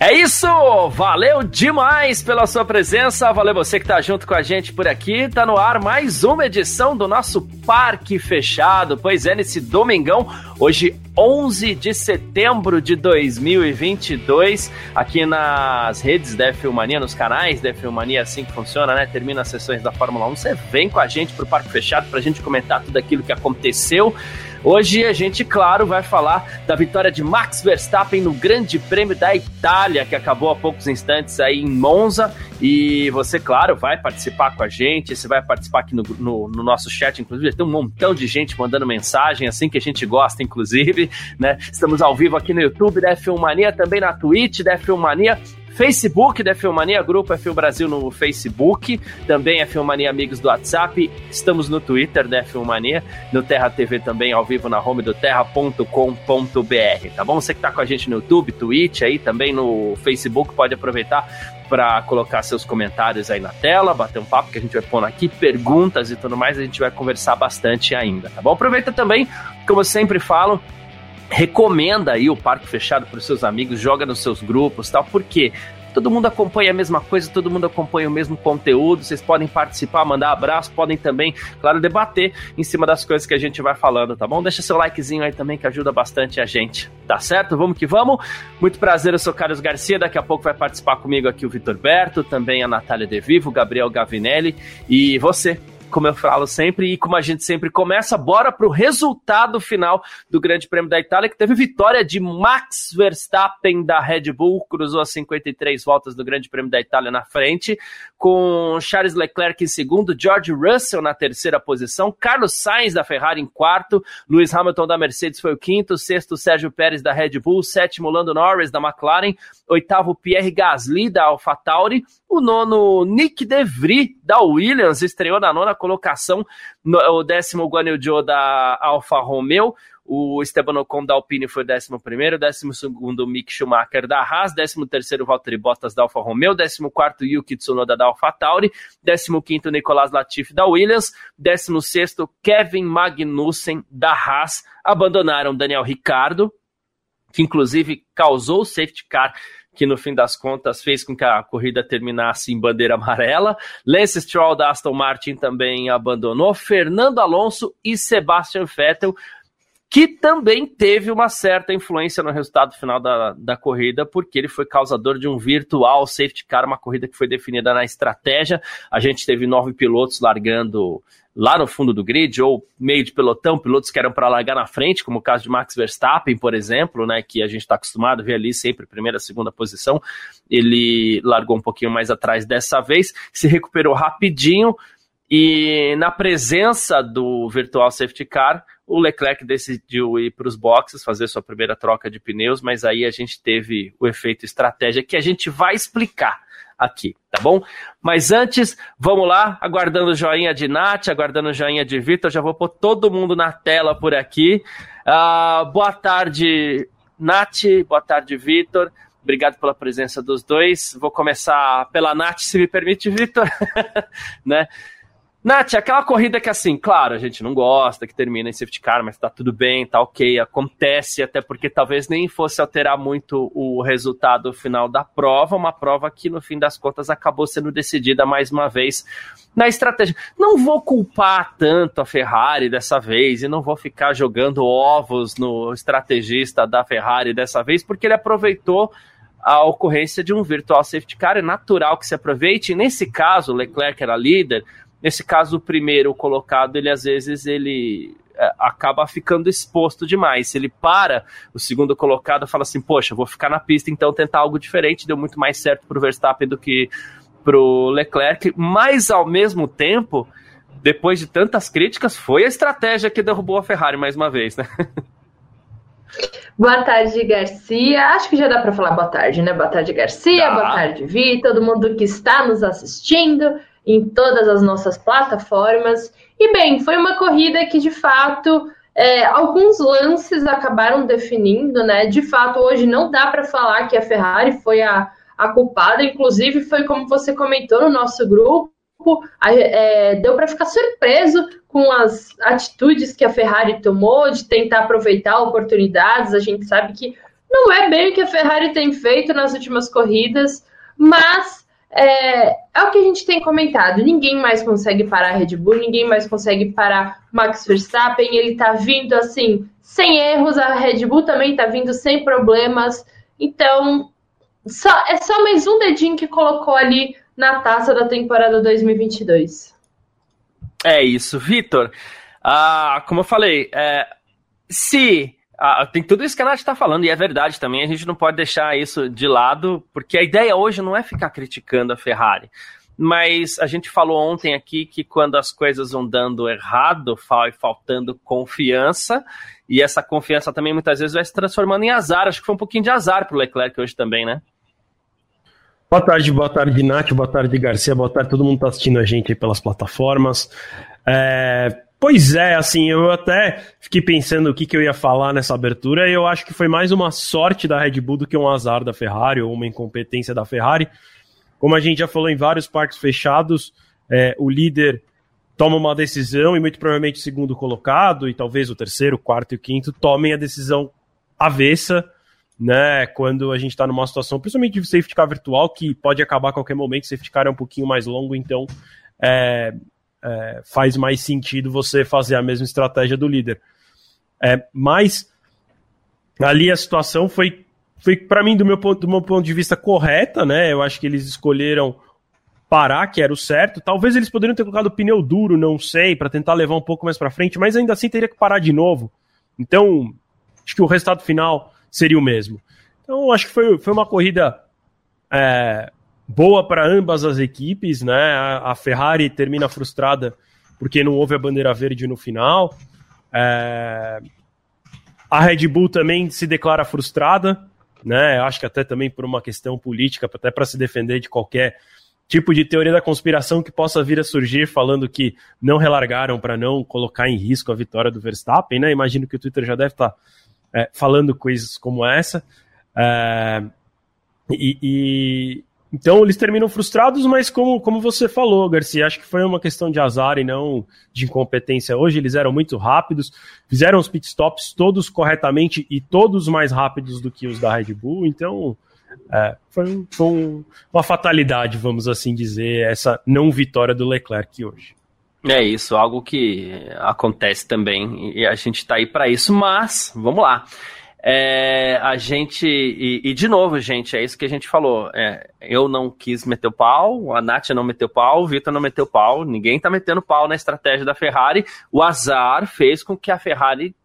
É isso! Valeu demais pela sua presença, valeu você que tá junto com a gente por aqui. Tá no ar mais uma edição do nosso Parque Fechado. Pois é, nesse domingão, hoje 11 de setembro de 2022, aqui nas redes da Filmania, nos canais da Filmania, assim que funciona, né? Termina as sessões da Fórmula 1, você vem com a gente pro Parque Fechado pra gente comentar tudo aquilo que aconteceu. Hoje a gente, claro, vai falar da vitória de Max Verstappen no Grande Prêmio da Itália, que acabou há poucos instantes aí em Monza. E você, claro, vai participar com a gente, você vai participar aqui no, no, no nosso chat, inclusive, tem um montão de gente mandando mensagem, assim que a gente gosta, inclusive, né? Estamos ao vivo aqui no YouTube da F1 Mania, também na Twitch da F1 Mania Facebook da Filmania, grupo F1 Brasil no Facebook, também é Filmania Amigos do WhatsApp, estamos no Twitter da Filmania, no Terra TV também ao vivo na home do terra.com.br, tá bom? Você que tá com a gente no YouTube, Twitch aí também no Facebook, pode aproveitar para colocar seus comentários aí na tela, bater um papo que a gente vai pôr aqui, perguntas e tudo mais, a gente vai conversar bastante ainda, tá bom? Aproveita também, como eu sempre falo, recomenda aí o parque fechado para os seus amigos, joga nos seus grupos, tal, porque todo mundo acompanha a mesma coisa, todo mundo acompanha o mesmo conteúdo, vocês podem participar, mandar abraço, podem também, claro, debater em cima das coisas que a gente vai falando, tá bom? Deixa seu likezinho aí também que ajuda bastante a gente, tá certo? Vamos que vamos. Muito prazer, eu sou Carlos Garcia, daqui a pouco vai participar comigo aqui o Vitor Berto, também a Natália De Vivo, Gabriel Gavinelli e você como eu falo sempre, e como a gente sempre começa, bora para o resultado final do Grande Prêmio da Itália, que teve vitória de Max Verstappen da Red Bull, cruzou as 53 voltas do Grande Prêmio da Itália na frente, com Charles Leclerc em segundo, George Russell na terceira posição, Carlos Sainz da Ferrari em quarto, Lewis Hamilton da Mercedes foi o quinto, sexto Sérgio Pérez da Red Bull, sétimo Lando Norris da McLaren, oitavo Pierre Gasly da AlphaTauri, o nono Nick DeVry da Williams estreou na nona colocação, no, o décimo Guan Yu Zhou da Alfa Romeo, o Esteban Ocon da Alpine foi o décimo primeiro, décimo segundo Mick Schumacher da Haas, décimo terceiro Valtteri Bottas da Alfa Romeo, décimo quarto Yuki Tsunoda da Alfa Tauri, décimo quinto Nicolas Latifi da Williams, décimo sexto Kevin Magnussen da Haas, abandonaram Daniel Ricardo, que inclusive causou o safety car que no fim das contas fez com que a corrida terminasse em bandeira amarela. Lance Stroll da Aston Martin também abandonou. Fernando Alonso e Sebastian Vettel, que também teve uma certa influência no resultado final da, da corrida, porque ele foi causador de um virtual safety car, uma corrida que foi definida na estratégia. A gente teve nove pilotos largando lá no fundo do grid, ou meio de pelotão, pilotos que eram para largar na frente, como o caso de Max Verstappen, por exemplo, né, que a gente está acostumado a ver ali sempre primeira, segunda posição. Ele largou um pouquinho mais atrás dessa vez, se recuperou rapidinho, e na presença do virtual safety car, o Leclerc decidiu ir para os boxes, fazer sua primeira troca de pneus, mas aí a gente teve o efeito estratégia que a gente vai explicar aqui, tá bom? Mas antes, vamos lá, aguardando o joinha de Nath, aguardando o joinha de Vitor, já vou pôr todo mundo na tela por aqui. Uh, boa tarde, Nath, boa tarde, Vitor. Obrigado pela presença dos dois. Vou começar pela Nath, se me permite, Vitor. né? Nath, aquela corrida que assim, claro, a gente não gosta, que termina em safety car, mas tá tudo bem, tá ok, acontece, até porque talvez nem fosse alterar muito o resultado final da prova, uma prova que no fim das contas acabou sendo decidida mais uma vez na estratégia. Não vou culpar tanto a Ferrari dessa vez e não vou ficar jogando ovos no estrategista da Ferrari dessa vez, porque ele aproveitou a ocorrência de um virtual safety car, é natural que se aproveite. Nesse caso, Leclerc era líder, Nesse caso, o primeiro colocado, ele às vezes ele é, acaba ficando exposto demais. Se ele para, o segundo colocado fala assim: Poxa, vou ficar na pista, então tentar algo diferente. Deu muito mais certo para o Verstappen do que para o Leclerc, mas ao mesmo tempo, depois de tantas críticas, foi a estratégia que derrubou a Ferrari mais uma vez, né? Boa tarde, Garcia. Acho que já dá para falar boa tarde, né? Boa tarde, Garcia. Boa tarde, Vi, todo mundo que está nos assistindo em todas as nossas plataformas. E bem, foi uma corrida que de fato É, alguns lances acabaram definindo, né? De fato, hoje não dá para falar que a Ferrari foi a, a culpada, inclusive foi como você comentou no nosso grupo, é, deu para ficar surpreso com as atitudes que a Ferrari tomou de tentar aproveitar oportunidades. A gente sabe que não é bem o que a Ferrari tem feito nas últimas corridas, mas é, é, o que a gente tem comentado. Ninguém mais consegue parar a Red Bull, ninguém mais consegue parar Max Verstappen. Ele tá vindo assim, sem erros. A Red Bull também tá vindo sem problemas. Então, só, é só mais um dedinho que colocou ali na taça da temporada 2022. É isso, Vitor. Ah, como eu falei, é, se ah, tem tudo isso que a Nath está falando, e é verdade também, a gente não pode deixar isso de lado, porque a ideia hoje não é ficar criticando a Ferrari. Mas a gente falou ontem aqui que quando as coisas vão dando errado, vai faltando confiança, e essa confiança também muitas vezes vai se transformando em azar. Acho que foi um pouquinho de azar para o Leclerc hoje também, né? Boa tarde, boa tarde, Nath, boa tarde, Garcia, boa tarde, todo mundo está assistindo a gente aí pelas plataformas. É, Pois é, assim, eu até fiquei pensando o que, que eu ia falar nessa abertura e eu acho que foi mais uma sorte da Red Bull do que um azar da Ferrari ou uma incompetência da Ferrari. Como a gente já falou em vários parques fechados, é, o líder toma uma decisão e muito provavelmente o segundo colocado e talvez o terceiro, quarto e o quinto tomem a decisão avessa, né? Quando a gente está numa situação, principalmente de safety car virtual, que pode acabar a qualquer momento, safety car é um pouquinho mais longo, então é, é, faz mais sentido você fazer a mesma estratégia do líder. É, mas ali a situação foi, foi para mim, do meu, ponto, do meu ponto de vista, correta, né? Eu acho que eles escolheram parar, que era o certo. Talvez eles poderiam ter colocado o pneu duro, não sei, para tentar levar um pouco mais para frente, mas ainda assim teria que parar de novo. Então, acho que o resultado final seria o mesmo. Então, acho que foi, foi uma corrida é, boa para ambas as equipes, né? A, Ferrari termina frustrada porque não houve a bandeira verde no final. É... A Red Bull também se declara frustrada, né? Acho que até também por uma questão política, até para se defender de qualquer tipo de teoria da conspiração que possa vir a surgir falando que não relargaram para não colocar em risco a vitória do Verstappen, né? Imagino que o Twitter já deve estar tá, é, falando coisas como essa. É... E, e, então eles terminam frustrados, mas como, como você falou, Garcia, acho que foi uma questão de azar e não de incompetência hoje. Eles eram muito rápidos, fizeram os pitstops todos corretamente e todos mais rápidos do que os da Red Bull, então é, foi, foi uma fatalidade, vamos assim dizer, essa não vitória do Leclerc hoje. É isso, algo que acontece também e a gente está aí para isso, mas vamos lá. É, a gente. E, e, de novo, gente, é isso que a gente falou. É, eu não quis meter o pau, a Nath não meteu pau, o Vitor não meteu pau, ninguém tá metendo pau na estratégia da Ferrari. O azar fez com que a Ferrari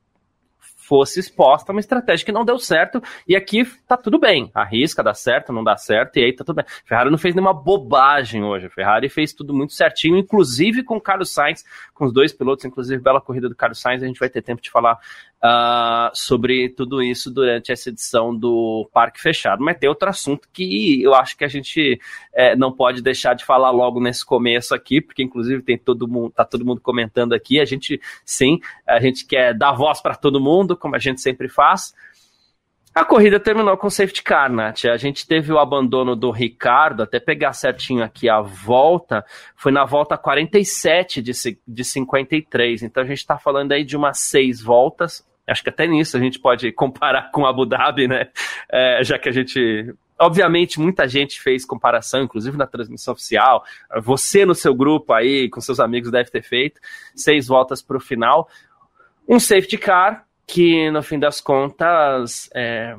fosse exposta a uma estratégia que não deu certo, e aqui tá tudo bem. Arrisca, dá certo, não dá certo, e aí tá tudo bem. A Ferrari não fez nenhuma bobagem hoje. A Ferrari fez tudo muito certinho, inclusive com o Carlos Sainz, com os dois pilotos, inclusive bela corrida do Carlos Sainz, a gente vai ter tempo de falar uh, sobre tudo isso durante essa edição do Parque Fechado. Mas tem outro assunto que eu acho que a gente é, não pode deixar de falar logo nesse começo aqui, porque inclusive tem todo mundo, tá todo mundo comentando aqui. A gente, sim, a gente quer dar voz para todo mundo, como a gente sempre faz. A corrida terminou com safety car, Nath. A gente teve o abandono do Ricardo, até pegar certinho aqui a volta, foi na volta 47 de, de 53. Então a gente está falando aí de umas seis voltas. Acho que até nisso a gente pode comparar com Abu Dhabi, né? É, já que a gente. Obviamente, muita gente fez comparação, inclusive na transmissão oficial. Você no seu grupo aí, com seus amigos, deve ter feito. Seis voltas para o final. Um safety car, que no fim das contas. É,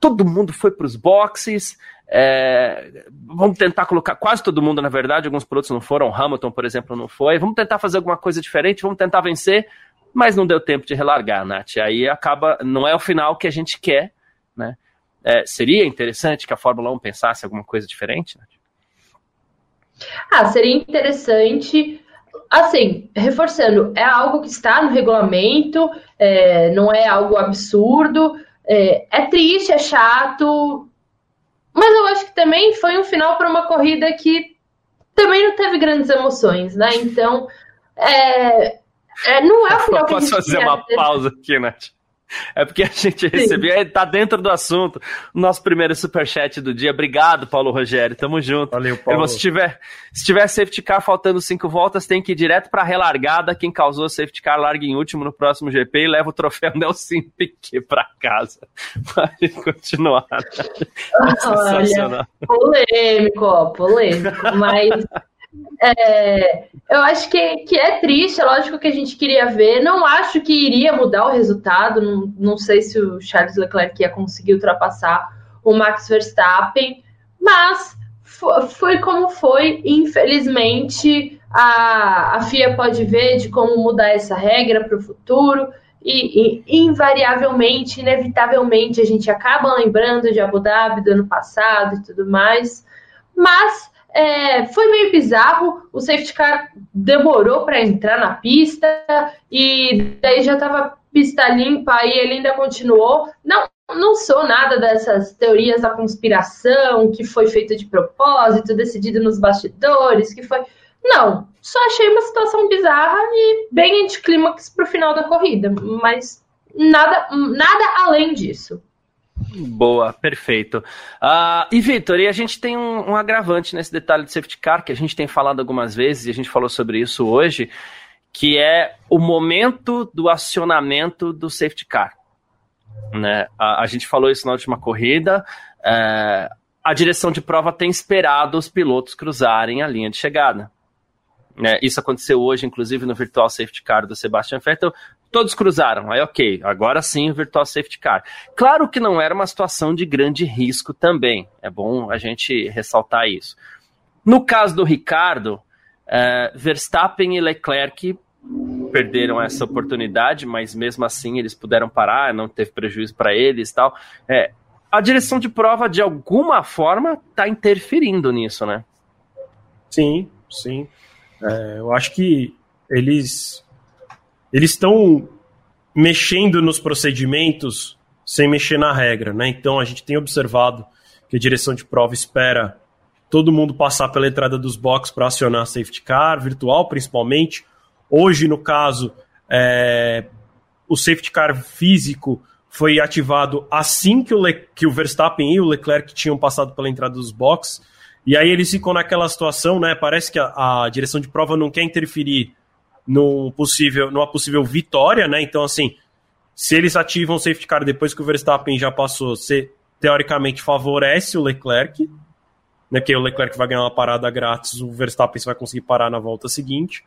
todo mundo foi para os boxes. É, vamos tentar colocar quase todo mundo, na verdade, alguns pilotos não foram, Hamilton, por exemplo, não foi. Vamos tentar fazer alguma coisa diferente, vamos tentar vencer mas não deu tempo de relargar, Nath. Aí acaba, não é o final que a gente quer, né? É, seria interessante que a Fórmula 1 pensasse alguma coisa diferente, Nath? Ah, seria interessante. Assim, reforçando, é algo que está no regulamento, é, não é algo absurdo, é, é triste, é chato, mas eu acho que também foi um final para uma corrida que também não teve grandes emoções, né? Então, é, É, não é o final que a gente Posso fazer uma pausa aqui, Nath? É porque a gente recebeu, é, tá dentro do assunto, o nosso primeiro superchat do dia. Obrigado, Paulo Rogério, tamo junto. Valeu, Paulo. Se tiver, se tiver safety car faltando cinco voltas, tem que ir direto pra relargada. Quem causou safety car larga em último no próximo GP e leva o troféu Nelson Piquet pra casa. Pode continuar. Olha, polêmico, polêmico, mas é, eu acho que, que é triste, é lógico que a gente queria ver. Não acho que iria mudar o resultado. Não, não sei se o Charles Leclerc ia conseguir ultrapassar o Max Verstappen, mas foi como foi. Infelizmente, a, a FIA pode ver de como mudar essa regra para o futuro. E, e, invariavelmente, inevitavelmente, a gente acaba lembrando de Abu Dhabi do ano passado e tudo mais. Mas é, foi meio bizarro, o safety car demorou para entrar na pista e daí já estava pista limpa e ele ainda continuou. Não, não sou nada dessas teorias da conspiração que foi feita de propósito, decidido nos bastidores, que foi. Não, só achei uma situação bizarra e bem anticlímax para o final da corrida, mas nada, nada além disso. Boa, perfeito. Uh, e Vitor, e a gente tem um, um, agravante nesse detalhe de safety car, que a gente tem falado algumas vezes, e a gente falou sobre isso hoje, que é o momento do acionamento do safety car. Né? A, a gente falou isso na última corrida. Uh, a direção de prova tem esperado os pilotos cruzarem a linha de chegada. Né? Isso aconteceu hoje, inclusive, no Virtual Safety Car do Sebastian Vettel. Todos cruzaram. Aí, ok, agora sim o Virtual Safety Car. Claro que não era uma situação de grande risco também. É bom a gente ressaltar isso. No caso do Ricardo, uh, Verstappen e Leclerc perderam essa oportunidade, mas mesmo assim eles puderam parar, não teve prejuízo para eles tal. É, a direção de prova, de alguma forma, está interferindo nisso, né? Sim, sim. É, eu acho que eles eles estão mexendo nos procedimentos sem mexer na regra, né? Então a gente tem observado que a direção de prova espera todo mundo passar pela entrada dos boxes para acionar safety car, virtual principalmente. Hoje, no caso, é, o safety car físico foi ativado assim que o, Le, que o Verstappen e o Leclerc tinham passado pela entrada dos boxes. E aí eles ficam naquela situação, né? Parece que a, a direção de prova não quer interferir no possível, numa possível vitória, né? Então, assim, se eles ativam o safety car depois que o Verstappen já passou, você teoricamente favorece o Leclerc, né? Que o Leclerc vai ganhar uma parada grátis, o Verstappen vai conseguir parar na volta seguinte.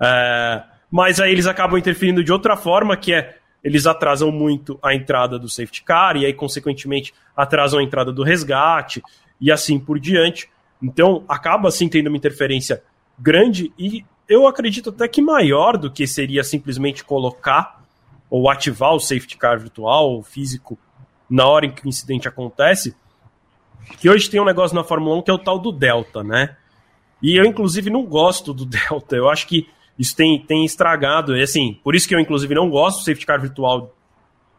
É, mas aí eles acabam interferindo de outra forma, que é eles atrasam muito a entrada do safety car e aí, consequentemente, atrasam a entrada do resgate e assim por diante. Então, acaba assim tendo uma interferência grande e eu acredito até que maior do que seria simplesmente colocar ou ativar o safety car virtual, físico, na hora em que o incidente acontece. Que hoje tem um negócio na Fórmula 1 que é o tal do Delta, né? E eu, inclusive, não gosto do Delta. Eu acho que isso tem, tem estragado. E, assim, por isso que eu, inclusive, não gosto do safety car virtual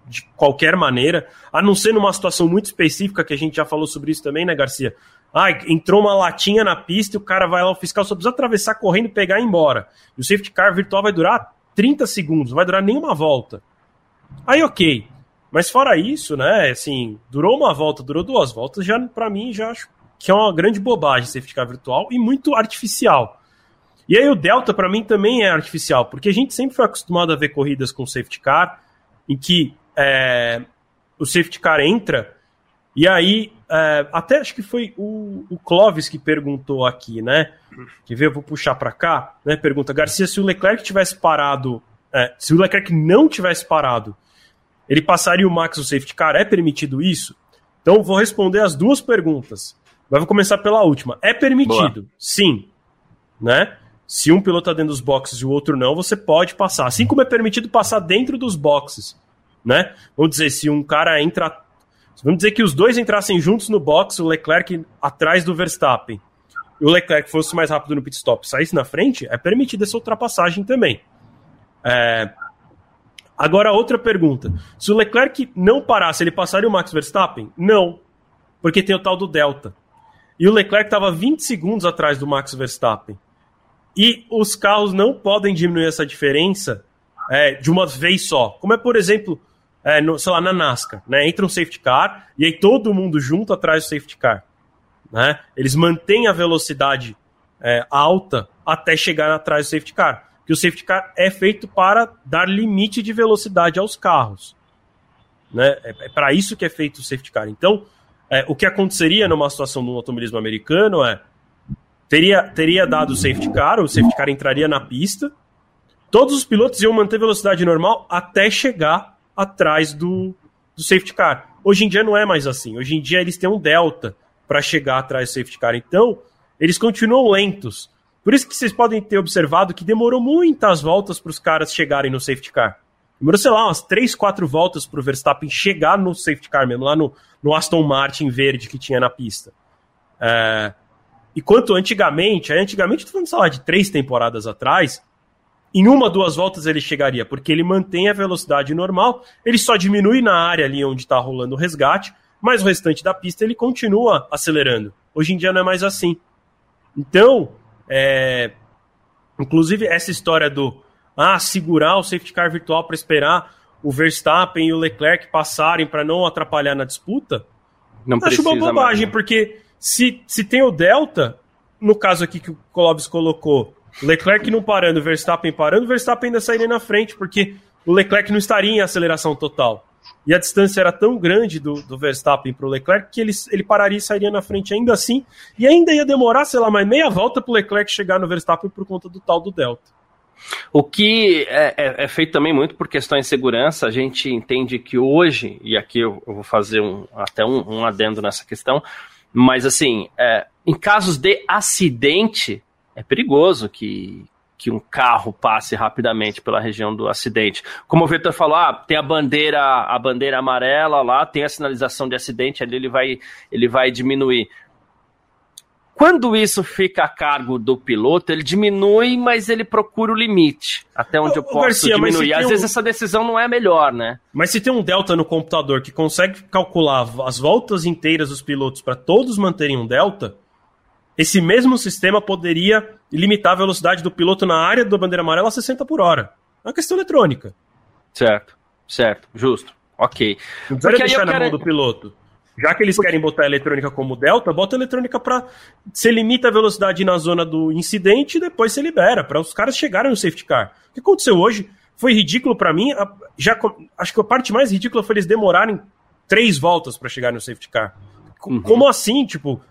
de qualquer maneira, a não ser numa situação muito específica, que a gente já falou sobre isso também, né, Garcia? Ah, entrou uma latinha na pista e o cara vai lá, o fiscal só precisa atravessar correndo, pegar e ir embora. E o safety car virtual vai durar 30 segundos, não vai durar nenhuma volta. Aí, ok. Mas fora isso, né, assim, durou uma volta, durou duas voltas, já para mim já acho que é uma grande bobagem safety car virtual e muito artificial. E aí o Delta para mim também é artificial, porque a gente sempre foi acostumado a ver corridas com safety car em que é, o safety car entra e aí é, até acho que foi o, o Clóvis que perguntou aqui, né? Que veio, vou puxar para cá, né? Pergunta, Garcia, se o Leclerc tivesse parado, é, se o Leclerc não tivesse parado, ele passaria o Max no safety car? É permitido isso? Então vou responder as duas perguntas. Mas vou começar pela última. É permitido? Boa. Sim. Né? Se um piloto está dentro dos boxes e o outro não, você pode passar. Assim como é permitido passar dentro dos boxes. Né? Vamos dizer, se um cara entra Vamos dizer que os dois entrassem juntos no box, o Leclerc atrás do Verstappen, e o Leclerc fosse mais rápido no pit stop, saísse na frente, é permitida essa ultrapassagem também. É... Agora, outra pergunta. Se o Leclerc não parasse, ele passaria o Max Verstappen? Não, porque tem o tal do Delta. E o Leclerc estava 20 segundos atrás do Max Verstappen. e os carros não podem diminuir essa diferença é, de uma vez só. Como é, por exemplo, é, no, sei lá, na NASCAR, né? Entra um safety car e aí todo mundo junto atrás do safety car. Né? Eles mantêm a velocidade é, alta até chegar atrás do safety car. Que o safety car é feito para dar limite de velocidade aos carros. Né? É, é para isso que é feito o safety car. Então, é, o que aconteceria numa situação do automobilismo americano é teria, teria dado o safety car, o safety car entraria na pista, todos os pilotos iam manter velocidade normal até chegar atrás do, do safety car. Hoje em dia não é mais assim. Hoje em dia eles têm um delta para chegar atrás do safety car. Então, eles continuam lentos. Por isso que vocês podem ter observado que demorou muitas voltas para os caras chegarem no safety car. Demorou, sei lá, umas 3, 4 voltas para o Verstappen chegar no safety car mesmo, lá no, no Aston Martin verde que tinha na pista. É... E quanto antigamente, antigamente, estou falando, sei lá, de três temporadas atrás, em uma, duas voltas ele chegaria, porque ele mantém a velocidade normal, ele só diminui na área ali onde está rolando o resgate, mas o restante da pista ele continua acelerando. Hoje em dia não é mais assim. Então, é... inclusive essa história do ah, segurar o safety car virtual para esperar o Verstappen e o Leclerc passarem para não atrapalhar na disputa, não acho uma bobagem, mais. porque se, se tem o Delta, no caso aqui que o Clóvis colocou, Leclerc não parando, Verstappen parando, Verstappen ainda sairia na frente, porque o Leclerc não estaria em aceleração total. E a distância era tão grande do, do Verstappen para o Leclerc que ele, ele pararia e sairia na frente ainda assim. E ainda ia demorar, sei lá, mais meia volta para o Leclerc chegar no Verstappen por conta do tal do Delta. O que é, é, é, feito também muito por questões de segurança, a gente entende que hoje, e aqui eu, eu vou fazer um, até um, um, adendo nessa questão, mas assim, é, em casos de acidente, é perigoso que, que um carro passe rapidamente pela região do acidente. Como o Vitor falou, ah, tem a bandeira, a bandeira amarela lá, tem a sinalização de acidente ali, ele vai, ele vai diminuir. Quando isso fica a cargo do piloto, ele diminui, mas ele procura o limite, até onde eu posso Garcia, diminuir. Às um... vezes essa decisão não é melhor, né? Mas se tem um delta no computador que consegue calcular as voltas inteiras dos pilotos para todos manterem um delta, esse mesmo sistema poderia limitar a velocidade do piloto na área da bandeira amarela a 60 por hora. É uma questão eletrônica. Certo, certo, justo. Ok. Não precisa deixar na quero... mão do piloto. Já que eles querem botar a eletrônica como delta, bota a eletrônica para você limita a velocidade na zona do incidente e depois você libera para os caras chegarem no safety car. O que aconteceu hoje foi ridículo para mim. Já acho que a parte mais ridícula foi eles demorarem três voltas para chegar no safety car. Uhum. Como assim, tipo?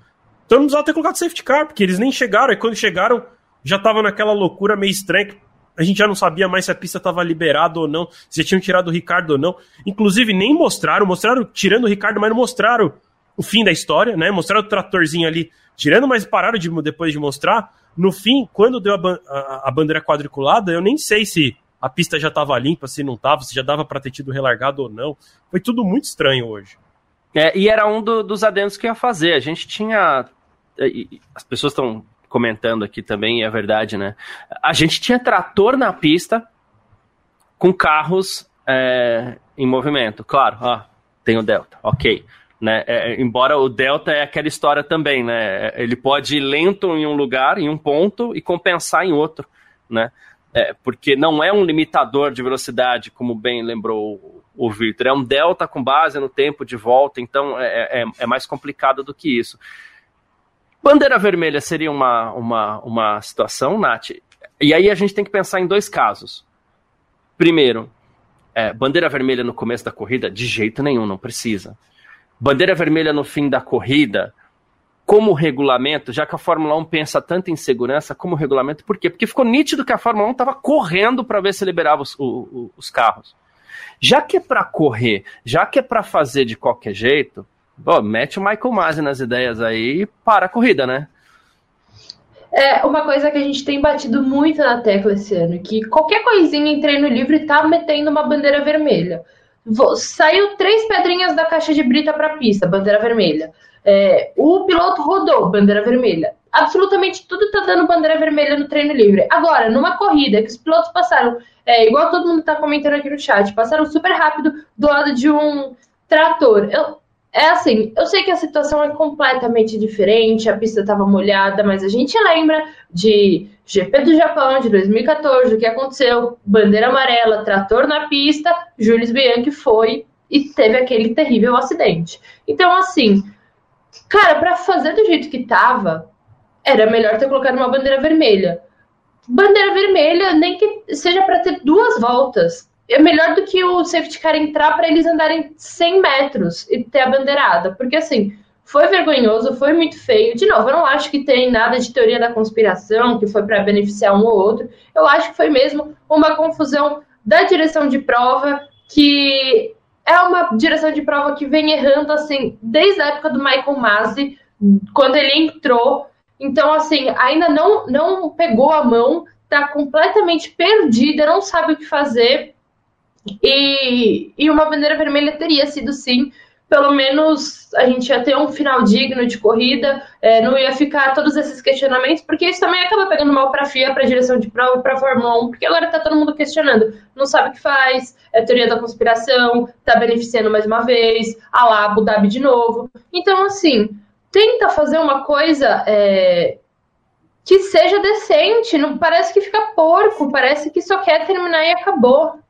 Então não precisava ter colocado safety car, porque eles nem chegaram, e quando chegaram, já tava naquela loucura meio estranha, que a gente já não sabia mais se a pista estava liberada ou não, se já tinham tirado o Ricardo ou não. Inclusive, nem mostraram, mostraram tirando o Ricardo, mas não mostraram o fim da história, né? Mostraram o tratorzinho ali tirando, mas pararam de, depois de mostrar. No fim, quando deu a, a, a bandeira quadriculada, eu nem sei se a pista já estava limpa, se não estava, se já dava para ter tido relargado ou não. Foi tudo muito estranho hoje. É, e era um do, dos adendos que ia fazer. A gente tinha. As pessoas estão comentando aqui também, e é verdade, né? A gente tinha trator na pista com carros é, em movimento. Claro, ó, tem o Delta, ok. Né? É, embora o Delta é aquela história também, né? Ele pode ir lento em um lugar, em um ponto, e compensar em outro, né? É, porque não é um limitador de velocidade, como bem lembrou o Victor, é um delta com base no tempo de volta, então é, é, é, mais complicado do que isso. Bandeira vermelha seria uma, uma, uma situação, Nath? E aí a gente tem que pensar em dois casos. Primeiro, é, bandeira vermelha no começo da corrida, de jeito nenhum, não precisa. Bandeira vermelha no fim da corrida, como regulamento, já que a Fórmula 1 pensa tanto em segurança como regulamento, por quê? Porque ficou nítido que a Fórmula 1 estava correndo para ver se liberava os, os, os carros. Já que é para correr, já que é para fazer de qualquer jeito, mete o Michael Masi nas ideias aí e para a corrida, né? É uma coisa que a gente tem batido muito na tecla esse ano, que qualquer coisinha em treino livre tá metendo uma bandeira vermelha. Saiu três pedrinhas da caixa de brita para pista, bandeira vermelha. É, o piloto rodou, bandeira vermelha. Absolutamente tudo tá dando bandeira vermelha no treino livre. Agora, numa corrida que os pilotos passaram, é, igual todo mundo tá comentando aqui no chat, passaram super rápido do lado de um trator. Eu, é assim, eu sei que a situação é completamente diferente, a pista estava molhada, mas a gente lembra de GP do Japão de 2014, o que aconteceu, bandeira amarela, trator na pista, Jules Bianchi foi e teve aquele terrível acidente. Então, assim, cara, para fazer do jeito que tava, era melhor ter colocado uma bandeira vermelha. Bandeira vermelha, nem que seja para ter duas voltas é melhor do que o safety car entrar para eles andarem 100 metros e ter a bandeirada. Porque, assim, foi vergonhoso, foi muito feio. De novo, eu não acho que tem nada de teoria da conspiração, que foi para beneficiar um ou outro. Eu acho que foi mesmo uma confusão da direção de prova, que é uma direção de prova que vem errando, assim, desde a época do Michael Masi, quando ele entrou. Então, assim, ainda não, não pegou a mão, tá completamente perdida, não sabe o que fazer. E, e uma bandeira vermelha teria sido sim, pelo menos a gente ia ter um final digno de corrida, é, não ia ficar todos esses questionamentos, porque isso também acaba pegando mal para a FIA, para a direção de prova, para a Fórmula 1, porque agora está todo mundo questionando, não sabe o que faz, é teoria da conspiração, está beneficiando mais uma vez, a lá Abu Dhabi de novo. Então, assim, tenta fazer uma coisa é, que seja decente, não parece que fica porco, parece que só quer terminar e acabou.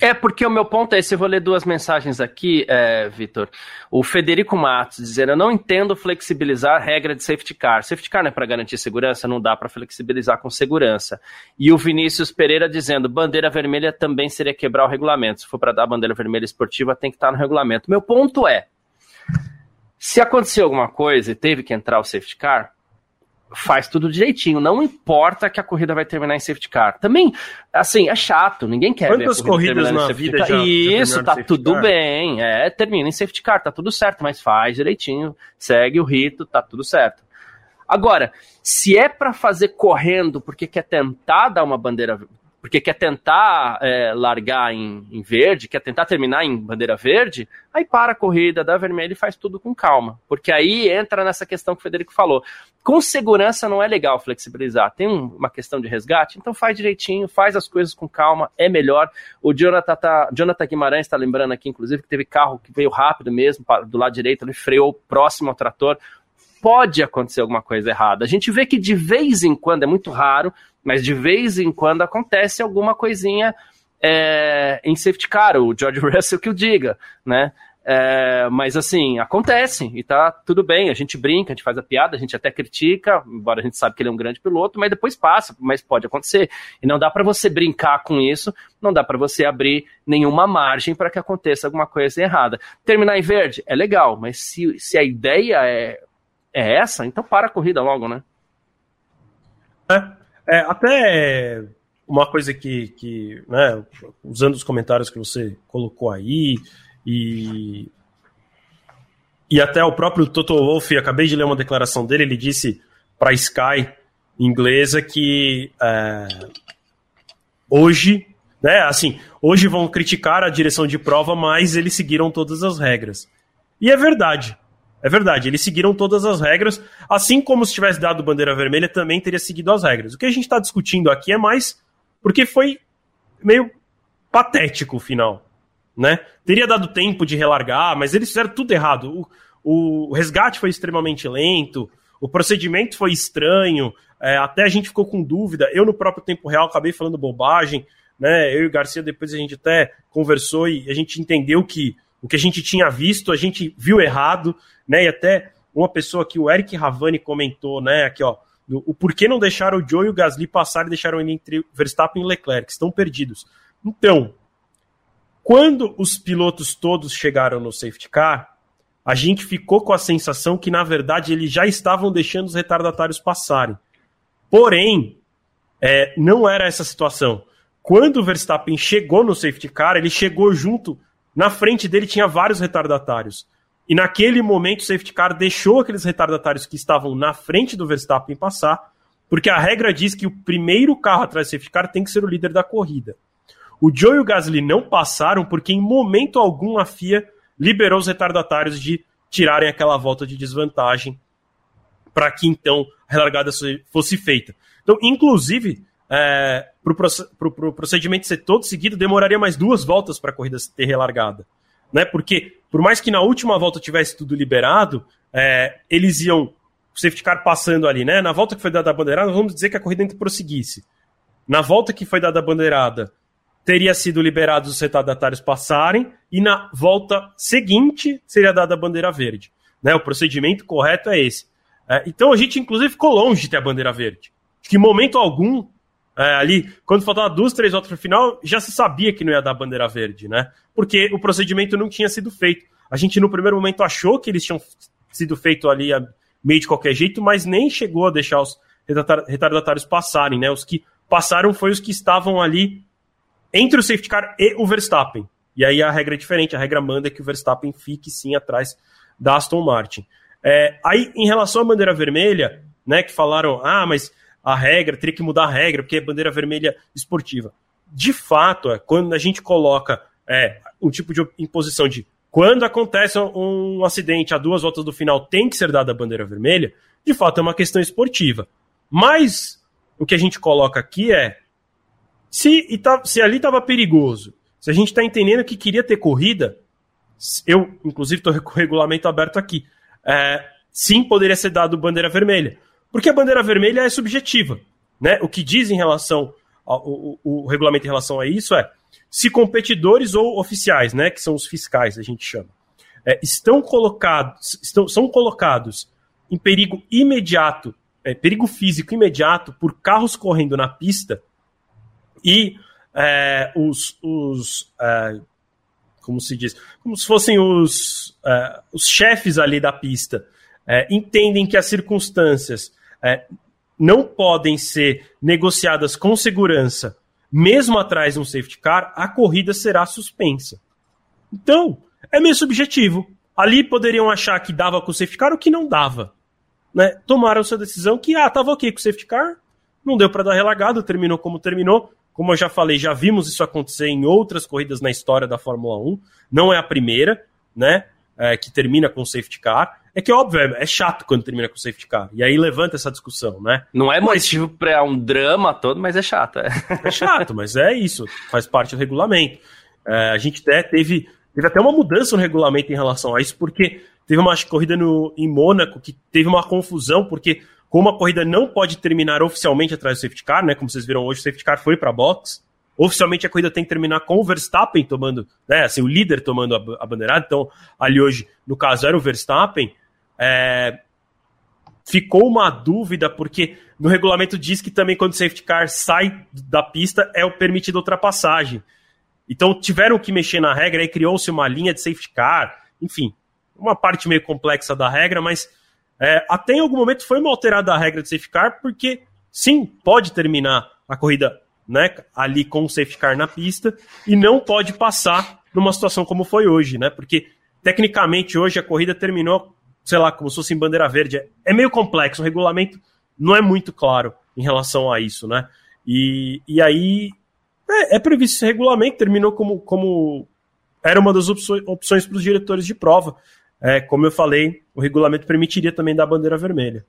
É, porque o meu ponto é esse, eu vou ler duas mensagens aqui, é, Vitor. O Federico Matos dizendo, eu não entendo flexibilizar a regra de safety car. Safety car não é para garantir segurança, não dá para flexibilizar com segurança. E o Vinícius Pereira dizendo, bandeira vermelha também seria quebrar o regulamento. Se for para dar bandeira vermelha esportiva, tem que estar tá no regulamento. Meu ponto é, se aconteceu alguma coisa e teve que entrar o safety car, faz tudo direitinho. Não importa que a corrida vai terminar em safety car. Também, assim, é chato. Ninguém quer Quantas ver a corridas na vida já, Isso, tá tudo car? bem. É, termina em safety car, tá tudo certo, mas faz direitinho, segue o rito, tá tudo certo. Agora, se é para fazer correndo porque quer tentar dar uma bandeira porque quer tentar é, largar em, em, verde, quer tentar terminar em bandeira verde, aí para a corrida, dá vermelho e faz tudo com calma. Porque aí entra nessa questão que o Federico falou. Com segurança não é legal flexibilizar. Tem um, uma questão de resgate, então faz direitinho, faz as coisas com calma, é melhor. O Jonathan, tá, Jonathan Guimarães está lembrando aqui, inclusive, que teve carro que veio rápido mesmo, do lado direito, ele freou próximo ao trator pode acontecer alguma coisa errada. A gente vê que de vez em quando, é muito raro, mas de vez em quando acontece alguma coisinha é, em safety car, o George Russell que o diga, né? É, mas assim, acontece e tá tudo bem, a gente brinca, a gente faz a piada, a gente até critica, embora a gente sabe que ele é um grande piloto, mas depois passa, mas pode acontecer. E não dá para você brincar com isso, não dá para você abrir nenhuma margem para que aconteça alguma coisa errada. Terminar em verde é legal, mas se, se a ideia é é essa, então para a corrida logo, né? É, é até uma coisa que, que né, usando os comentários que você colocou aí, e, e até o próprio Toto Wolff, acabei de ler uma declaração dele, ele disse para Sky inglesa que é, hoje, né, assim, hoje vão criticar a direção de prova, mas eles seguiram todas as regras. E é verdade. É verdade, eles seguiram todas as regras, assim como se tivesse dado bandeira vermelha, também teria seguido as regras. O que a gente está discutindo aqui é mais porque foi meio patético o final, né? Teria dado tempo de relargar, mas eles fizeram tudo errado. O, o resgate foi extremamente lento, o procedimento foi estranho, é, até a gente ficou com dúvida. Eu, no próprio tempo real, acabei falando bobagem, né? Eu e o Garcia, depois a gente até conversou e a gente entendeu que o que a gente tinha visto, a gente viu errado, né? E até uma pessoa que o Eric Ravani comentou, né? Aqui, ó, o porquê não deixaram o Joe e o Gasly passar e deixaram ele entre Verstappen e Leclerc, estão perdidos. Então, quando os pilotos todos chegaram no safety car, a gente ficou com a sensação que, na verdade, eles já estavam deixando os retardatários passarem. Porém, é, não era essa situação. Quando o Verstappen chegou no safety car, ele chegou junto na frente dele tinha vários retardatários. E naquele momento o safety car deixou aqueles retardatários que estavam na frente do Verstappen passar, porque a regra diz que o primeiro carro atrás do safety car tem que ser o líder da corrida. O Joe e o Gasly não passaram porque em momento algum a FIA liberou os retardatários de tirarem aquela volta de desvantagem para que então a relargada fosse feita. Então, inclusive, é, para o procedimento ser todo seguido, demoraria mais duas voltas para a corrida ter relargada. né? Porque por mais que na última volta tivesse tudo liberado, é, eles iam o safety car passando ali, né? Na volta que foi dada a bandeirada, vamos dizer que a corrida ainda prosseguisse. Na volta que foi dada a bandeirada, teria sido liberados os retardatários passarem e na volta seguinte seria dada a bandeira verde. Né? O procedimento correto é esse. É, então a gente, inclusive, ficou longe de ter a bandeira verde. Que em momento algum, é, ali, quando faltavam duas, três voltas para final, já se sabia que não ia dar bandeira verde, né? Porque o procedimento não tinha sido feito. A gente, no primeiro momento, achou que eles tinham sido feitos ali a meio de qualquer jeito, mas nem chegou a deixar os retardatários passarem, né? Os que passaram foi os que estavam ali entre o safety car e o Verstappen. E aí a regra é diferente, a regra manda que o Verstappen fique sim atrás da Aston Martin. É, aí, em relação à bandeira vermelha, né, que falaram, ah, mas a regra, teria que mudar a regra, porque é bandeira vermelha esportiva. De fato, é, quando a gente coloca é, um tipo de imposição de quando acontece um acidente a duas voltas do final tem que ser dada a bandeira vermelha, de fato é uma questão esportiva. Mas o que a gente coloca aqui é se, tá, se ali estava perigoso, se a gente está entendendo que queria ter corrida, eu, inclusive, estou com o regulamento aberto aqui. É, sim, poderia ser dado bandeira vermelha. Porque a bandeira vermelha é subjetiva. Né? O que diz em relação ao o, o, regulamento em relação a isso é se competidores ou oficiais, né, que são os fiscais, a gente chama, é, estão colocados, estão, são colocados em perigo imediato, é, perigo físico imediato por carros correndo na pista e é, os, os é, como se diz, como se fossem os, uh, os chefes ali da pista, uh, entendem que as circunstâncias uh, não podem ser negociadas com segurança, mesmo atrás de um safety car, a corrida será suspensa. Então, é meio subjetivo. Ali poderiam achar que dava com o safety car o que não dava. Né? Tomaram sua decisão que, ah, tava ok com o safety car, não deu para dar relagado, terminou como terminou, como eu já falei, já vimos isso acontecer em outras corridas na história da Fórmula 1. Não é a primeira, né? É, que termina com safety car. É que, óbvio, é, é chato quando termina com safety car. E aí levanta essa discussão, né? Não é motivo mas... para um drama todo, mas é chato. É. é chato, mas é isso. Faz parte do regulamento. É, a gente até teve, teve até uma mudança no regulamento em relação a isso, porque teve uma corrida no, em Mônaco que teve uma confusão, porque como a corrida não pode terminar oficialmente atrás do safety car, né? Como vocês viram hoje, o safety car foi para box. Oficialmente a corrida tem que terminar com o Verstappen tomando, né? Assim, o líder tomando a, a bandeirada. Então, ali hoje, no caso, era o Verstappen. É... Ficou uma dúvida, porque no regulamento diz que também quando o safety car sai da pista é o permitido ultrapassagem. Então tiveram que mexer na regra e criou-se uma linha de safety car. Enfim, uma parte meio complexa da regra, mas é, até em algum momento foi uma alterada a regra de safety car, porque sim, pode terminar a corrida né, ali com o safety car na pista e não pode passar numa situação como foi hoje, né? Porque tecnicamente hoje a corrida terminou, sei lá, como se fosse em bandeira verde. É meio complexo, o regulamento não é muito claro em relação a isso, né? E, e aí é, é previsto esse regulamento, terminou como, como era uma das opções para os diretores de prova é, como eu falei, o regulamento permitiria também dar a bandeira vermelha.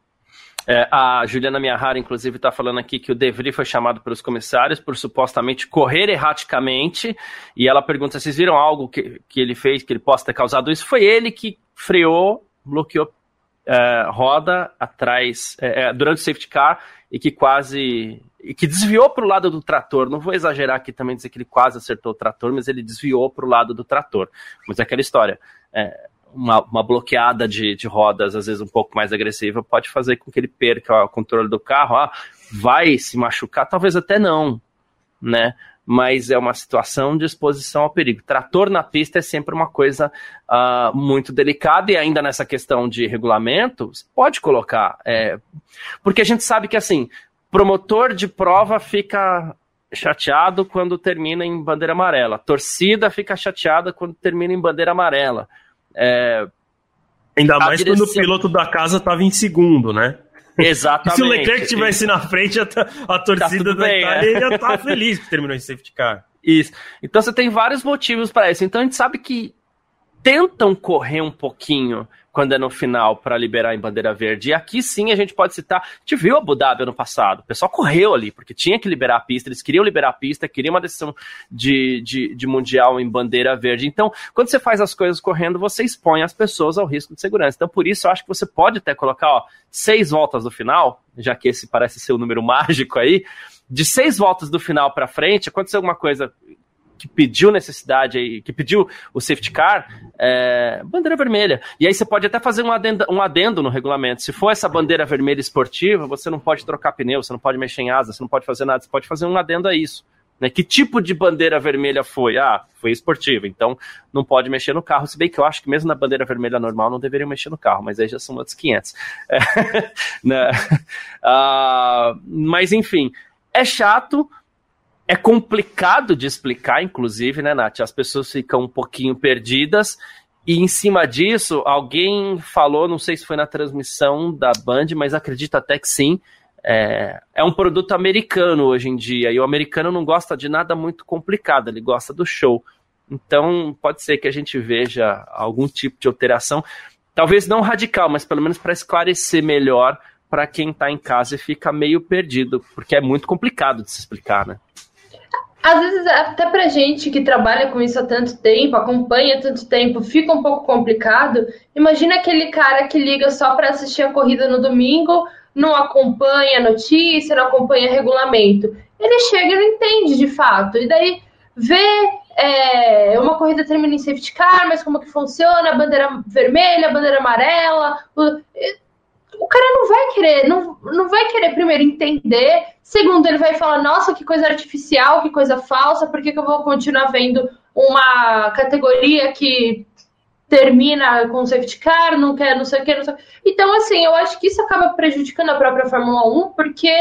É, a Juliana Miyahara, inclusive, está falando aqui que o De Vries foi chamado pelos comissários por supostamente correr erraticamente. E ela pergunta: vocês viram algo que, que ele fez que ele possa ter causado isso? Foi ele que freou, bloqueou é, roda atrás é, é durante o safety car e que quase. E que desviou para o lado do trator. Não vou exagerar aqui também dizer que ele quase acertou o trator, mas ele desviou para o lado do trator. Mas é aquela história. É, uma, uma bloqueada de, de rodas, às vezes um pouco mais agressiva, pode fazer com que ele perca o controle do carro. Ah, vai se machucar? Talvez até não, né? Mas é uma situação de exposição ao perigo. Trator na pista é sempre uma coisa uh, muito delicada, e ainda nessa questão de regulamento, pode colocar. É, porque a gente sabe que, assim, promotor de prova fica chateado quando termina em bandeira amarela, torcida fica chateada quando termina em bandeira amarela. É, Ainda mais direção... quando o piloto da casa estava em segundo, né? Exatamente. se o Leclerc estivesse na frente, a, a torcida tá da bem, Itália é. ia estar tá feliz que terminou em safety car. Isso. Então você tem vários motivos para isso. Então a gente sabe que tentam correr um pouquinho quando é no final para liberar em bandeira verde. E aqui sim a gente pode citar, a gente viu Abu Dhabi ano passado, o pessoal correu ali, porque tinha que liberar a pista, eles queriam liberar a pista, queriam uma decisão de, de, de mundial em bandeira verde. Então, quando você faz as coisas correndo, você expõe as pessoas ao risco de segurança. Então, por isso, eu acho que você pode até colocar ó, seis voltas do final, já que esse parece ser o número mágico aí, de seis voltas do final para frente, aconteceu alguma coisa que pediu necessidade aí, que pediu o safety car, é, bandeira vermelha. E aí você pode até fazer um adendo, um adendo no regulamento. Se for essa bandeira vermelha esportiva, você não pode trocar pneu, você não pode mexer em asa, você não pode fazer nada, você pode fazer um adendo a isso. Né? Que tipo de bandeira vermelha foi? Ah, foi esportiva, então não pode mexer no carro. Se bem que eu acho que mesmo na bandeira vermelha normal não deveriam mexer no carro, mas aí já são outros 500. É, né? ah, mas enfim, é chato, é complicado de explicar, inclusive, né, Nath? As pessoas ficam um pouquinho perdidas. E em cima disso, alguém falou, não sei se foi na transmissão da Band, mas acredito até que sim. É, é um produto americano hoje em dia, e o americano não gosta de nada muito complicado, ele gosta do show. Então, pode ser que a gente veja algum tipo de alteração, talvez não radical, mas pelo menos para esclarecer melhor para quem está em casa e fica meio perdido, porque é muito complicado de se explicar, né? Às vezes, até pra gente que trabalha com isso há tanto tempo, acompanha tanto tempo, fica um pouco complicado. Imagina aquele cara que liga só para assistir a corrida no domingo, não acompanha notícia, não acompanha regulamento. Ele chega e não entende de fato. E daí vê é, uma corrida termina em safety car, mas como que funciona, a bandeira vermelha, a bandeira amarela. O o cara não vai querer, não, não vai querer primeiro entender, segundo ele vai falar, nossa, que coisa artificial, que coisa falsa, por que, que eu vou continuar vendo uma categoria que termina com safety car, não quer, não sei o que, não sei Então, assim, eu acho que isso acaba prejudicando a própria Fórmula 1, porque,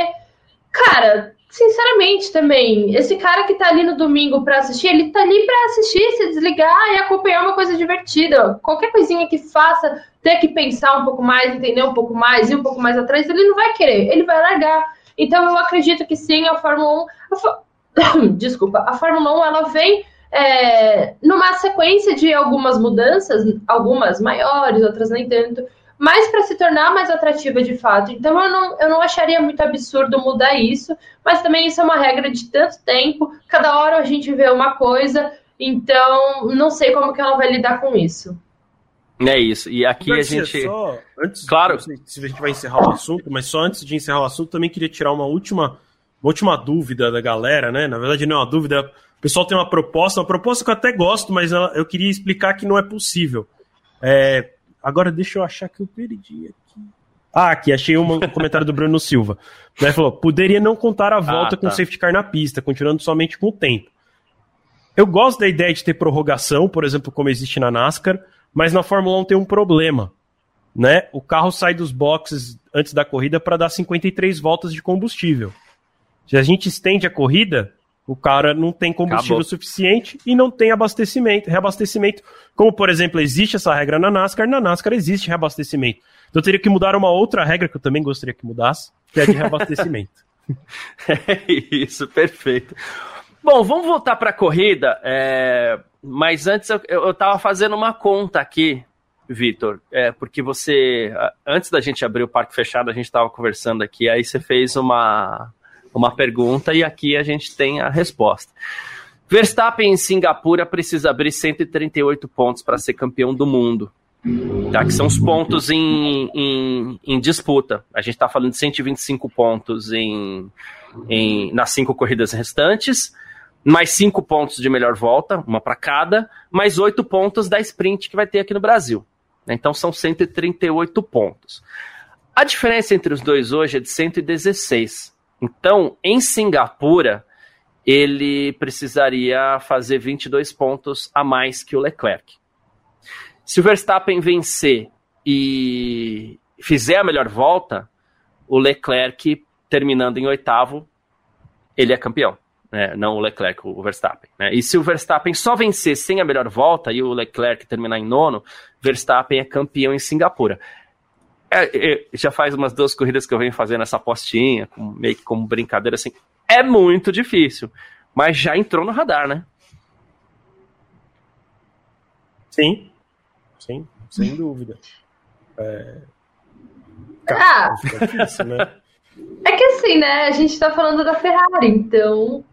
cara, sinceramente também, esse cara que tá ali no domingo para assistir, ele tá ali para assistir, se desligar e acompanhar uma coisa divertida. Qualquer coisinha que faça ter que pensar um pouco mais, entender um pouco mais, ir um pouco mais atrás, ele não vai querer, ele vai largar. Então eu acredito que sim, a Fórmula 1. A Desculpa, a Fórmula 1 ela vem é, numa sequência de algumas mudanças, algumas maiores, outras nem tanto, mas para se tornar mais atrativa de fato. Então eu não, eu não acharia muito absurdo mudar isso, mas também isso é uma regra de tanto tempo, cada hora a gente vê uma coisa, então não sei como que ela vai lidar com isso. É isso. E aqui a gente. Só, antes, claro. se a gente vai encerrar o assunto, mas só antes de encerrar o assunto, também queria tirar uma última, uma última dúvida da galera, né? Na verdade, não é uma dúvida. O pessoal tem uma proposta, uma proposta que eu até gosto, mas eu queria explicar que não é possível. É, Agora deixa eu achar que eu perdi aqui. Ah, aqui, achei um comentário do Bruno Silva. Ele falou: poderia não contar a volta ah, tá. com safety car na pista, continuando somente com o tempo. Eu gosto da ideia de ter prorrogação, por exemplo, como existe na NASCAR, mas na Fórmula 1 tem um problema. Né? O carro sai dos boxes antes da corrida para dar 53 voltas de combustível. Se a gente estende a corrida, o cara não tem combustível Acabou. suficiente e não tem abastecimento, reabastecimento. Como, por exemplo, existe essa regra na NASCAR, na NASCAR existe reabastecimento. Então teria que mudar uma outra regra que eu também gostaria que mudasse, que é de reabastecimento. é isso, perfeito. Bom, vamos voltar para a corrida, é... mas antes eu estava fazendo uma conta aqui, Vitor, é, porque você, antes da gente abrir o parque fechado, a gente estava conversando aqui, aí você fez uma, uma pergunta e aqui a gente tem a resposta. Verstappen em Singapura precisa abrir 138 pontos para ser campeão do mundo. Tá, que são os pontos em, em, em disputa. A gente está falando de 125 pontos em, em, nas cinco corridas restantes, mais cinco pontos de melhor volta, uma para cada, mais oito pontos da sprint que vai ter aqui no Brasil. Então são 138 pontos. A diferença entre os dois hoje é de 116. Então, em Singapura, ele precisaria fazer 22 pontos a mais que o Leclerc. Se o Verstappen vencer e fizer a melhor volta, o Leclerc terminando em oitavo, ele é campeão. Né? Não o Leclerc, o Verstappen. Né? E se o Verstappen só vencer sem a melhor volta e o Leclerc terminar em nono, Verstappen é campeão em Singapura. É, é, já faz umas duas corridas que eu venho fazendo essa apostinha, com, meio que como brincadeira assim. É muito difícil, mas já entrou no radar, né? Sim, sim, sem dúvida. É, ah. difícil, né? É que assim, né? A gente tá falando da Ferrari, então.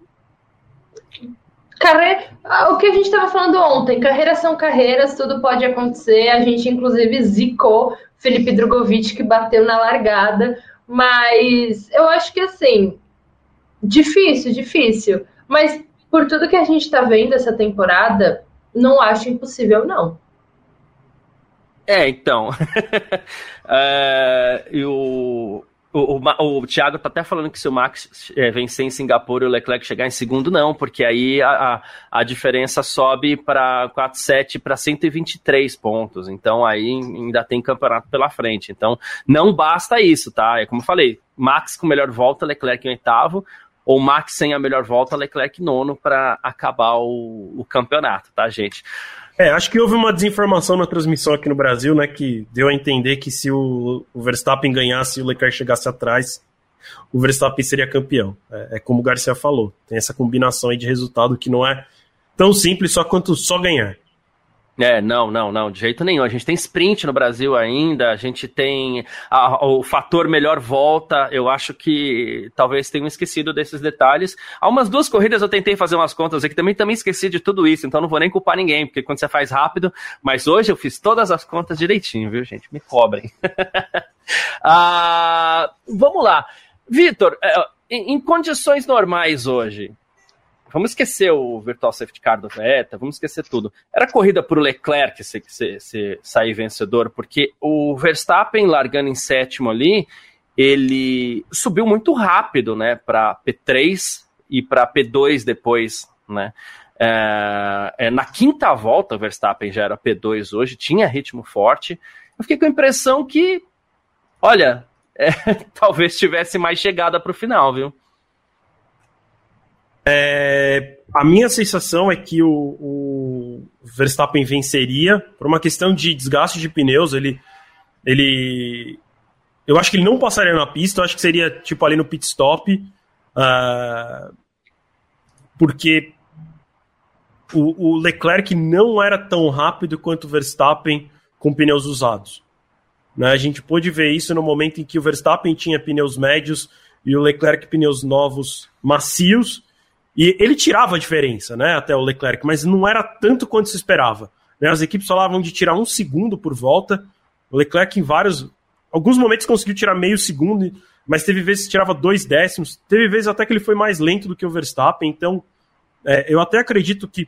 Carreira, ah, o que a gente estava falando ontem, carreiras são carreiras, tudo pode acontecer. A gente, inclusive, zicou Felipe Drogovic, que bateu na largada. Mas eu acho que, assim, difícil, difícil. Mas por tudo que a gente está vendo essa temporada, não acho impossível, não. É, então. é, o, o, o, o Thiago tá até falando que se o Max é, vencer em Singapura e o Leclerc chegar em segundo, não, porque aí a, a, a diferença sobe para 4,7 para 123 pontos. Então aí ainda tem campeonato pela frente. Então não basta isso, tá? É como eu falei: Max com melhor volta, Leclerc em oitavo, ou Max sem a melhor volta, Leclerc nono para acabar o, o campeonato, tá, gente? É, acho que houve uma desinformação na transmissão aqui no Brasil, né, que deu a entender que se o, o Verstappen ganhasse e o Leclerc chegasse atrás, o Verstappen seria campeão. É, é, como o Garcia falou, tem essa combinação aí de resultado que não é tão simples só quanto só ganhar. É, não, não, não, de jeito nenhum. A gente tem sprint no Brasil ainda, a gente tem a, o fator melhor volta. Eu acho que talvez tenham esquecido desses detalhes. Há umas duas corridas eu tentei fazer umas contas aqui também, também esqueci de tudo isso, então não vou nem culpar ninguém, porque quando você faz rápido, mas hoje eu fiz todas as contas direitinho, viu, gente? Me cobrem. ah, vamos lá. Vitor, é, em, em condições normais hoje, Vamos esquecer o virtual safety car do Vettel, vamos esquecer tudo. Era corrida para o Leclerc se, se, se sair vencedor, porque o Verstappen largando em sétimo ali, ele subiu muito rápido, né, para P3 e para P2 depois, né. É, é, na quinta volta, o Verstappen já era P2 hoje, tinha ritmo forte. Eu fiquei com a impressão que, olha, é, talvez tivesse mais chegada para o final, viu? É, a minha sensação é que o, o, Verstappen venceria por uma questão de desgaste de pneus. Ele, ele, eu acho que ele não passaria na pista. Eu acho que seria tipo ali no pit stop, uh, porque o, o, Leclerc não era tão rápido quanto o Verstappen com pneus usados. Né? A gente pôde ver isso no momento em que o Verstappen tinha pneus médios e o Leclerc pneus novos macios e ele tirava a diferença, né, até o Leclerc, mas não era tanto quanto se esperava. Né? As equipes falavam de tirar um segundo por volta. O Leclerc, em vários. Alguns momentos conseguiu tirar meio segundo, mas teve vezes que tirava dois décimos. Teve vezes até que ele foi mais lento do que o Verstappen. Então, é, eu até acredito que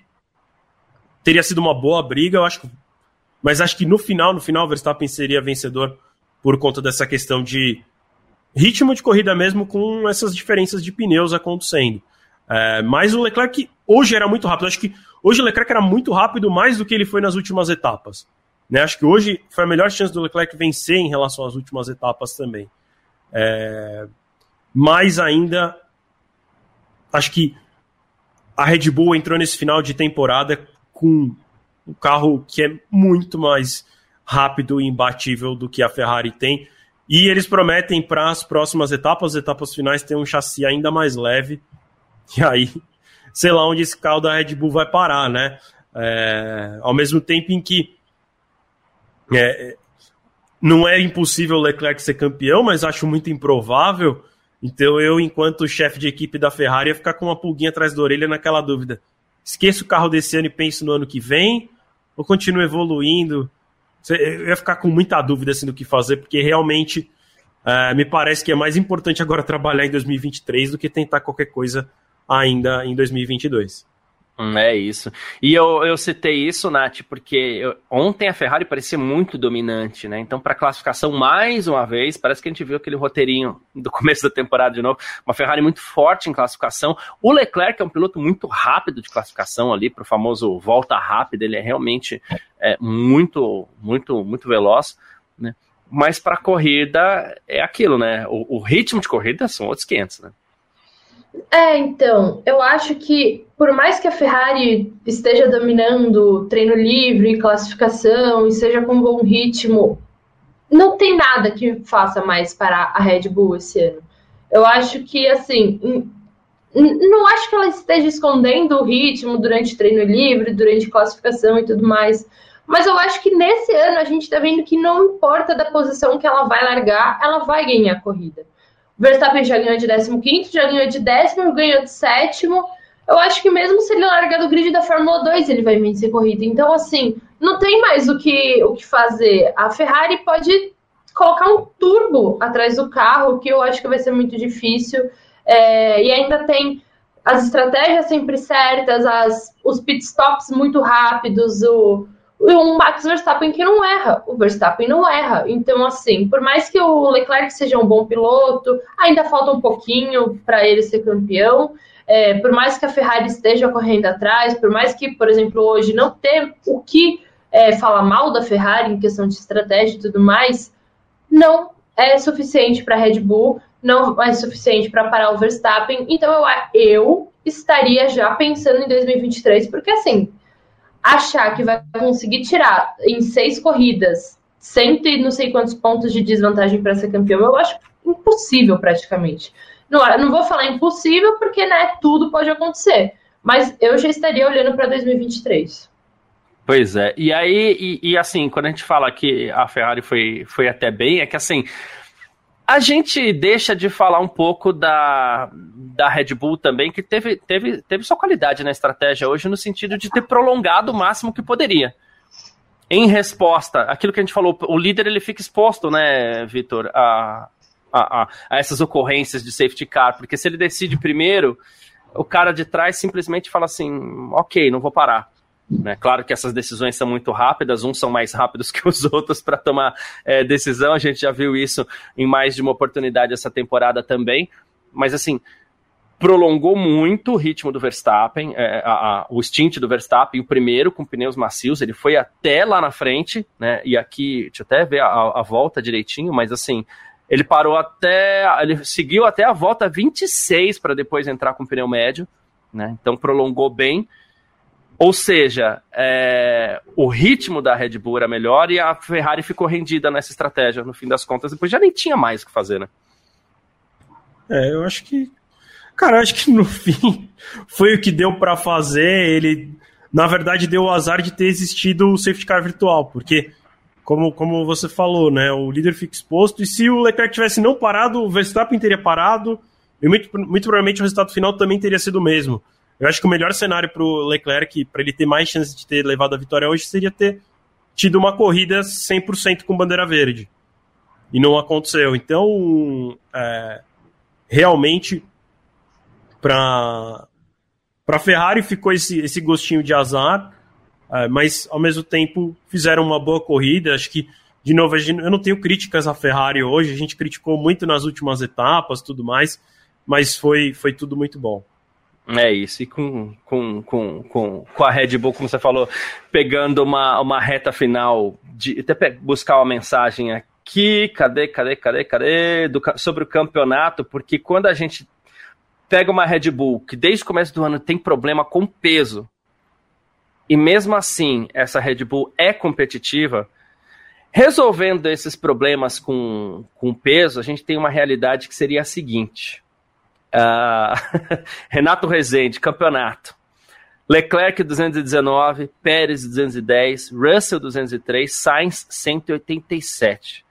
teria sido uma boa briga. Eu acho que, mas acho que no final, no final, o Verstappen seria vencedor por conta dessa questão de ritmo de corrida mesmo, com essas diferenças de pneus acontecendo. É, mas o Leclerc hoje era muito rápido. Acho que hoje o Leclerc era muito rápido mais do que ele foi nas últimas etapas. Né? Acho que hoje foi a melhor chance do Leclerc vencer em relação às últimas etapas também. É, mais ainda, acho que a Red Bull entrou nesse final de temporada com um carro que é muito mais rápido e imbatível do que a Ferrari tem. E eles prometem para as próximas etapas, as etapas finais, ter um chassi ainda mais leve. E aí, sei lá onde esse carro da Red Bull vai parar, né? É, ao mesmo tempo em que é, não é impossível o Leclerc ser campeão, mas acho muito improvável. Então eu, enquanto chefe de equipe da Ferrari, ia ficar com uma pulguinha atrás da orelha naquela dúvida. Esqueço o carro desse ano e penso no ano que vem? Ou continuo evoluindo? Eu ia ficar com muita dúvida assim, do que fazer, porque realmente é, me parece que é mais importante agora trabalhar em 2023 do que tentar qualquer coisa ainda em 2022. Hum, é isso. E eu, eu citei isso, Nath, porque eu, ontem a Ferrari parecia muito dominante, né? Então, para classificação, mais uma vez, parece que a gente viu aquele roteirinho do começo da temporada de novo. Uma Ferrari muito forte em classificação. O Leclerc é um piloto muito rápido de classificação ali, para o famoso volta rápida, ele é realmente é, muito, muito, muito veloz, né? Mas para corrida é aquilo, né? O, o ritmo de corrida são outros 500, né? É, então, eu acho que por mais que a Ferrari esteja dominando treino livre, classificação e seja com bom ritmo, não tem nada que faça mais para a Red Bull esse ano. Eu acho que, assim, não acho que ela esteja escondendo o ritmo durante treino livre, durante classificação e tudo mais, Mas eu acho que nesse ano a gente está vendo que não importa da posição que ela vai largar, ela vai ganhar a corrida. Verstappen já ganhou de 15, já ganhou de décimo, ganhou de sétimo. Eu acho que mesmo se ele largar do grid da Fórmula 2, ele vai vencer corrida. Então, assim, não tem mais o que, o que fazer. A Ferrari pode colocar um turbo atrás do carro, que eu acho que vai ser muito difícil. É, e ainda tem as estratégias sempre certas, as, os pitstops muito rápidos, o, o Max Verstappen que não erra. O Verstappen não erra. Então, assim, por mais que o Leclerc seja um bom piloto, ainda falta um pouquinho para ele ser campeão. É, por mais que a Ferrari esteja correndo atrás, por mais que, por exemplo, hoje não ter o que é, falar mal da Ferrari em questão de estratégia e tudo mais, não é suficiente para a Red Bull, não é suficiente para parar o Verstappen. Então eu, eu estaria já pensando em 2023, porque assim, achar que vai conseguir tirar em seis corridas cento e não sei quantos pontos de desvantagem para ser campeão, eu acho impossível praticamente. Não, não vou falar impossível porque né, tudo pode acontecer, mas eu já estaria olhando para 2023. Pois é, e aí, e, e, assim, quando a gente fala que a Ferrari foi, foi até bem, é que assim, a gente deixa de falar um pouco da, da Red Bull também, que teve, teve, teve sua qualidade na estratégia hoje, no sentido de ter prolongado o máximo que poderia. Em resposta, aquilo que a gente falou, o líder ele fica exposto, né, Vitor, a, a, a, essas ocorrências de safety car, porque se ele decide primeiro, o cara de trás simplesmente fala assim: ok, não vou parar. Né? Claro que essas decisões são muito rápidas, uns são mais rápidos que os outros para tomar é, decisão, a gente já viu isso em mais de uma oportunidade essa temporada também, mas assim, prolongou muito o ritmo do Verstappen, é, a, a, o stint do Verstappen, o primeiro com pneus macios, ele foi até lá na frente, né? E aqui, deixa eu até ver a, a volta direitinho, mas assim, ele parou até, ele seguiu até a volta 26 para depois entrar com pneu médio, né? Então prolongou bem. Ou seja, é, o ritmo da Red Bull era melhor e a Ferrari ficou rendida nessa estratégia, no fim das contas, depois já nem tinha mais o que fazer, né? É, eu acho que. Cara, acho que no fim foi o que deu para fazer. Ele, na verdade, deu o azar de ter existido o safety car virtual, porque, como, como você falou, né, o líder fica exposto, e se o Leclerc tivesse não parado, o Verstappen teria parado, e muito, muito provavelmente o resultado final também teria sido o mesmo. Eu acho que o melhor cenário para o Leclerc, para ele ter mais chance de ter levado a vitória hoje, seria ter tido uma corrida 100% com bandeira verde. E não aconteceu. Então, é, realmente, para a Ferrari ficou esse, esse gostinho de azar, é, mas ao mesmo tempo fizeram uma boa corrida. Acho que, de novo, eu não tenho críticas à Ferrari hoje, a gente criticou muito nas últimas etapas tudo mais, mas foi, foi tudo muito bom. É isso, e com, com, com, com, com a Red Bull, como você falou, pegando uma, uma reta final, de até buscar uma mensagem aqui, cadê, cadê, cadê, cadê, do, sobre o campeonato, porque quando a gente pega uma Red Bull que desde o começo do ano tem problema com peso, e mesmo assim essa Red Bull é competitiva, resolvendo esses problemas com, com peso, a gente tem uma realidade que seria a seguinte Uh, Renato Rezende, campeonato. Leclerc 219, Pérez 210, Russell 203, Sainz 187.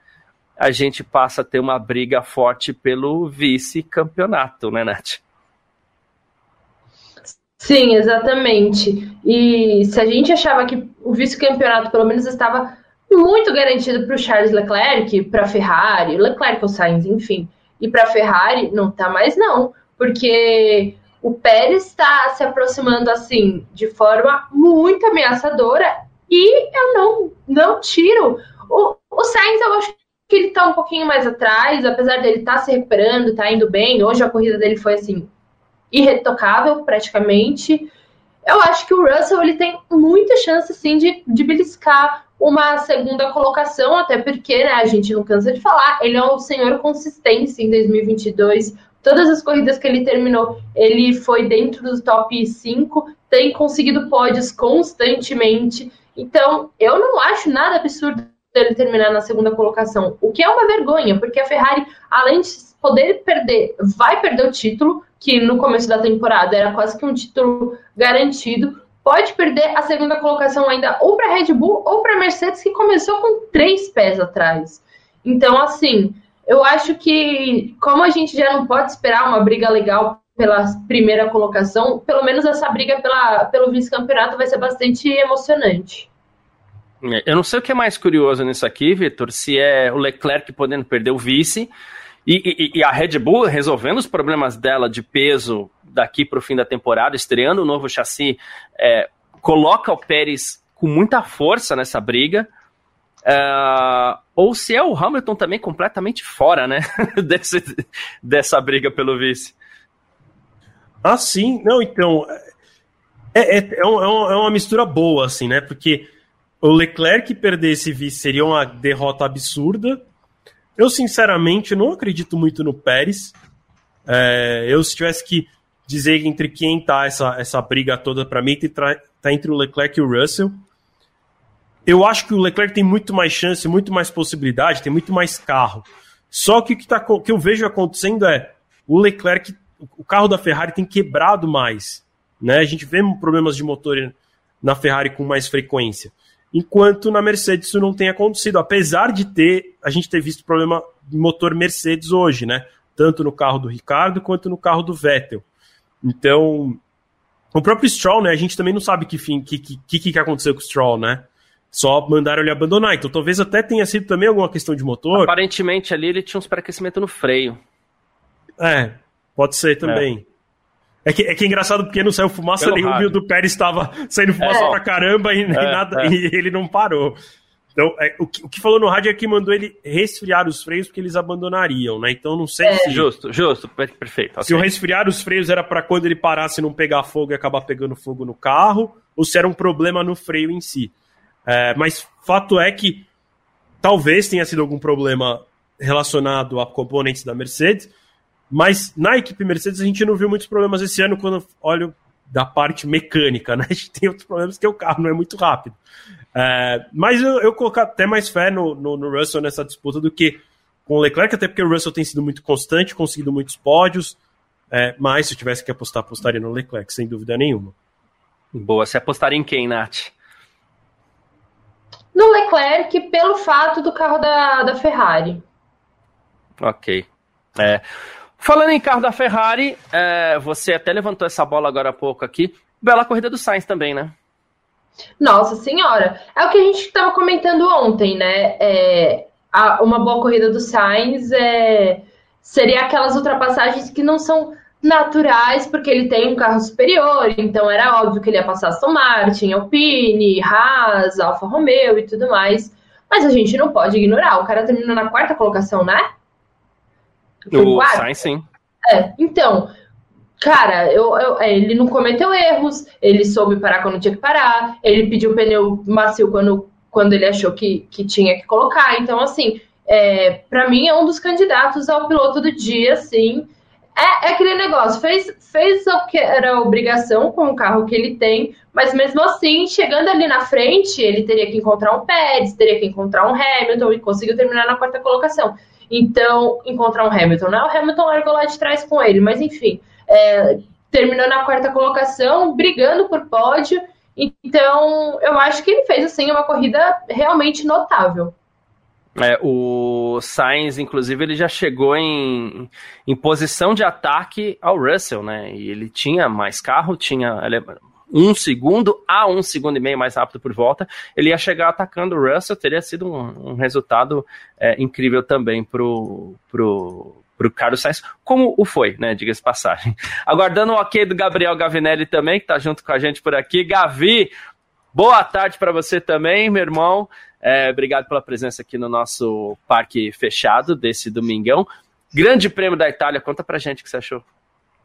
A gente passa a ter uma briga forte pelo vice-campeonato, né, Nath? Sim, exatamente. E se a gente achava que o vice-campeonato pelo menos estava muito garantido para o Charles Leclerc, para a Ferrari, Leclerc ou Sainz, enfim, e para a Ferrari não tá mais não, porque o Pérez está se aproximando assim de forma muito ameaçadora e eu não não tiro o, o Sainz eu acho que ele está um pouquinho mais atrás, apesar dele estar tá se recuperando, tá indo bem. Hoje a corrida dele foi assim irretocável praticamente. Eu acho que o Russell ele tem muita chance sim de, de beliscar uma segunda colocação, até porque né, a gente não cansa de falar, ele é o senhor consistência em 2022. Todas as corridas que ele terminou, ele foi dentro do top 5, tem conseguido pódios constantemente. Então, eu não acho nada absurdo ele terminar na segunda colocação, o que é uma vergonha, porque a Ferrari, além de poder perder, vai perder o título, que no começo da temporada era quase que um título garantido, pode perder a segunda colocação ainda ou para Red Bull ou para Mercedes, que começou com três pés atrás. Então, assim, eu acho que, como a gente já não pode esperar uma briga legal pela primeira colocação, pelo menos essa briga pela, pelo vice-campeonato vai ser bastante emocionante. É, eu não sei o que é mais curioso nisso aqui, Vitor, se é o Leclerc podendo perder o vice e, e, e a Red Bull resolvendo os problemas dela de peso daqui para o fim da temporada, estreando o um novo chassi, é, coloca o Pérez com muita força nessa briga. Uh, ou se é o Hamilton também completamente fora, né? Desse, dessa briga pelo vice. Ah, sim. Não, então. É, é, é, um, é, uma mistura boa, assim, né? Porque o Leclerc perder esse vice seria uma derrota absurda. Eu, sinceramente, não acredito muito no Pérez. É, eu, se tivesse que dizer entre quem tá essa, essa briga toda, para mim, tá, entre o Leclerc e o Russell. Eu acho que o Leclerc tem muito mais chance, muito mais possibilidade, tem muito mais carro. Só que o que, tá, que eu vejo acontecendo é o Leclerc, o carro da Ferrari tem quebrado mais. Né? A gente vê problemas de motor na Ferrari com mais frequência. Enquanto na Mercedes isso não tem acontecido, apesar de ter a gente ter visto problema de motor Mercedes hoje, né? Tanto no carro do Ricardo quanto no carro do Vettel. Então, o próprio Stroll, né? A gente também não sabe que fim, que, que, que aconteceu com o Stroll, né? Só mandaram ele abandonar. Então talvez até tenha sido também alguma questão de motor. Aparentemente ali ele tinha uns pré-aquecimento no freio. É, pode ser também. É. É que, é que é engraçado porque não saiu fumaça nenhuma e o do Pérez estava saindo fumaça é. pra caramba e, é, nada, é. e ele não parou. Então, é, o, que, o, que, falou no rádio é que mandou ele resfriar os freios porque eles abandonariam, né? Então não sei é. se. Justo, justo, perfeito. Se okay. o resfriar os freios era para quando ele parasse não pegar fogo e acabar pegando fogo no carro, ou se era um problema no freio em si. É, mas fato é que talvez tenha sido algum problema relacionado a componentes da Mercedes, mas na equipe Mercedes a gente não viu muitos problemas esse ano quando olho da parte mecânica, né? A gente tem outros problemas que o carro não é muito rápido. É, mas eu, eu coloco até mais fé no, no, no, Russell nessa disputa do que com o Leclerc, até porque o Russell tem sido muito constante, conseguido muitos pódios. É, mas se eu tivesse que apostar, apostaria no Leclerc, sem dúvida nenhuma. Boa, você apostaria em quem, Nath? No Leclerc, pelo fato do carro da, da Ferrari. Ok. É, falando em carro da Ferrari, é, você até levantou essa bola agora há pouco aqui. Bela corrida do Sainz também, né? Nossa senhora, é o que a gente estava comentando ontem, né? É, a, uma boa corrida do Sainz é, seria aquelas ultrapassagens que não são naturais, porque ele tem um carro superior, então era óbvio que ele ia passar Aston Martin, Alpine, Haas, Alfa Romeo e tudo mais. Mas a gente não pode ignorar, o cara terminou na quarta colocação, né? O Sainz, sim. É, então, Cara, eu, eu, é, ele não cometeu erros, ele soube parar quando tinha que parar, ele pediu pneu macio quando, quando ele achou que, que tinha que colocar. Então, assim, é, para mim é um dos candidatos ao piloto do dia, assim. É, é, aquele negócio, fez, fez o que era obrigação com o carro que ele tem, mas mesmo assim, chegando ali na frente, ele teria que encontrar um Pérez, teria que encontrar um Hamilton e conseguiu terminar na quarta colocação. Então, encontrar um Hamilton, né? O Hamilton largou lá de trás com ele, mas enfim é, terminou na quarta colocação, brigando por pódio. Então, eu acho que ele fez assim uma corrida realmente notável. É, o Sainz, inclusive, ele já chegou em, em posição de ataque ao Russell, né? E ele tinha mais carro, tinha ele, um segundo a um segundo e meio mais rápido por volta. Ele ia chegar atacando o Russell, teria sido um, um resultado é, incrível também pro, pro, para o Carlos Sainz, como o foi, né? Diga-se passagem. Aguardando o ok do Gabriel Gavinelli também, que está junto com a gente por aqui. Gavi, boa tarde para você também, meu irmão. É, obrigado pela presença aqui no nosso parque fechado desse domingão. Grande prêmio da Itália, conta pra gente o que você achou.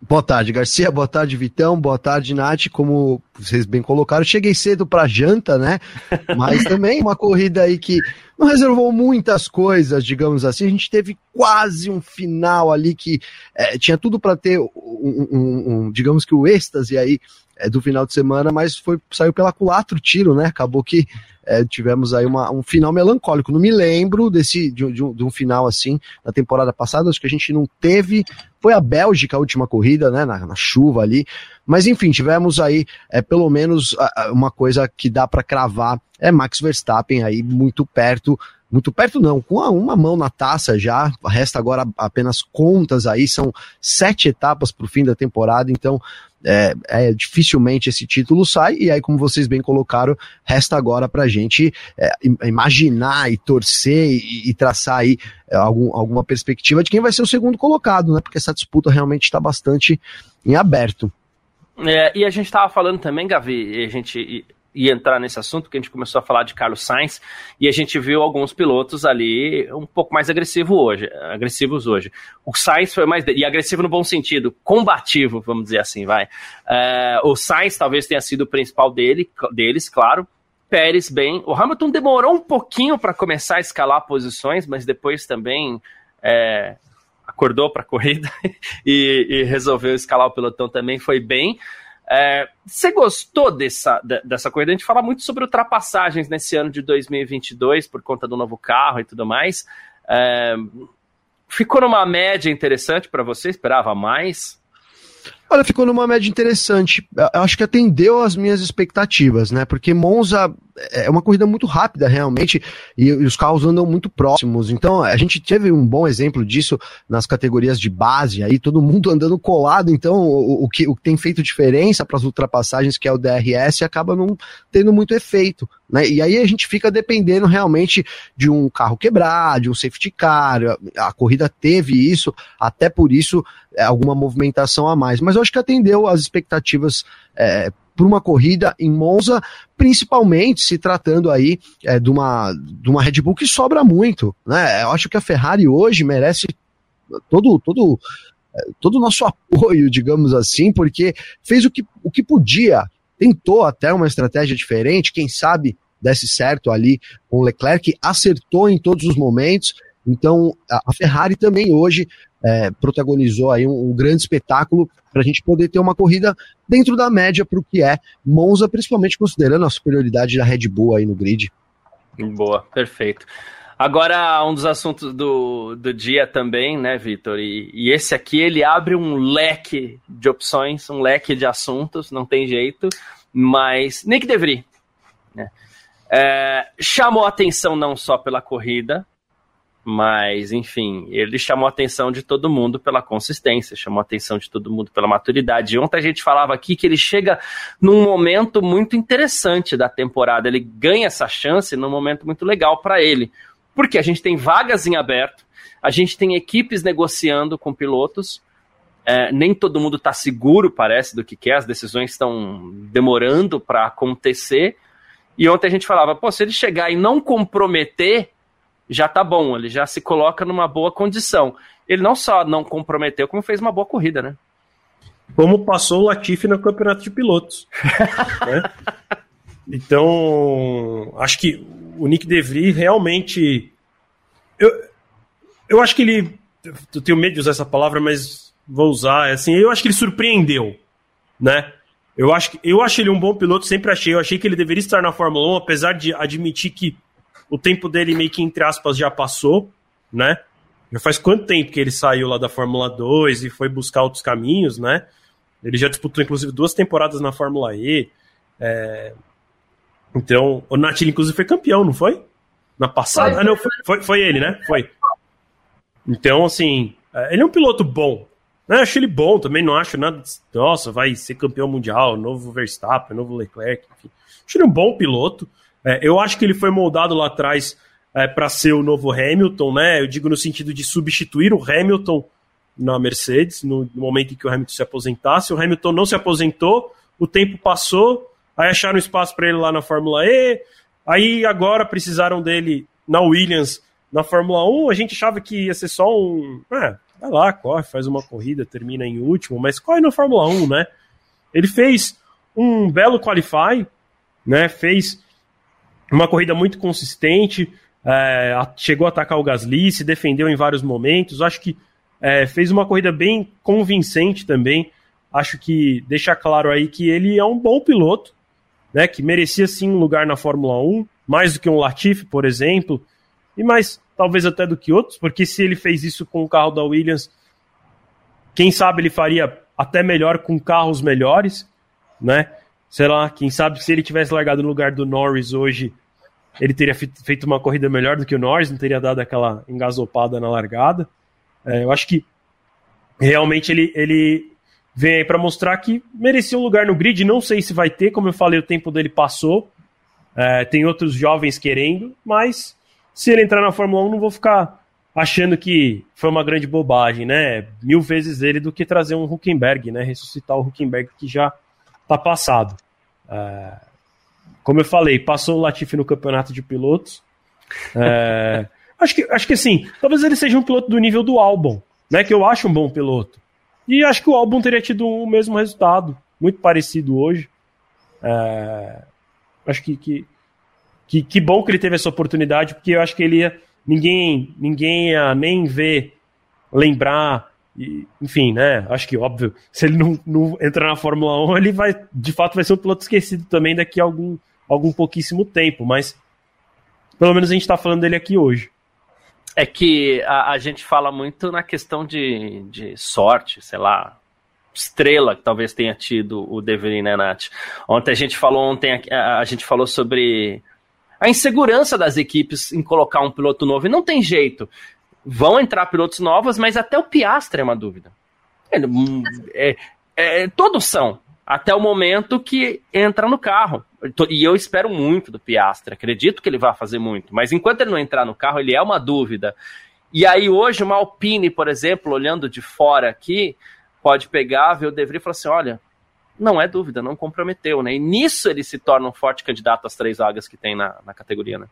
Boa tarde, Garcia. Boa tarde, Vitão. Boa tarde, Nath. Como vocês bem colocaram, cheguei cedo para janta, né? Mas também uma corrida aí que não reservou muitas coisas, digamos assim. A gente teve quase um final ali que é, tinha tudo para ter um, um, um, digamos que o êxtase aí é, do final de semana, mas foi saiu pela culatra o tiro, né? Acabou que é, tivemos aí uma, um final melancólico. Não me lembro desse de, de, um, de, um, final assim na temporada passada. Acho que a gente não teve Foi a Bélgica a última corrida, né, na, na chuva ali. Mas enfim, tivemos aí é, pelo menos uma coisa que dá para cravar é Max Verstappen aí muito perto muito perto não, com uma mão na taça já, resta agora apenas contas aí, são sete etapas para o fim da temporada, então é, é, dificilmente esse título sai, e aí, como vocês bem colocaram, resta agora para a gente é, imaginar e torcer e, e traçar aí é, algum, alguma perspectiva de quem vai ser o segundo colocado, né? Porque essa disputa realmente está bastante em aberto. É, e a gente estava falando também, Gavi, a gente ia entrar nesse assunto, que a gente começou a falar de Carlos Sainz, e a gente viu alguns pilotos ali um pouco mais agressivo hoje, agressivos hoje. O Sainz foi mais. E agressivo no bom sentido, combativo, vamos dizer assim, vai. É, o Sainz talvez tenha sido o principal dele, deles, claro. Pérez bem. O Hamilton demorou um pouquinho para começar a escalar posições, mas depois também é, acordou para a corrida e, e resolveu escalar o pelotão também, foi bem. É, você gostou dessa, dessa corrida? A gente fala muito sobre ultrapassagens nesse ano de 2022 por conta do novo carro e tudo mais. É, ficou numa média interessante para você? Esperava mais? Olha, ficou numa média interessante. Acho que atendeu às minhas expectativas, né? Porque Monza é uma corrida muito rápida, realmente, e, e, os carros andam muito próximos. Então, a gente teve um bom exemplo disso nas categorias de base, aí todo mundo andando colado. Então, o, o que, o que tem feito diferença para as ultrapassagens, que é o DRS, acaba não tendo muito efeito. Né? E aí a gente fica dependendo realmente de um carro quebrar, de um safety car. A, a corrida teve isso, até por isso, é, alguma movimentação a mais. Mas eu acho que atendeu às expectativas é, para uma corrida em Monza, principalmente se tratando aí é, de, uma, de uma Red Bull que sobra muito. Né? Eu acho que a Ferrari hoje merece todo, todo, é, todo o nosso apoio, digamos assim, porque fez o que, o que podia, tentou até uma estratégia diferente, quem sabe desse certo ali com o Leclerc, acertou em todos os momentos. Então, a Ferrari também hoje é, protagonizou aí um, um grande espetáculo para a gente poder ter uma corrida dentro da média para o que é Monza, principalmente considerando a superioridade da Red Bull aí no grid. Boa, perfeito. Agora, um dos assuntos do, do dia também, né, Vitor? E, e, esse aqui ele abre um leque de opções, um leque de assuntos, não tem jeito, mas que deveria. Né? É, chamou atenção não só pela corrida, mas, enfim, ele chamou a atenção de todo mundo pela consistência, chamou a atenção de todo mundo pela maturidade. E ontem a gente falava aqui que ele chega num momento muito interessante da temporada. Ele ganha essa chance num momento muito legal para ele. Porque a gente tem vagas em aberto, a gente tem equipes negociando com pilotos. É, nem todo mundo está seguro, parece, do que quer, as decisões estão demorando para acontecer. E ontem a gente falava, pô, se ele chegar e não comprometer já tá bom, ele já se coloca numa boa condição. Ele não só não comprometeu, como fez uma boa corrida, né? Como passou o Latifi no campeonato de pilotos. né? Então, acho que o Nick DeVry realmente. Eu, eu acho que ele. Eu tenho medo de usar essa palavra, mas vou usar. É assim, eu acho que ele surpreendeu, né? Eu acho, que, eu acho ele um bom piloto, sempre achei. Eu achei que ele deveria estar na Fórmula 1, apesar de admitir que o tempo dele meio que, entre aspas, já passou, né? Já faz quanto tempo que ele saiu lá da Fórmula 2 e foi buscar outros caminhos, né? Ele já disputou, inclusive, duas temporadas na Fórmula E. É... Então, o Natil, inclusive, foi campeão, não foi? Na passada. Foi, ah, não, foi, foi, foi, ele, né? Foi. Então, assim, é, ele é um piloto bom. Né? Acho ele bom também, não acho nada. Nossa, vai ser campeão mundial, novo Verstappen, novo Leclerc, enfim. Acho ele um bom piloto. É, eu acho que ele foi moldado lá atrás é, para ser o novo Hamilton, né? Eu digo no sentido de substituir o Hamilton na Mercedes, no, momento em que o Hamilton se aposentasse. O Hamilton não se aposentou, o tempo passou, aí acharam espaço para ele lá na Fórmula E, aí agora precisaram dele na Williams na Fórmula 1. A gente achava que ia ser só um. É, vai lá, corre, faz uma corrida, termina em último, mas corre na Fórmula 1, né? Ele fez um belo qualify, né? Fez uma corrida muito consistente, é, chegou a atacar o Gasly, se defendeu em vários momentos. Acho que é, fez uma corrida bem convincente também. Acho que deixa claro aí que ele é um bom piloto, né, que merecia sim um lugar na Fórmula 1, mais do que um Latifi, por exemplo, e mais talvez até do que outros, porque se ele fez isso com o carro da Williams, Quem sabe ele faria até melhor com carros melhores, né? Sei lá, quem sabe se ele tivesse largado no lugar do Norris hoje, ele teria feito uma corrida melhor do que o Norris, não teria dado aquela engasopada na largada. É, eu acho que realmente ele, ele vem aí para mostrar que merecia um lugar no grid. Não sei se vai ter, como eu falei, o tempo dele passou. É, tem outros jovens querendo, mas se ele entrar na Fórmula 1, não vou ficar achando que foi uma grande bobagem, né? Mil vezes ele do que trazer um Huckenberg, né? Ressuscitar o Huckenberg que já tá passado. É, como eu falei, passou o Latifi no campeonato de pilotos. É, acho, que, acho que assim, talvez ele seja um piloto do nível do Albon, né? Que eu acho um bom piloto. E acho que o Albon teria tido o mesmo resultado, muito parecido hoje. É, acho que, que, que, que bom que ele teve essa oportunidade, porque eu acho que ele ia ninguém, ninguém ia nem ver, lembrar, e, enfim, né? Acho que óbvio, se ele não, não entrar na Fórmula 1, ele vai, de fato, vai ser um piloto esquecido também daqui a algum, algum pouquíssimo tempo, mas pelo menos a gente está falando dele aqui hoje. É que a, a, gente fala muito na questão de, de sorte, sei lá, estrela que talvez tenha tido o Devery, né, Nath? Ontem a gente falou, ontem a, a gente falou sobre a insegurança das equipes em colocar um piloto novo. E não tem jeito. Vão entrar pilotos novos, mas até o Piastre é uma dúvida. Hum, é, é, todos são. Até o momento que entra no carro. E eu espero muito do Piastre. Acredito que ele vai fazer muito. Mas enquanto ele não entrar no carro, ele é uma dúvida. E aí hoje uma Alpine, por exemplo, olhando de fora aqui, pode pegar, ver o De Vries e falar assim, olha, não é dúvida, não comprometeu, né? E nisso ele se torna um forte candidato às três vagas que tem na, na categoria, né?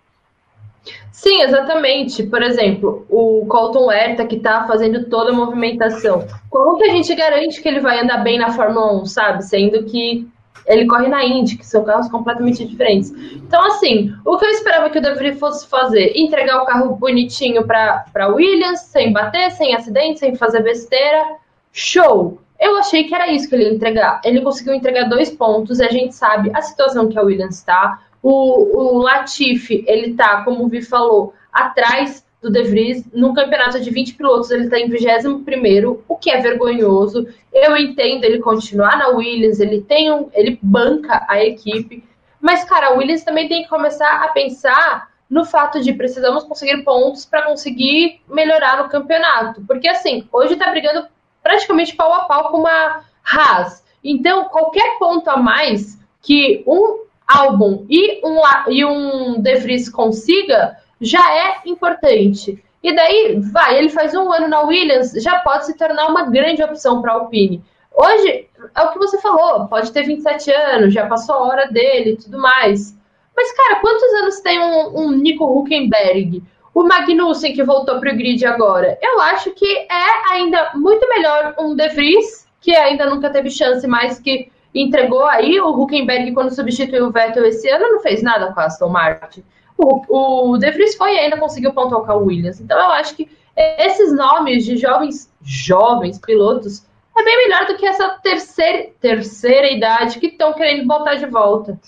Sim, exatamente. Por exemplo, o Colton Herta, que tá fazendo toda a movimentação. Como que a gente garante que ele vai andar bem na Fórmula 1, sabe? Sendo que ele corre na Indy, que são carros completamente diferentes. Então, assim, o que eu esperava que o Vries fosse fazer? Entregar o carro bonitinho para Williams, sem bater, sem acidente, sem fazer besteira. Show! Eu achei que era isso que ele ia entregar. Ele conseguiu entregar dois pontos e a gente sabe a situação que a Williams está. O, o Latifi, ele tá, como o Vi falou, atrás do De Vries. No campeonato de 20 pilotos, ele está em 21 o que é vergonhoso. Eu entendo ele continuar na Williams, ele tem um, ele banca a equipe. Mas, cara, a Williams também tem que começar a pensar no fato de precisamos conseguir pontos para conseguir melhorar no campeonato. Porque, assim, hoje está brigando praticamente pau a pau com uma Haas. Então, qualquer ponto a mais que um álbum e um, e um De Vries consiga já é importante. E daí, vai, ele faz um ano na Williams, já pode se tornar uma grande opção para a Alpine. Hoje, é o que você falou, pode ter 27 anos, já passou a hora dele e tudo mais. Mas, cara, quantos anos tem um, um Nico Huckenberg? O Magnussen, que voltou para o grid agora, eu acho que é ainda muito melhor um De Vries, que ainda nunca teve chance, mas que entregou aí. O Huckenberg, quando substituiu o Vettel esse ano, não fez nada com a Aston Martin. O, o De Vries foi e ainda conseguiu pontuar com a Williams. Então eu acho que esses nomes de jovens, jovens pilotos é bem melhor do que essa terceira, terceira idade que estão querendo botar de volta.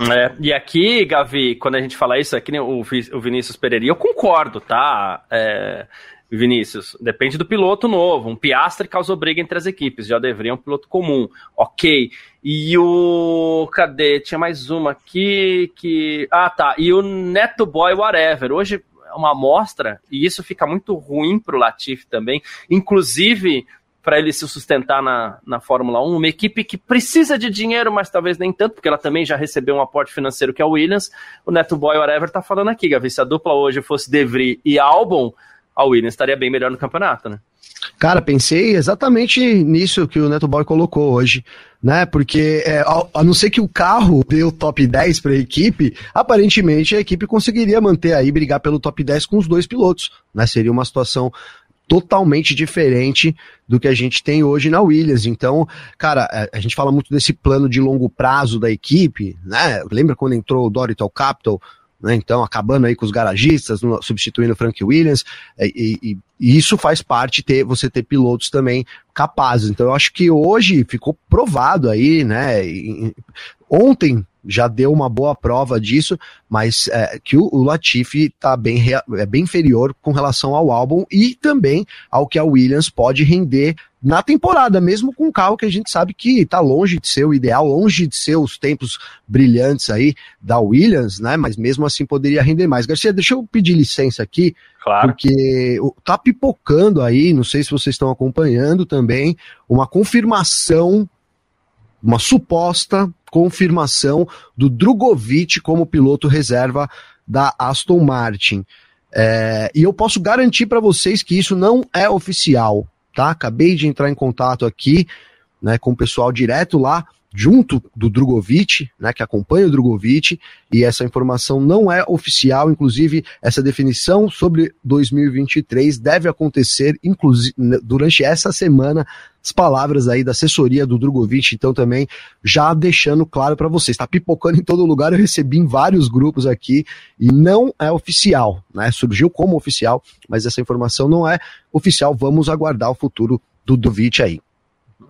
É, e aqui, Gavi, quando a gente fala isso, aqui o, o Vinícius Pereira, eu concordo, tá? É, Vinícius, depende do piloto novo. Um Piastre causou briga entre as equipes, já deveria um piloto comum. Ok. E o. Cadê? Tinha mais uma aqui que. Ah, tá. E o Neto Boy Whatever. Hoje é uma amostra, e isso fica muito ruim pro Latifi também. Inclusive, para ele se sustentar na, na Fórmula 1, uma equipe que precisa de dinheiro, mas talvez nem tanto, porque ela também já recebeu um aporte financeiro que é o Williams. O Neto Boy Whatever tá falando aqui, Gavi, se a dupla hoje fosse De Vries e Albon, a Williams estaria bem melhor no campeonato, né? Cara, pensei exatamente nisso que o Neto Boy colocou hoje, né? Porque é, a, não ser que o carro dê o top 10 para a equipe, aparentemente a equipe conseguiria manter aí, brigar pelo top 10 com os dois pilotos, né? Seria uma situação totalmente diferente do que a gente tem hoje na Williams. Então, cara, é, a gente fala muito desse plano de longo prazo da equipe, né? Lembra quando entrou o Dorital Capital? Né? Então, acabando aí com os garagistas, substituindo o Frank Williams, é, e, e, e, isso faz parte ter você ter pilotos também capazes. Então, eu acho que hoje ficou provado aí, né? Ontem já deu uma boa prova disso, mas é, que o, o Latifi está bem, é bem inferior com relação ao álbum e também ao que a Williams pode render na temporada, mesmo com um carro que a gente sabe que está longe de ser o ideal, longe de ser os tempos brilhantes aí da Williams, né? Mas mesmo assim poderia render mais. Garcia, deixa eu pedir licença aqui, claro. porque tá pipocando aí, não sei se vocês estão acompanhando também, uma confirmação, uma suposta confirmação do Drogovic como piloto reserva da Aston Martin. É, e eu posso garantir para vocês que isso não é oficial, tá? Acabei de entrar em contato aqui né, com o pessoal direto lá junto do Drogovic, né, que acompanha o Drogovic, e essa informação não é oficial, inclusive essa definição sobre 2023 deve acontecer inclusive durante essa semana, as palavras aí da assessoria do Drogovic, então também já deixando claro para vocês, está pipocando em todo lugar, eu recebi em vários grupos aqui e não é oficial, né? Surgiu como oficial, mas essa informação não é oficial, vamos aguardar o futuro do Drogovic aí.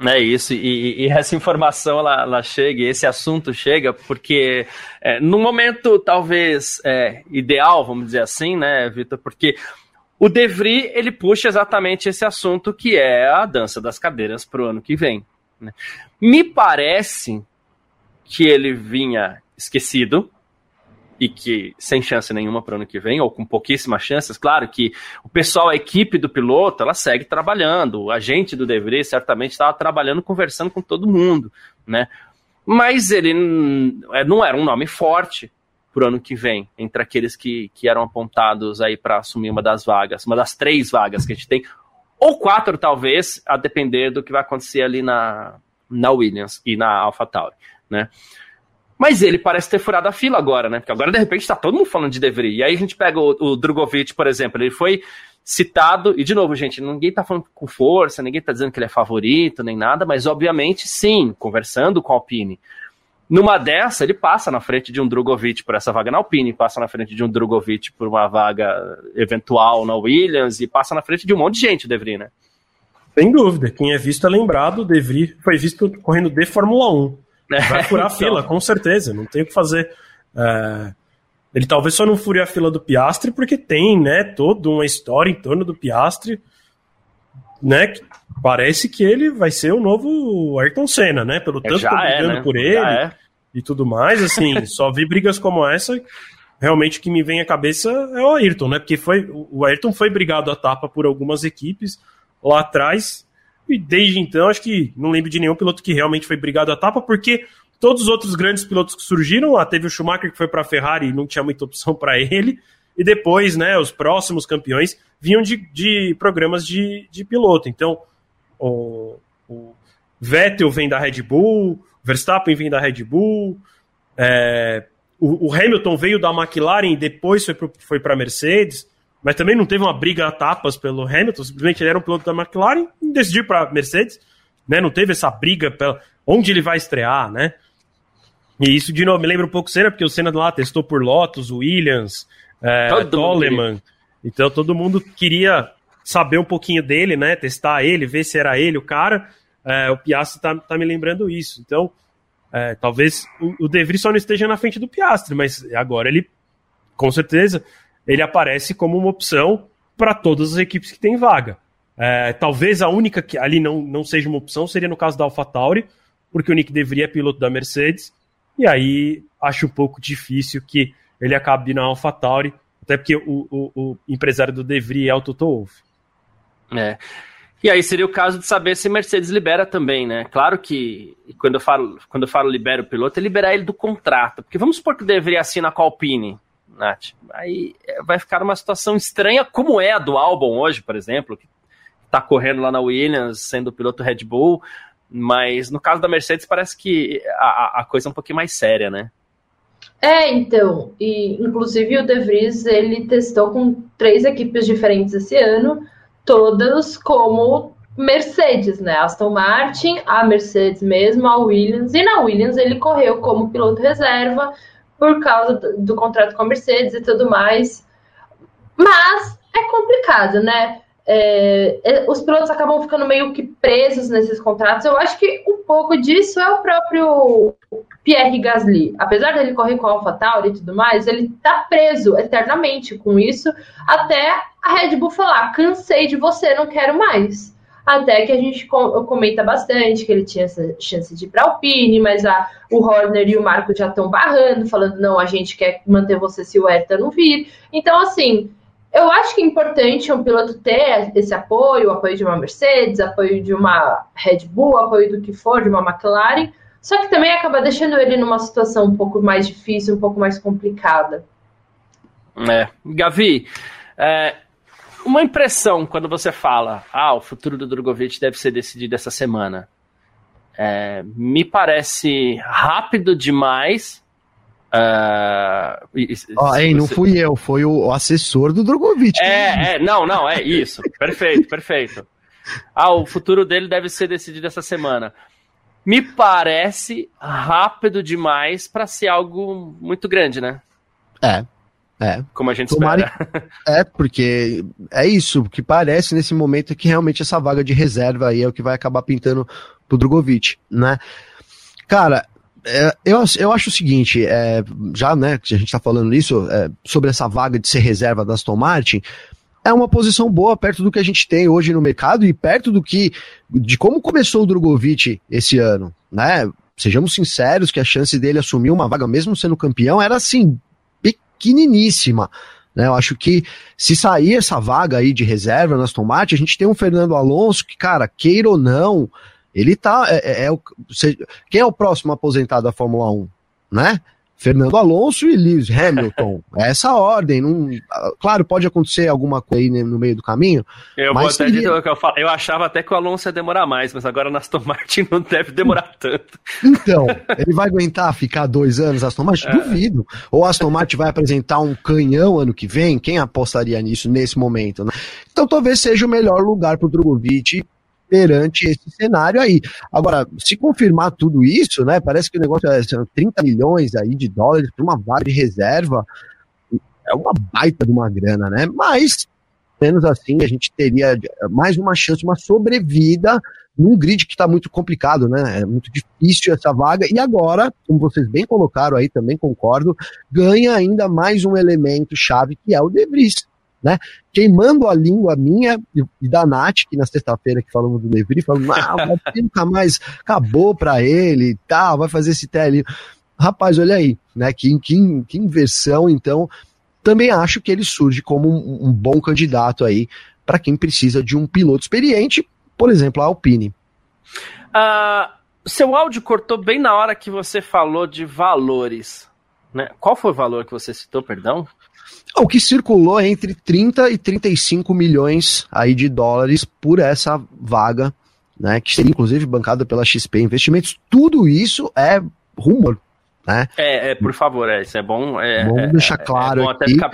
É isso, e, e, essa informação ela, ela chega, esse assunto chega, porque é, no momento talvez é, ideal, vamos dizer assim, né, Vitor, porque o Devry ele puxa exatamente esse assunto que é a dança das cadeiras para o ano que vem. Né? Me parece que ele vinha esquecido, e que sem chance nenhuma para o ano que vem, ou com pouquíssimas chances. Claro que o pessoal, a equipe do piloto, ela segue trabalhando. O agente do Devry certamente estava trabalhando, conversando com todo mundo, né? Mas ele é, não era um nome forte para o ano que vem, entre aqueles que, que eram apontados aí para assumir uma das vagas, uma das três vagas que a gente tem, ou quatro talvez, a depender do que vai acontecer ali na, na Williams e na AlphaTauri, né? Mas ele parece ter furado a fila agora, né? Porque agora, de repente, tá todo mundo falando de Devry. E aí a gente pega o, o Drogovic, por exemplo, ele foi citado, e de novo, gente, ninguém tá falando com força, ninguém tá dizendo que ele é favorito, nem nada, mas obviamente sim, conversando com a Alpine. Numa dessa, ele passa na frente de um Drogovic por essa vaga na Alpine, passa na frente de um Drogovic por uma vaga eventual na Williams, e passa na frente de um monte de gente, o né? Sem dúvida. Quem é visto é lembrado, o Devry foi visto correndo de Fórmula 1. Vai furar a então. fila, com certeza, não tem o que fazer. É, ele talvez só não fure a fila do Piastre, porque tem, né, toda uma história em torno do Piastre, né, que parece que ele vai ser o novo Ayrton Senna, né, pelo é, tanto que brigando é, né? por ele é. e tudo mais, assim, só vi brigas como essa, realmente o que me vem à cabeça é o Ayrton, né, porque foi, o Ayrton foi brigado a tapa por algumas equipes lá atrás, e desde então, acho que não lembro de nenhum piloto que realmente foi brigado a tapa, porque todos os outros grandes pilotos que surgiram, lá teve o Schumacher que foi para a Ferrari e não tinha muita opção para ele, e depois, né, os próximos campeões vinham de, de programas de, de piloto. Então, o, o Vettel vem da Red Bull, Verstappen vem da Red Bull, é, o, o, Hamilton veio da McLaren e depois foi para a Mercedes mas também não teve uma briga a tapas pelo Hamilton, simplesmente ele era um piloto da McLaren e decidiu para Mercedes, né? Não teve essa briga pela onde ele vai estrear, né? E isso de novo me lembra um pouco o Senna, porque o Senna lá testou por Lotus, Williams, é, Toleman. Então todo mundo queria saber um pouquinho dele, né? Testar ele, ver se era ele o cara. É, o Piastri tá, tá me lembrando isso. Então, é, talvez o, o De Vries só não esteja na frente do Piastri, mas agora ele, com certeza, ele aparece como uma opção para todas as equipes que têm vaga. É, talvez a única que ali não, não seja uma opção seria no caso da AlphaTauri, porque o Nick deveria é piloto da Mercedes, e aí acho um pouco difícil que ele acabe na AlphaTauri, até porque o, o, o empresário do De Vries é o Toto Wolff. É. E aí seria o caso de saber se Mercedes libera também, né? Claro que quando eu falo, quando eu falo libera o piloto, é liberar ele do contrato. Porque vamos supor que deveria assinar com a Alpine. Nath. Aí é, vai ficar uma situação estranha, como é a do Albon hoje, por exemplo, que está correndo lá na Williams, sendo piloto Red Bull, mas no caso da Mercedes parece que a, a coisa é um pouquinho mais séria, né? É, então, e inclusive o De Vries, ele testou com três equipes diferentes esse ano, todas como Mercedes, né? Aston Martin, a Mercedes mesmo, a Williams, e na Williams ele correu como piloto reserva, por causa do, do contrato com a Mercedes e tudo mais. Mas é complicado, né? É, é, os pilotos acabam ficando meio que presos nesses contratos. Eu acho que um pouco disso é o próprio Pierre Gasly. Apesar dele correr com a AlphaTauri e tudo mais, ele tá preso eternamente com isso até a Red Bull falar: cansei de você, não quero mais. Até que a gente comenta bastante que ele tinha essa chance de ir para Alpine, mas a, o Horner e o Marco já estão barrando, falando, não, a gente quer manter você se o Hertha não vir. Então, assim, eu acho que é importante um piloto ter esse apoio, apoio de uma Mercedes, apoio de uma Red Bull, apoio do que for, de uma McLaren, só que também acaba deixando ele numa situação um pouco mais difícil, um pouco mais complicada. É. Gavi, é, uma impressão quando você fala, ah, o futuro do Drogovic deve ser decidido essa semana. É, me parece rápido demais. Uh, oh, hein, não fui eu, foi o assessor do Drogovic. É, é, não, não, é isso. perfeito, perfeito. Ah, o futuro dele deve ser decidido essa semana. Me parece rápido demais para ser algo muito grande, né? É, é. Como a gente Tomara... espera. É, porque é isso, que parece nesse momento é que realmente essa vaga de reserva aí é o que vai acabar pintando pro Drogovic, né? Cara, é, eu, eu acho o seguinte, é, já né, que a gente tá falando isso, é, sobre essa vaga de ser reserva da Aston Martin, é uma posição boa perto do que a gente tem hoje no mercado e perto do que, de como começou o Drogovic esse ano, né? Sejamos sinceros que a chance dele assumir uma vaga, mesmo sendo campeão, era assim, pequeniníssima. Né? Eu acho que se sair essa vaga aí de reserva na Aston Martin, a gente tem um Fernando Alonso que, cara, queira ou não, ele tá. É, é, é o, quem é o próximo aposentado da Fórmula 1? Né? Fernando Alonso e Lewis Hamilton. É essa ordem. Não, claro, pode acontecer alguma coisa aí no meio do caminho. Eu vou até dizer o que eu falo. Eu achava até que o Alonso ia demorar mais, mas agora na Aston Martin não deve demorar tanto. Então, ele vai aguentar ficar dois anos Aston Martin? É. Duvido. Ou a Aston Martin vai apresentar um canhão ano que vem? Quem apostaria nisso nesse momento? Né? Então talvez seja o melhor lugar para o Drogovic perante esse cenário aí. Agora, se confirmar tudo isso, né, parece que o negócio é são 30 milhões aí de dólares para uma vaga de reserva, é uma baita de uma grana, né? Mas, menos assim, a gente teria mais uma chance, uma sobrevida num grid que está muito complicado, né? É muito difícil essa vaga. E agora, como vocês bem colocaram aí, também concordo, ganha ainda mais um elemento chave que é o De Vries né? Queimando a língua minha e da Nath, que na sexta-feira que falamos do Levry, falando, ah, nunca mais acabou para ele e tal, vai fazer esse tele. Rapaz, olha aí, né? Que, que, que inversão, então. Também acho que ele surge como um, um bom candidato aí para quem precisa de um piloto experiente, por exemplo, a Alpine. Uh, seu áudio cortou bem na hora que você falou de valores. Né? Qual foi o valor que você citou, perdão? O que circulou é entre 30 e 35 milhões aí de dólares por essa vaga, né, que seria inclusive bancada pela XP Investimentos. Tudo isso é rumor, né? É, é por favor, é, isso é bom. É, Vamos é, deixar é, claro é até, ficar...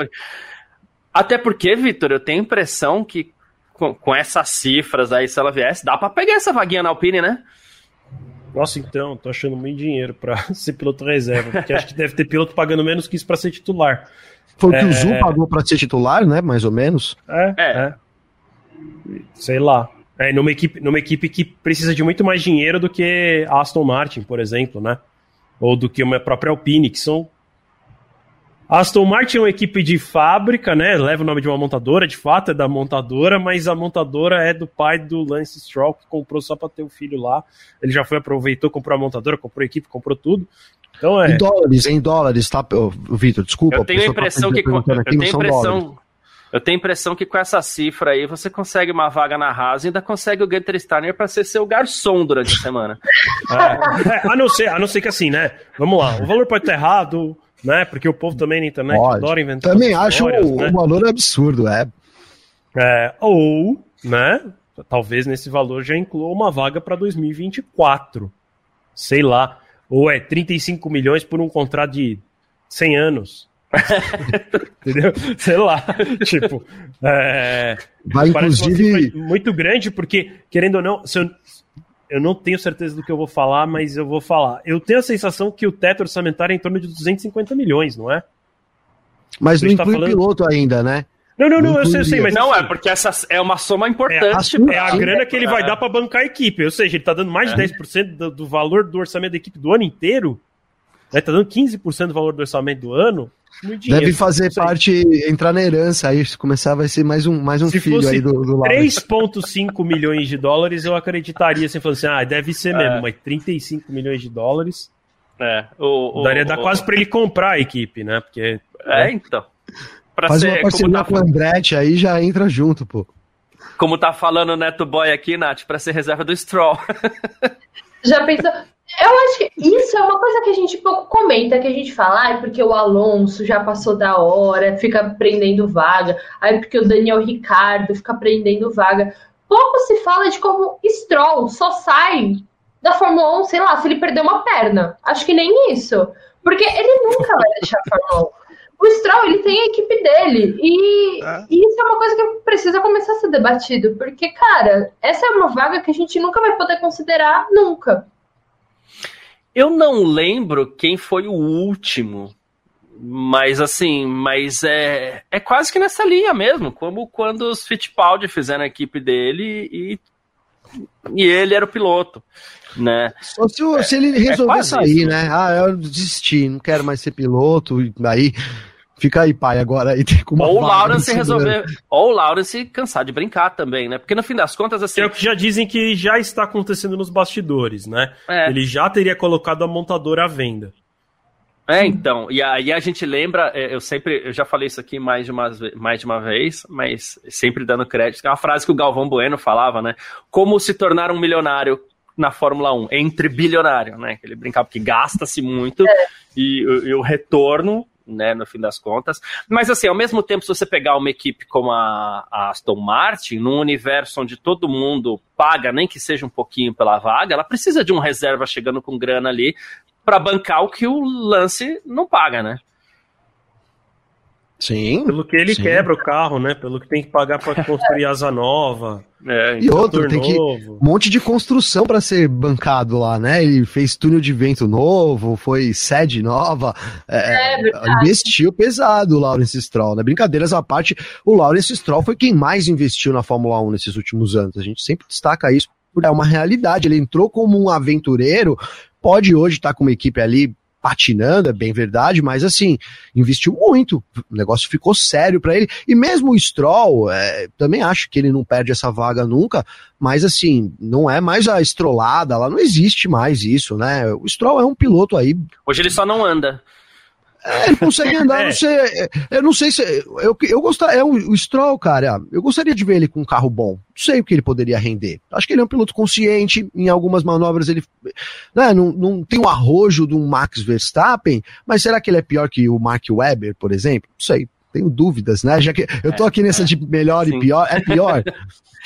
até, porque, Vitor, eu tenho a impressão que com, com, essas cifras aí, se ela viesse, dá para pegar essa vaguinha na Alpine, né? Nossa, então, tô achando muito dinheiro para ser piloto reserva, porque acho que deve ter piloto pagando menos que isso para ser titular. Foi o que o Zu é. pagou para ser titular, né? Mais ou menos. É, é. é. Sei lá. É, numa equipe, numa equipe que precisa de muito mais dinheiro do que a Aston Martin, por exemplo, né? Ou do que uma própria Alpine, que são. Aston Martin é uma equipe de fábrica, né? Leva o nome de uma montadora, de fato é da montadora, mas a montadora é do pai do Lance Stroll, que comprou só para ter o filho lá. Ele já foi, aproveitou, comprou a montadora, comprou a equipe, comprou tudo. Então é. Em dólares, em dólares, tá, Vitor? Desculpa. Eu tenho a tá impressão que. Com, eu tenho impressão. Eu tenho a impressão que com essa cifra aí você consegue uma vaga na Haas e ainda consegue o Gunter Steiner para ser seu garçom durante a semana. É, é, a, não ser, a não ser que assim, né? Vamos lá, o valor pode estar errado, né? Porque o povo também na internet pode. adora inventar. Também acho o, né? o valor absurdo, é. é. Ou, né? Talvez nesse valor já inclua uma vaga para 2024. Sei lá. Ou é 35 milhões por um contrato de 100 anos. Entendeu? Sei lá. tipo, é, vai inclusive muito grande porque querendo ou não, eu, eu, não tenho certeza do que eu vou falar, mas eu vou falar. Eu tenho a sensação que o teto orçamentário é em torno de 250 milhões, não é? Mas não tá inclui falando... piloto ainda, né? Não, não, não, eu sei, eu sei, mas. Não, é porque essa é uma soma importante. É a, é a grana que ele vai dar para bancar a equipe. Ou seja, ele tá dando mais de 10% é. do, do valor do orçamento da equipe do ano inteiro. Né? Tá dando 15% do valor do orçamento do ano. Muito dinheiro. Deve fazer parte, entrar na herança aí, se começar vai ser mais um, mais um se filho aí do, do 3,5 milhões de dólares eu acreditaria, assim, falando assim, ah, deve ser mesmo, é. mas 35 milhões de dólares... É, o, o, daria dar o, quase para ele comprar a equipe, né? Porque... É, né? então. Pra Faz ser, uma parceria tá... com o Andretti, aí já entra junto, pô. Como tá falando o Neto Boy aqui, Nath, para ser reserva do Stroll. Já pensou? Eu acho que isso é uma coisa que a gente pouco comenta, que a gente fala, ah, porque o Alonso já passou da hora, fica prendendo vaga, aí porque o Daniel Ricardo fica prendendo vaga. Pouco se fala de como Stroll só sai da Fórmula 1, sei lá, se ele perder uma perna. Acho que nem isso. Porque ele nunca vai deixar a Fórmula 1. O Stroll, ele tem a equipe dele. E, é. e, isso é uma coisa que precisa começar a ser debatido. Porque, cara, essa é uma vaga que a gente nunca vai poder considerar nunca. Eu não lembro quem foi o último. Mas assim, mas é, é quase que nessa linha mesmo, como quando os Fittipaldi fizeram a equipe dele e, e ele era o piloto, né? Só se, é, se ele é resolver é sair, isso. né? Ah, eu desisti, não quero mais ser piloto, aí Fica aí, pai, agora aí tem como. Ou o Lawrence resolver. Ou o Lawrence cansar de brincar também, né? Porque no fim das contas, assim. É o que já dizem que já está acontecendo nos bastidores, né? É. Ele já teria colocado a montadora à venda. É, então, e aí a gente lembra, é, eu sempre, eu já falei isso aqui mais de uma, mais de uma vez, mas sempre dando crédito, é uma frase que o Galvão Bueno falava, né? Como se tornar um milionário na Fórmula 1, entre bilionário, né? Ele brincava que gasta-se muito é. e, e, o retorno né, no fim das contas. Mas assim, ao mesmo tempo, se você pegar uma equipe como a, a Aston Martin, num universo onde todo mundo paga, nem que seja um pouquinho pela vaga, ela precisa de um reserva chegando com grana ali para bancar o que o lance não paga, né? Sim. Pelo que ele sim. quebra o carro, né? Pelo que tem que pagar para construir asa nova. É, e outro, tem que um monte de construção para ser bancado lá, né? Ele fez túnel de vento novo, foi sede nova, é, é, é investiu pesado o Lawrence Stroll, né? Brincadeiras à parte, o Lawrence Stroll foi quem mais investiu na Fórmula 1 nesses últimos anos. A gente sempre destaca isso, é uma realidade. Ele entrou como um aventureiro, pode hoje estar com uma equipe ali patinando, é bem verdade, mas assim, investiu muito. O negócio ficou sério para ele. E mesmo o Stroll, é, também acho que ele não perde essa vaga nunca, mas assim, não é mais a estrolada, lá não existe mais isso, né? O Stroll é um piloto aí. Hoje ele só não anda. É, ele consegue andar, é. não sei, é, eu não sei se. Eu, eu gostaria, é o, o Stroll, cara. Eu gostaria de ver ele com um carro bom. Não sei o que ele poderia render. Acho que ele é um piloto consciente. Em algumas manobras ele né, não, não tem o arrojo de um Max Verstappen, mas será que ele é pior que o Mark Webber, por exemplo? Não sei. Tenho dúvidas, né? Já que eu tô aqui nessa de melhor Sim. e pior, é pior.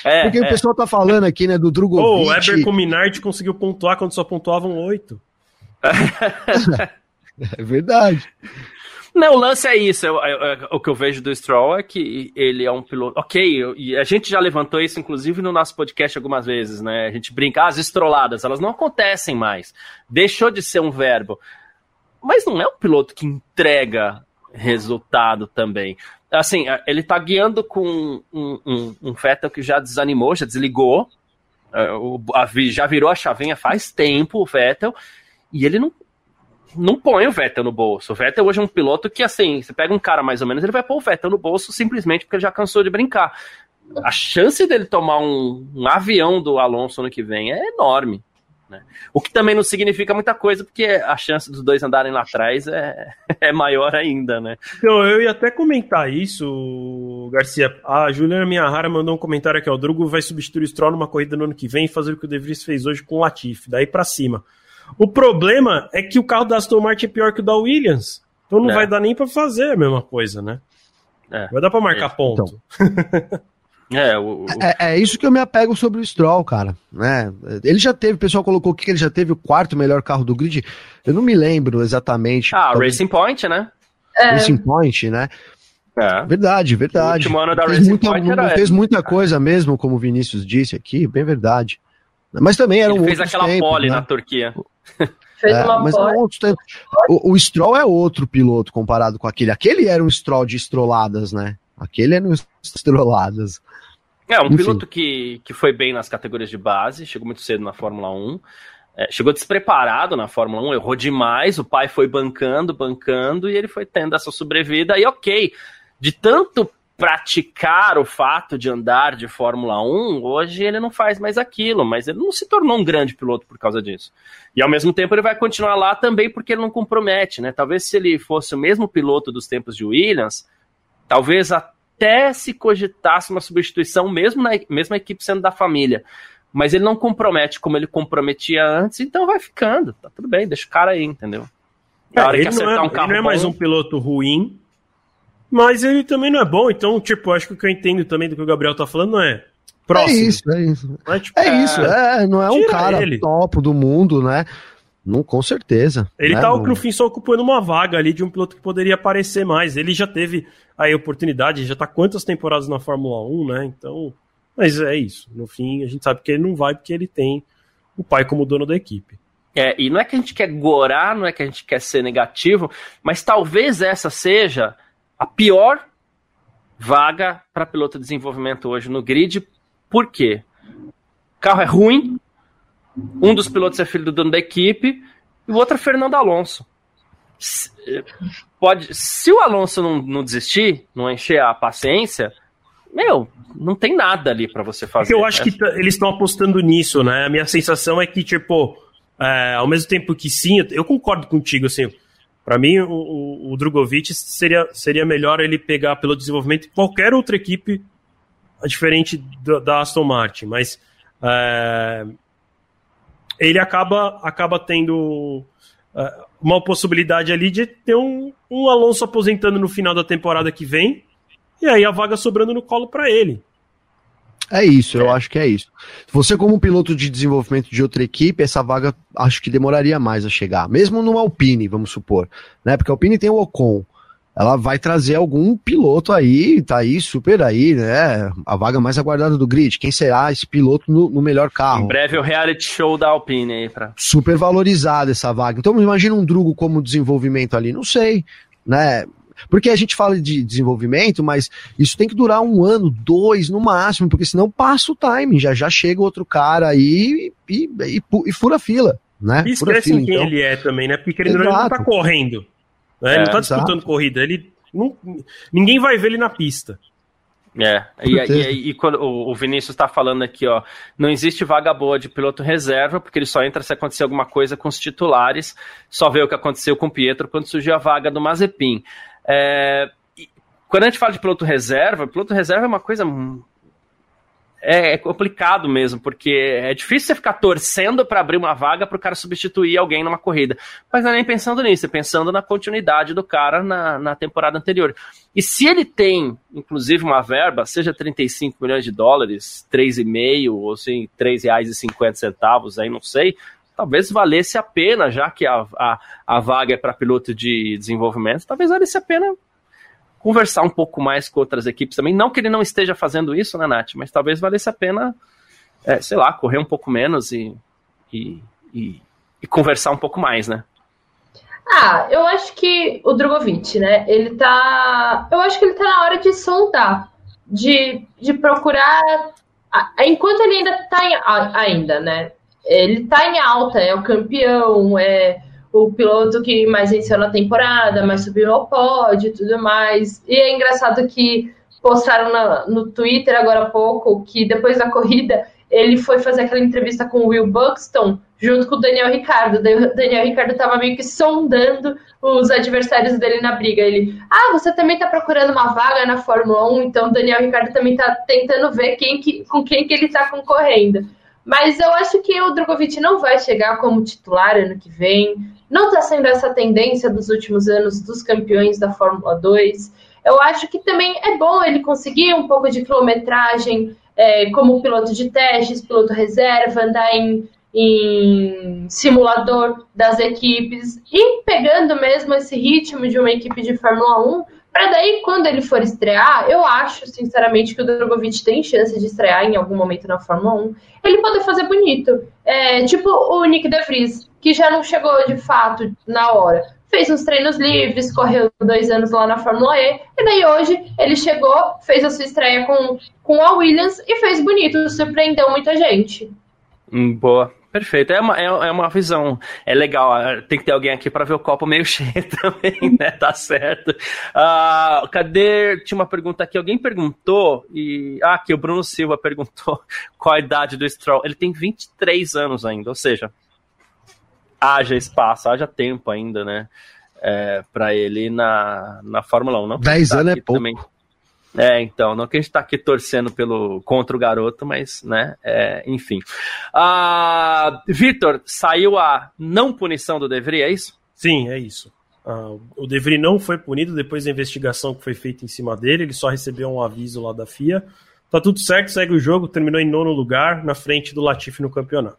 É, Porque é. o pessoal tá falando aqui, né, do Drogovic. Oh, o Weber com o Minardi conseguiu pontuar quando só pontuavam oito. É verdade. Não, o lance é isso. Eu, eu, eu, o que eu vejo do Stroll é que ele é um piloto. Ok, e a gente já levantou isso, inclusive, no nosso podcast algumas vezes, né? A gente brinca, ah, as estroladas, elas não acontecem mais. Deixou de ser um verbo. Mas não é um piloto que entrega resultado também. Assim, ele tá guiando com um, um, um Vettel que já desanimou, já desligou. É, já virou a chavinha faz tempo, o Vettel. E ele não não põe o Vettel no bolso. O Vettel hoje é um piloto que, assim, você pega um cara mais ou menos, ele vai pôr o Vettel no bolso simplesmente porque ele já cansou de brincar. A chance dele tomar um, um avião do Alonso no que vem é enorme. Né? O que também não significa muita coisa, porque a chance dos dois andarem lá atrás é, é maior ainda, né? Então, eu ia até comentar isso, Garcia. A Juliana Miyahara mandou um comentário aqui, ó, o Drugo vai substituir o Stroll numa corrida no ano que vem e fazer o que o De Vries fez hoje com o Latifi, daí para cima. O problema é que o carro da Aston Martin é pior que o da Williams. Então não é. vai dar nem para fazer a mesma coisa, né? É. Vai dar para marcar é. ponto. Então. É, o, o... É, é, isso que eu me apego sobre o Stroll, cara. Né? Ele já teve, o pessoal colocou que ele já teve o quarto melhor carro do grid. Eu não me lembro exatamente. Ah, talvez... Racing Point, né? É. Racing Point, né? É. Verdade, verdade. O último ano da fez Racing muita, Point fez muita coisa mesmo, como o Vinícius disse aqui, bem verdade. Mas também era um fez aquela tempos, pole né? na Turquia. Fez é, uma mas o, o, Stroll é outro piloto comparado com aquele. Aquele era um Stroll de estroladas, né? Aquele era um estroladas. É, um Enfim. piloto que, que foi bem nas categorias de base, chegou muito cedo na Fórmula 1. é, chegou despreparado na Fórmula 1, errou demais, o pai foi bancando, bancando, e ele foi tendo essa sobrevida, e ok, de tanto praticar o fato de andar de Fórmula 1, hoje ele não faz mais aquilo, mas ele não se tornou um grande piloto por causa disso. E ao mesmo tempo ele vai continuar lá também porque ele não compromete, né? Talvez se ele fosse o mesmo piloto dos tempos de Williams, talvez até se cogitasse uma substituição, mesmo na mesma equipe sendo da família mas ele não compromete como ele comprometia antes, então vai ficando. Tá tudo bem, deixa o cara aí, entendeu? É, ele, não é, um ele não é mais bom, um piloto ruim, mas ele também não é bom, então, tipo, acho que o que eu entendo também do que o Gabriel tá falando não é próximo. É isso, é isso. É, tipo, é isso, é, não é um cara ele. top do mundo, né? Não, com certeza. Ele né? tá, no fim, só ocupando uma vaga ali de um piloto que poderia aparecer mais. Ele já teve a oportunidade, já tá quantas temporadas na Fórmula 1, né? Então, mas é isso. No fim, a gente sabe que ele não vai porque ele tem o pai como dono da equipe. É, e não é que a gente quer gorar, não é que a gente quer ser negativo, mas talvez essa seja a pior vaga para piloto de desenvolvimento hoje no grid. Por quê? O carro é ruim, um dos pilotos é filho do dono da equipe, e o outro é Fernando Alonso. Se, pode, se o Alonso não, não desistir, não encher a paciência, meu, não tem nada ali para você fazer. eu acho né? que eles estão apostando nisso, né? A minha sensação é que, tipo, é, ao mesmo tempo que sim, eu concordo contigo, assim, para mim o, o, Drogovic seria, seria melhor ele pegar pelo desenvolvimento de qualquer outra equipe diferente da, da Aston Martin, mas é, ele acaba, acaba tendo é, uma possibilidade ali de ter um, um Alonso aposentando no final da temporada que vem e aí a vaga sobrando no colo para ele. É isso, eu é. acho que é isso. Você, como piloto de desenvolvimento de outra equipe, essa vaga acho que demoraria mais a chegar. Mesmo no Alpine, vamos supor. Né? Porque a Alpine tem o Ocon. Ela vai trazer algum piloto aí, tá aí, super aí, né? A vaga mais aguardada do grid. Quem será esse piloto no, no melhor carro? Em breve o reality show da Alpine aí pra. Super valorizada essa vaga. Então imagina um Drugo como desenvolvimento ali. Não sei, né? Porque a gente fala de desenvolvimento, mas isso tem que durar um ano, dois no máximo, porque senão passa o time, já já chega outro cara aí e, e, e, e fura a fila. Né? E esquece fila, quem então. ele é também, né? Porque ele não tá correndo. Né? É, ele não tá disputando exato. corrida. Ele não, ninguém vai ver ele na pista. É, e, e, e, quando o Vinícius está falando aqui, ó, não existe vaga boa de piloto reserva, porque ele só entra se acontecer alguma coisa com os titulares, só vê o que aconteceu com o Pietro quando surgiu a vaga do Mazepin. É, quando a gente fala de piloto reserva, piloto reserva é uma coisa é, é, complicado mesmo, porque é difícil você ficar torcendo para abrir uma vaga para o cara substituir alguém numa corrida. Mas não é nem pensando nisso, é pensando na continuidade do cara na, na temporada anterior. E se ele tem, inclusive, uma verba, seja 35 milhões de dólares, 3,5 ou assim, R$ 3,50, aí não sei, talvez valesse a pena, já que a, a, a vaga é para piloto de desenvolvimento, talvez valesse a pena conversar um pouco mais com outras equipes também. Não que ele não esteja fazendo isso, né, Nath? Mas talvez valesse a pena, é, sei lá, correr um pouco menos e, e, e, e, conversar um pouco mais, né? Ah, eu acho que o Drogovic, né? Ele tá. Eu acho que ele tá na hora de sondar, de, de procurar. Enquanto ele ainda tá em, ainda, né? Ele tá em alta, é o campeão, é o piloto que mais venceu na temporada, mais subiu ao pódio e tudo mais. E é engraçado que postaram na, no Twitter agora há pouco que depois da corrida ele foi fazer aquela entrevista com o Will Buxton junto com o Daniel Ricardo. O Daniel Ricardo estava meio que sondando os adversários dele na briga. Ele, ah, você também está procurando uma vaga na Fórmula 1, então o Daniel Ricardo também está tentando ver quem que, com quem que ele está concorrendo. Mas eu acho que o Drogovic não vai chegar como titular ano que vem. Não está sendo essa tendência dos últimos anos dos campeões da Fórmula 2. Eu acho que também é bom ele conseguir um pouco de quilometragem é, como piloto de testes, piloto reserva, andar em, em simulador das equipes e pegando mesmo esse ritmo de uma equipe de Fórmula 1 para daí, quando ele for estrear, eu acho, sinceramente, que o Drogovic tem chance de estrear em algum momento na Fórmula 1. Ele pode fazer bonito. É, tipo o Nick De Vries, que já não chegou de fato na hora. Fez uns treinos livres, correu dois anos lá na Fórmula E, e daí hoje ele chegou, fez a sua estreia com, com a Williams e fez bonito, surpreendeu muita gente. Hum, boa. Perfeito, é uma, é, é, uma visão, é legal, é, tem que ter alguém aqui para ver o copo meio cheio também, né, tá certo. Uh, cadê, tinha uma pergunta aqui, alguém perguntou, e, ah, aqui o Bruno Silva perguntou qual a idade do Stroll, ele tem 23 anos ainda, ou seja, haja espaço, haja tempo ainda, né, é, para ele na, na Fórmula 1. Não 10 tá anos é pouco. Também. É, então, não que a gente tá aqui torcendo pelo, contra o garoto, mas, né, é, enfim. Ah, Vitor, saiu a não punição do Devry, é isso? Sim, é isso. Ah, o Devry não foi punido depois da investigação que foi feita em cima dele, ele só recebeu um aviso lá da FIA. Tá tudo certo, segue o jogo, terminou em nono lugar, na frente do Latifi no campeonato.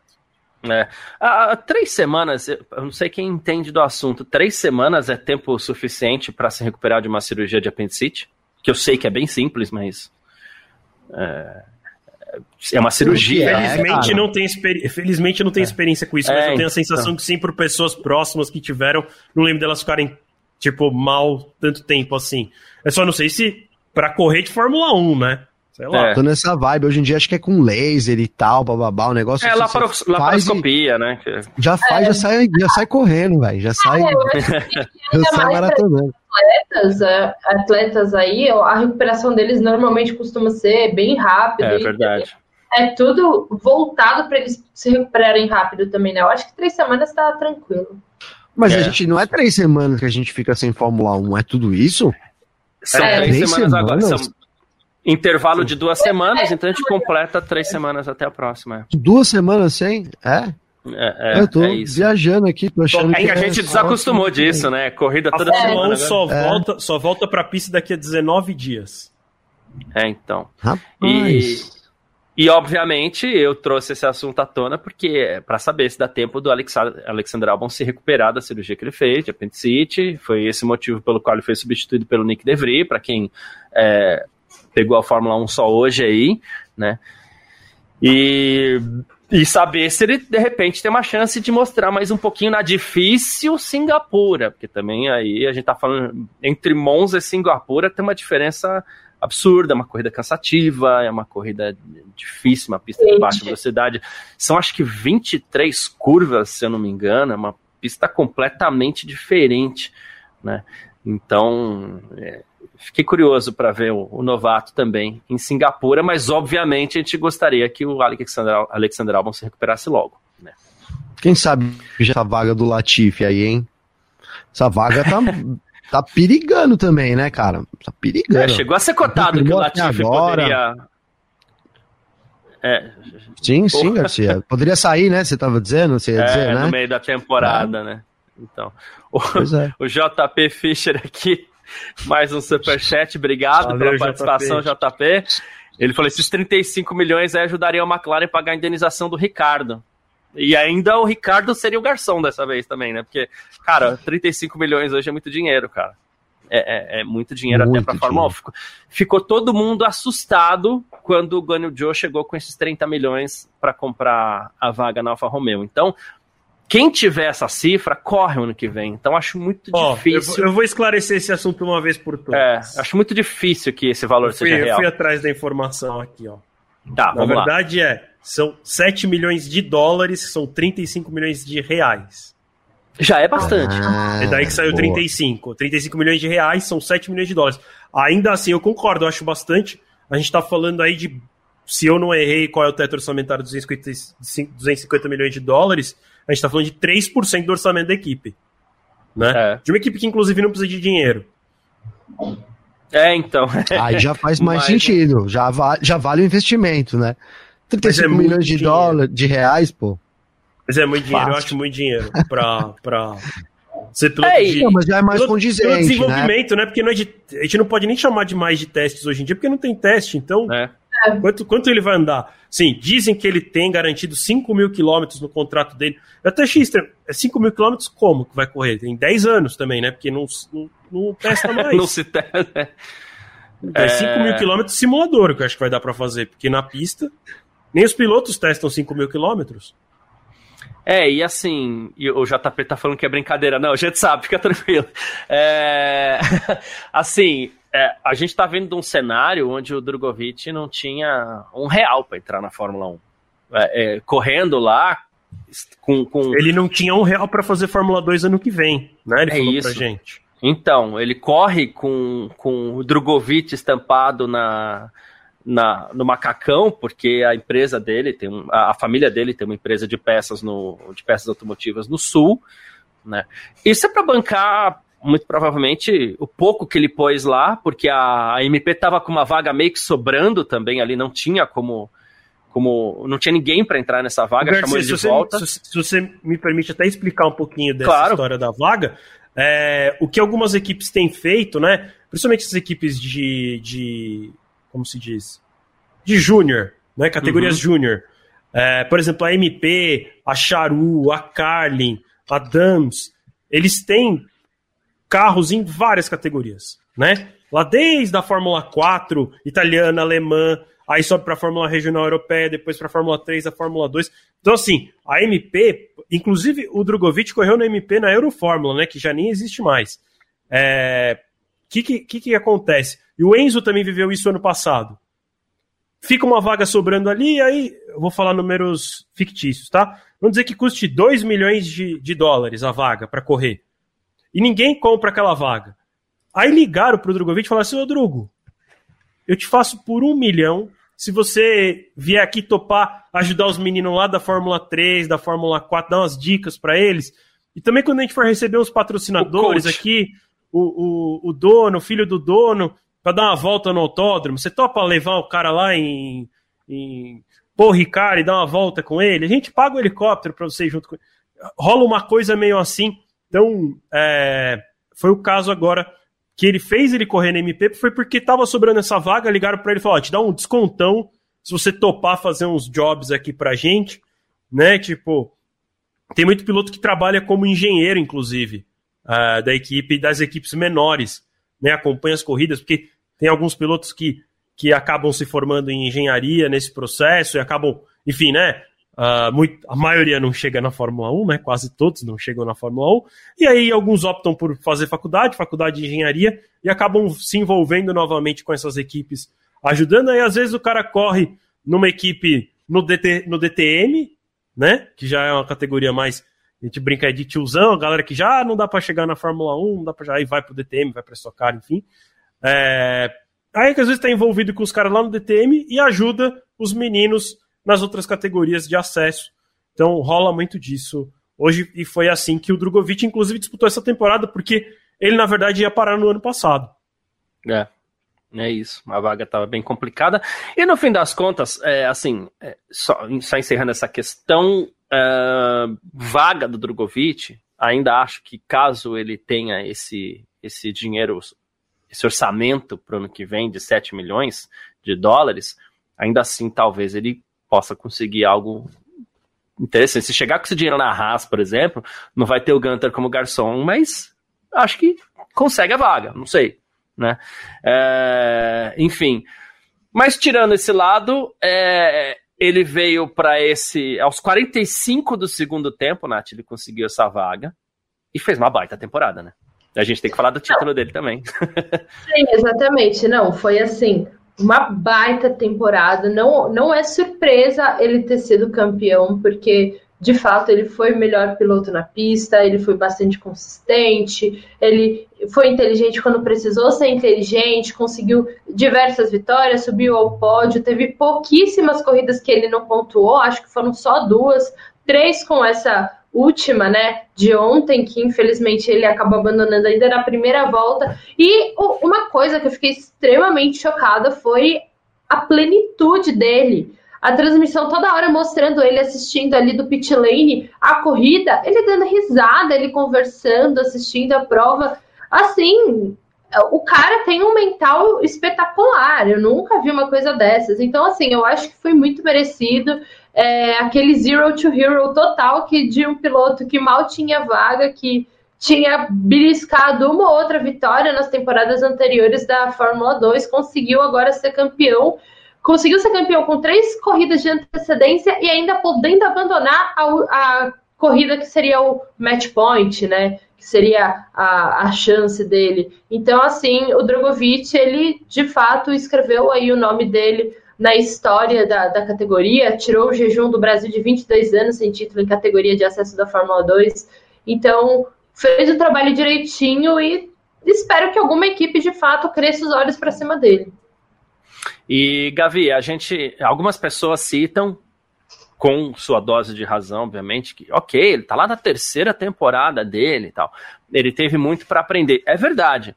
É. Há três semanas, eu não sei quem entende do assunto, três semanas é tempo suficiente para se recuperar de uma cirurgia de apendicite? Que eu sei que é bem simples, mas. É, é uma cirurgia. É, felizmente, é, não tem felizmente não tem é. experiência com isso, mas eu tenho a sensação então. que sim, por pessoas próximas que tiveram, não lembro delas ficarem, tipo, mal tanto tempo assim. É só não sei se para correr de Fórmula 1, né? Sei lá. É. Tô nessa vibe. Hoje em dia acho que é com laser e tal, bababá, o negócio. É, laparos laparoscopia, e... né? Já faz, é. já, sai, já sai correndo, velho. Já sai. já sai maratonando. Atletas, é, atletas aí, a recuperação deles normalmente costuma ser bem rápida. É verdade. É tudo voltado para eles se recuperarem rápido também, né? Eu acho que três semanas tá tranquilo. Mas é. a gente não é três semanas que a gente fica sem Fórmula 1, é tudo isso? São é, três, três semanas, semanas, agora. São, Intervalo de duas semanas, então a gente completa três semanas até a próxima. Duas semanas sem? É? É, é, eu tô é viajando aqui, tô achando é que, a gente é desacostumou disso, né? Corrida toda a semana. Né? Só, é. volta, só volta pra pista daqui a 19 dias. É, então. Rapaz. E, e obviamente eu trouxe esse assunto à tona porque é para saber se dá tempo do Alexander Albon se recuperar da cirurgia que ele fez de apendicite. Foi esse motivo pelo qual ele foi substituído pelo Nick DeVry, para quem é, pegou a Fórmula 1 só hoje aí, né? E, e saber se ele de repente tem uma chance de mostrar mais um pouquinho na difícil Singapura, porque também aí a gente tá falando entre Monza e Singapura tem uma diferença absurda, é uma corrida cansativa, é uma corrida difícil, uma pista de baixa velocidade. São acho que 23 curvas, se eu não me engano, é uma pista completamente diferente, né? Então, é, fiquei curioso para ver o, o, novato também em Singapura, mas obviamente a gente gostaria que o Alexander, Alexander Albon se recuperasse logo. Né? Quem sabe já a vaga do Latifi aí, hein? Essa vaga tá, tá perigando também, né, cara? Tá perigando. É, chegou a ser cotado que o Latifi agora. poderia. É. Sim, sim, Garcia. Poderia sair, né? Você tava dizendo, você ia é, dizer, né? No meio da temporada, é. né? Então, o, é. o JP Fischer aqui mais um superchat, obrigado Valeu, pela participação, JP. JP. Ele falou: esses 35 milhões aí ajudariam a McLaren a pagar a indenização do Ricardo. E ainda o Ricardo seria o garçom dessa vez também, né? Porque, cara, 35 milhões hoje é muito dinheiro, cara. É, é, é muito dinheiro muito até para a Fórmula 1. Ficou, ficou, todo mundo assustado quando o Guanyu Joe chegou com esses 30 milhões para comprar a vaga na Alfa Romeo. Então, quem tiver essa cifra, corre o ano que vem. Então acho muito oh, difícil. Eu vou, eu vou, esclarecer esse assunto uma vez por todas. É, acho muito difícil que esse valor fui, seja real. Eu fui atrás da informação aqui, ó. Tá, Na verdade lá. é, são 7 milhões de dólares, são 35 milhões de reais. Já é bastante. Ah, é daí que saiu boa. 35. 35 milhões de reais são 7 milhões de dólares. Ainda assim, eu concordo, eu acho bastante. A gente tá falando aí de, se eu não errei qual é o teto orçamentário, 250, 250 milhões de dólares a gente está falando de 3% do orçamento da equipe. Né? É. De uma equipe que, inclusive, não precisa de dinheiro. É, então. Aí já faz mais Mas, sentido. Já, va já vale o investimento, né? 35 é milhões de dólares, de reais, pô. Mas é muito dinheiro, Fácil. eu acho muito dinheiro pra, pra ser piloto é, de... Não, mas já é mais piloto, condizente, pelo desenvolvimento, né? né? Porque não é de, a gente não pode nem chamar de mais de testes hoje em dia, porque não tem teste, então... É. Quanto, quanto ele vai andar? Sim, dizem que ele tem garantido 5 mil quilômetros no contrato dele. Eu até achei estranho. É 5 mil quilômetros como que vai correr? Tem 10 anos também, né? Porque não, não, não testa mais. não se testa. É 5 é... mil quilômetros simulador que eu acho que vai dar para fazer. Porque na pista, nem os pilotos testam 5 mil quilômetros. É, e assim, e o JP tá falando que é brincadeira. Não, a gente sabe, fica tranquilo. É, assim, é, a gente está vendo um cenário onde o Drogovic não tinha um real para entrar na Fórmula 1. É, é, correndo lá, com, com... Ele não tinha um real para fazer Fórmula 2 ano que vem, né? Ele é falou isso. pra gente. Então, ele corre com, com o Drogovic estampado na, na, no macacão, porque a empresa dele tem um, a, a, família dele tem uma empresa de peças no de peças automotivas no sul, né? Isso é para bancar muito provavelmente o pouco que ele pôs lá, porque a, a MP tava com uma vaga meio que sobrando também ali, não tinha como como não tinha ninguém para entrar nessa vaga, Garcia, chamou ele de se volta. Você, se, você me permite até explicar um pouquinho dessa claro. história da vaga, é, o que algumas equipes têm feito, né? Principalmente as equipes de, de como se diz, de júnior, né? Categorias uhum. júnior. É, por exemplo, a MP, a Charu, a Carlin, a Dams, eles têm carros em várias categorias, né? Lá desde a Fórmula 4, italiana, alemã, aí sobe para a Fórmula Regional Europeia, depois para a Fórmula 3, a Fórmula 2. Então, assim, a MP, inclusive o Drogovic correu na MP na Eurofórmula, né, que já nem existe mais. O é... que, que, que acontece? E o Enzo também viveu isso ano passado. Fica uma vaga sobrando ali, aí eu vou falar números fictícios, tá? Vamos dizer que custe 2 milhões de, de dólares a vaga para correr. E ninguém compra aquela vaga. Aí ligaram pro Drogovic e falaram assim, ô Drugo, eu te faço por um milhão se você vier aqui topar ajudar os meninos lá da Fórmula 3, da Fórmula 4, dar umas dicas para eles. E também quando a gente for receber os patrocinadores o aqui, o, o, o, dono, o filho do dono, para dar uma volta no autódromo, você topa levar o cara lá em, em Pô Ricard e dar uma volta com ele? A gente paga o helicóptero para você ir junto com ele. Rola uma coisa meio assim. Então, é, foi o caso agora que ele fez ele correr na MP foi porque tava sobrando essa vaga, ligaram para ele e falaram, te dá um descontão se você topar fazer uns jobs aqui pra gente, né? Tipo, tem muito piloto que trabalha como engenheiro, inclusive, uh, da equipe, das equipes menores, né? Acompanha as corridas, porque tem alguns pilotos que, que acabam se formando em engenharia nesse processo e acabam, enfim, né? Uh, muito, a maioria não chega na Fórmula 1, né? Quase todos não chegam na Fórmula 1. E aí alguns optam por fazer faculdade, faculdade de engenharia, e acabam se envolvendo novamente com essas equipes, ajudando. Aí às vezes o cara corre numa equipe no, DT, no DTM, né? Que já é uma categoria mais. A gente brinca aí de tiozão, a galera que já não dá para chegar na Fórmula 1, não dá pra já aí vai pro DTM, vai pra Stock enfim. É, aí que às vezes está envolvido com os caras lá no DTM e ajuda os meninos nas outras categorias de acesso. Então rola muito disso hoje, e foi assim que o Drogovic, inclusive, disputou essa temporada, porque ele, na verdade, ia parar no ano passado. É. É isso, a vaga estava bem complicada. E no fim das contas, é, assim, é, só, só, encerrando essa questão é, vaga do Drogovic, ainda acho que caso ele tenha esse, esse dinheiro, esse orçamento para o ano que vem de 7 milhões de dólares, ainda assim talvez ele possa conseguir algo interessante. Se chegar com esse dinheiro na Haas, por exemplo, não vai ter o Gunter como garçom, mas acho que consegue a vaga, não sei, né? É, enfim, mas tirando esse lado, é, ele veio para esse aos 45 do segundo tempo, Nath, ele conseguiu essa vaga e fez uma baita temporada, né? A gente tem que falar do título não. dele também. Sim, exatamente. Não, foi assim uma baita temporada. Não, não é surpresa ele ter sido campeão, porque de fato ele foi o melhor piloto na pista, ele foi bastante consistente, ele foi inteligente quando precisou ser inteligente, conseguiu diversas vitórias, subiu ao pódio, teve pouquíssimas corridas que ele não pontuou, acho que foram só duas, três com essa última, né, de ontem, que infelizmente ele acabou abandonando ainda na primeira volta. E uma coisa que eu fiquei extremamente chocada foi a plenitude dele. A transmissão toda hora mostrando ele assistindo ali do pit lane a corrida, ele dando risada, ele conversando, assistindo a prova. Assim, o cara tem um mental espetacular. Eu nunca vi uma coisa dessas. Então, assim, eu acho que foi muito merecido é, aquele zero to hero total que de um piloto que mal tinha vaga, que tinha beliscado uma ou outra vitória nas temporadas anteriores da Fórmula 2, conseguiu agora ser campeão. Conseguiu ser campeão com três corridas de antecedência e ainda podendo abandonar a, a corrida que seria o match point, né? Que seria a, a chance dele. Então, assim, o Drogovic, ele de fato escreveu aí o nome dele na história da, da categoria, tirou o jejum do Brasil de 22 anos sem título em categoria de acesso da Fórmula 2. Então, fez o trabalho direitinho e espero que alguma equipe de fato cresça os olhos para cima dele. E Gavi, a gente, algumas pessoas citam com sua dose de razão, obviamente, que ok, ele tá lá na terceira temporada dele e tal. Ele teve muito para aprender. É verdade.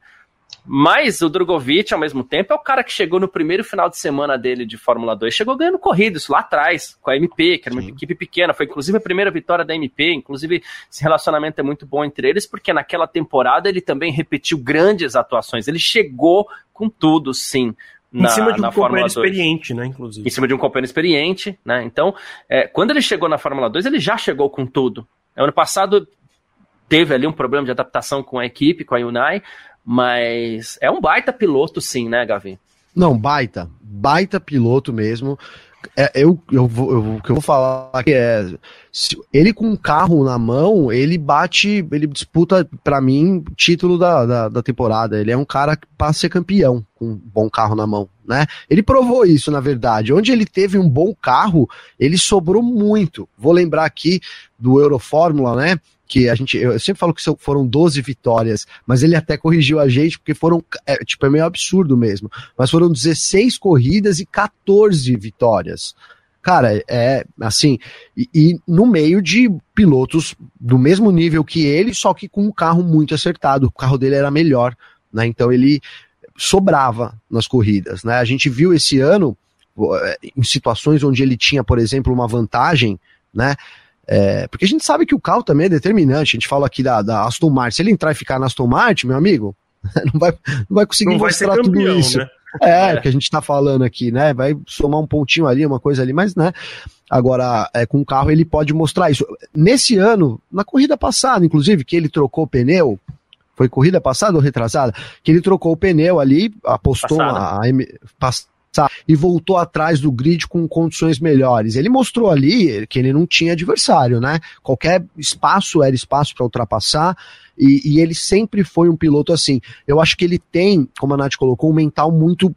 Mas o Drogovic, ao mesmo tempo, é o cara que chegou no primeiro final de semana dele de Fórmula 2, chegou ganhando corrida, isso lá atrás, com a MP, que era uma Sim. equipe pequena, foi inclusive a primeira vitória da MP, inclusive esse relacionamento é muito bom entre eles, porque naquela temporada ele também repetiu grandes atuações, ele chegou com tudo, sim. Na, em cima de um companheiro experiente, né, inclusive. Em cima de um companheiro experiente, né, então, é, quando ele chegou na Fórmula 2, ele já chegou com tudo. Ano passado teve ali um problema de adaptação com a equipe, com a Unai, mas é um baita piloto, sim, né, Gavi? Não, baita. Baita piloto mesmo. É, eu, eu, vou, eu, o que eu vou falar aqui é. Ele com um carro na mão, ele bate, ele disputa, para mim, título da, da, da, temporada. Ele é um cara para ser campeão com um bom carro na mão, né? Ele provou isso, na verdade. Onde ele teve um bom carro, ele sobrou muito. Vou lembrar aqui do Eurofórmula, né? Que a gente, eu sempre falo que foram 12 vitórias, mas ele até corrigiu a gente, porque foram, é, tipo, é meio absurdo mesmo, mas foram 16 corridas e 14 vitórias. Cara, é assim, e, e, no meio de pilotos do mesmo nível que ele, só que com um carro muito acertado, o carro dele era melhor, né? Então ele sobrava nas corridas, né? A gente viu esse ano, é, em situações onde ele tinha, por exemplo, uma vantagem, né? É, porque a gente sabe que o carro também é determinante. A gente fala aqui da, da Aston Martin. Se ele entrar e ficar na Aston Martin, meu amigo, não vai, não vai conseguir não mostrar vai campeão, tudo isso. Né? É, é, que a gente tá falando aqui, né? Vai somar um pontinho ali, uma coisa ali, mas, né? Agora, é, com o carro ele pode mostrar isso. Nesse ano, na corrida passada, inclusive, que ele trocou o pneu, foi corrida passada ou retrasada? Que ele trocou o pneu ali, apostou passada. a, a, a e voltou atrás do grid com condições melhores. Ele mostrou ali que ele não tinha adversário, né? Qualquer espaço era espaço para ultrapassar. E, e, ele sempre foi um piloto assim. Eu acho que ele tem, como a Nath colocou, um mental muito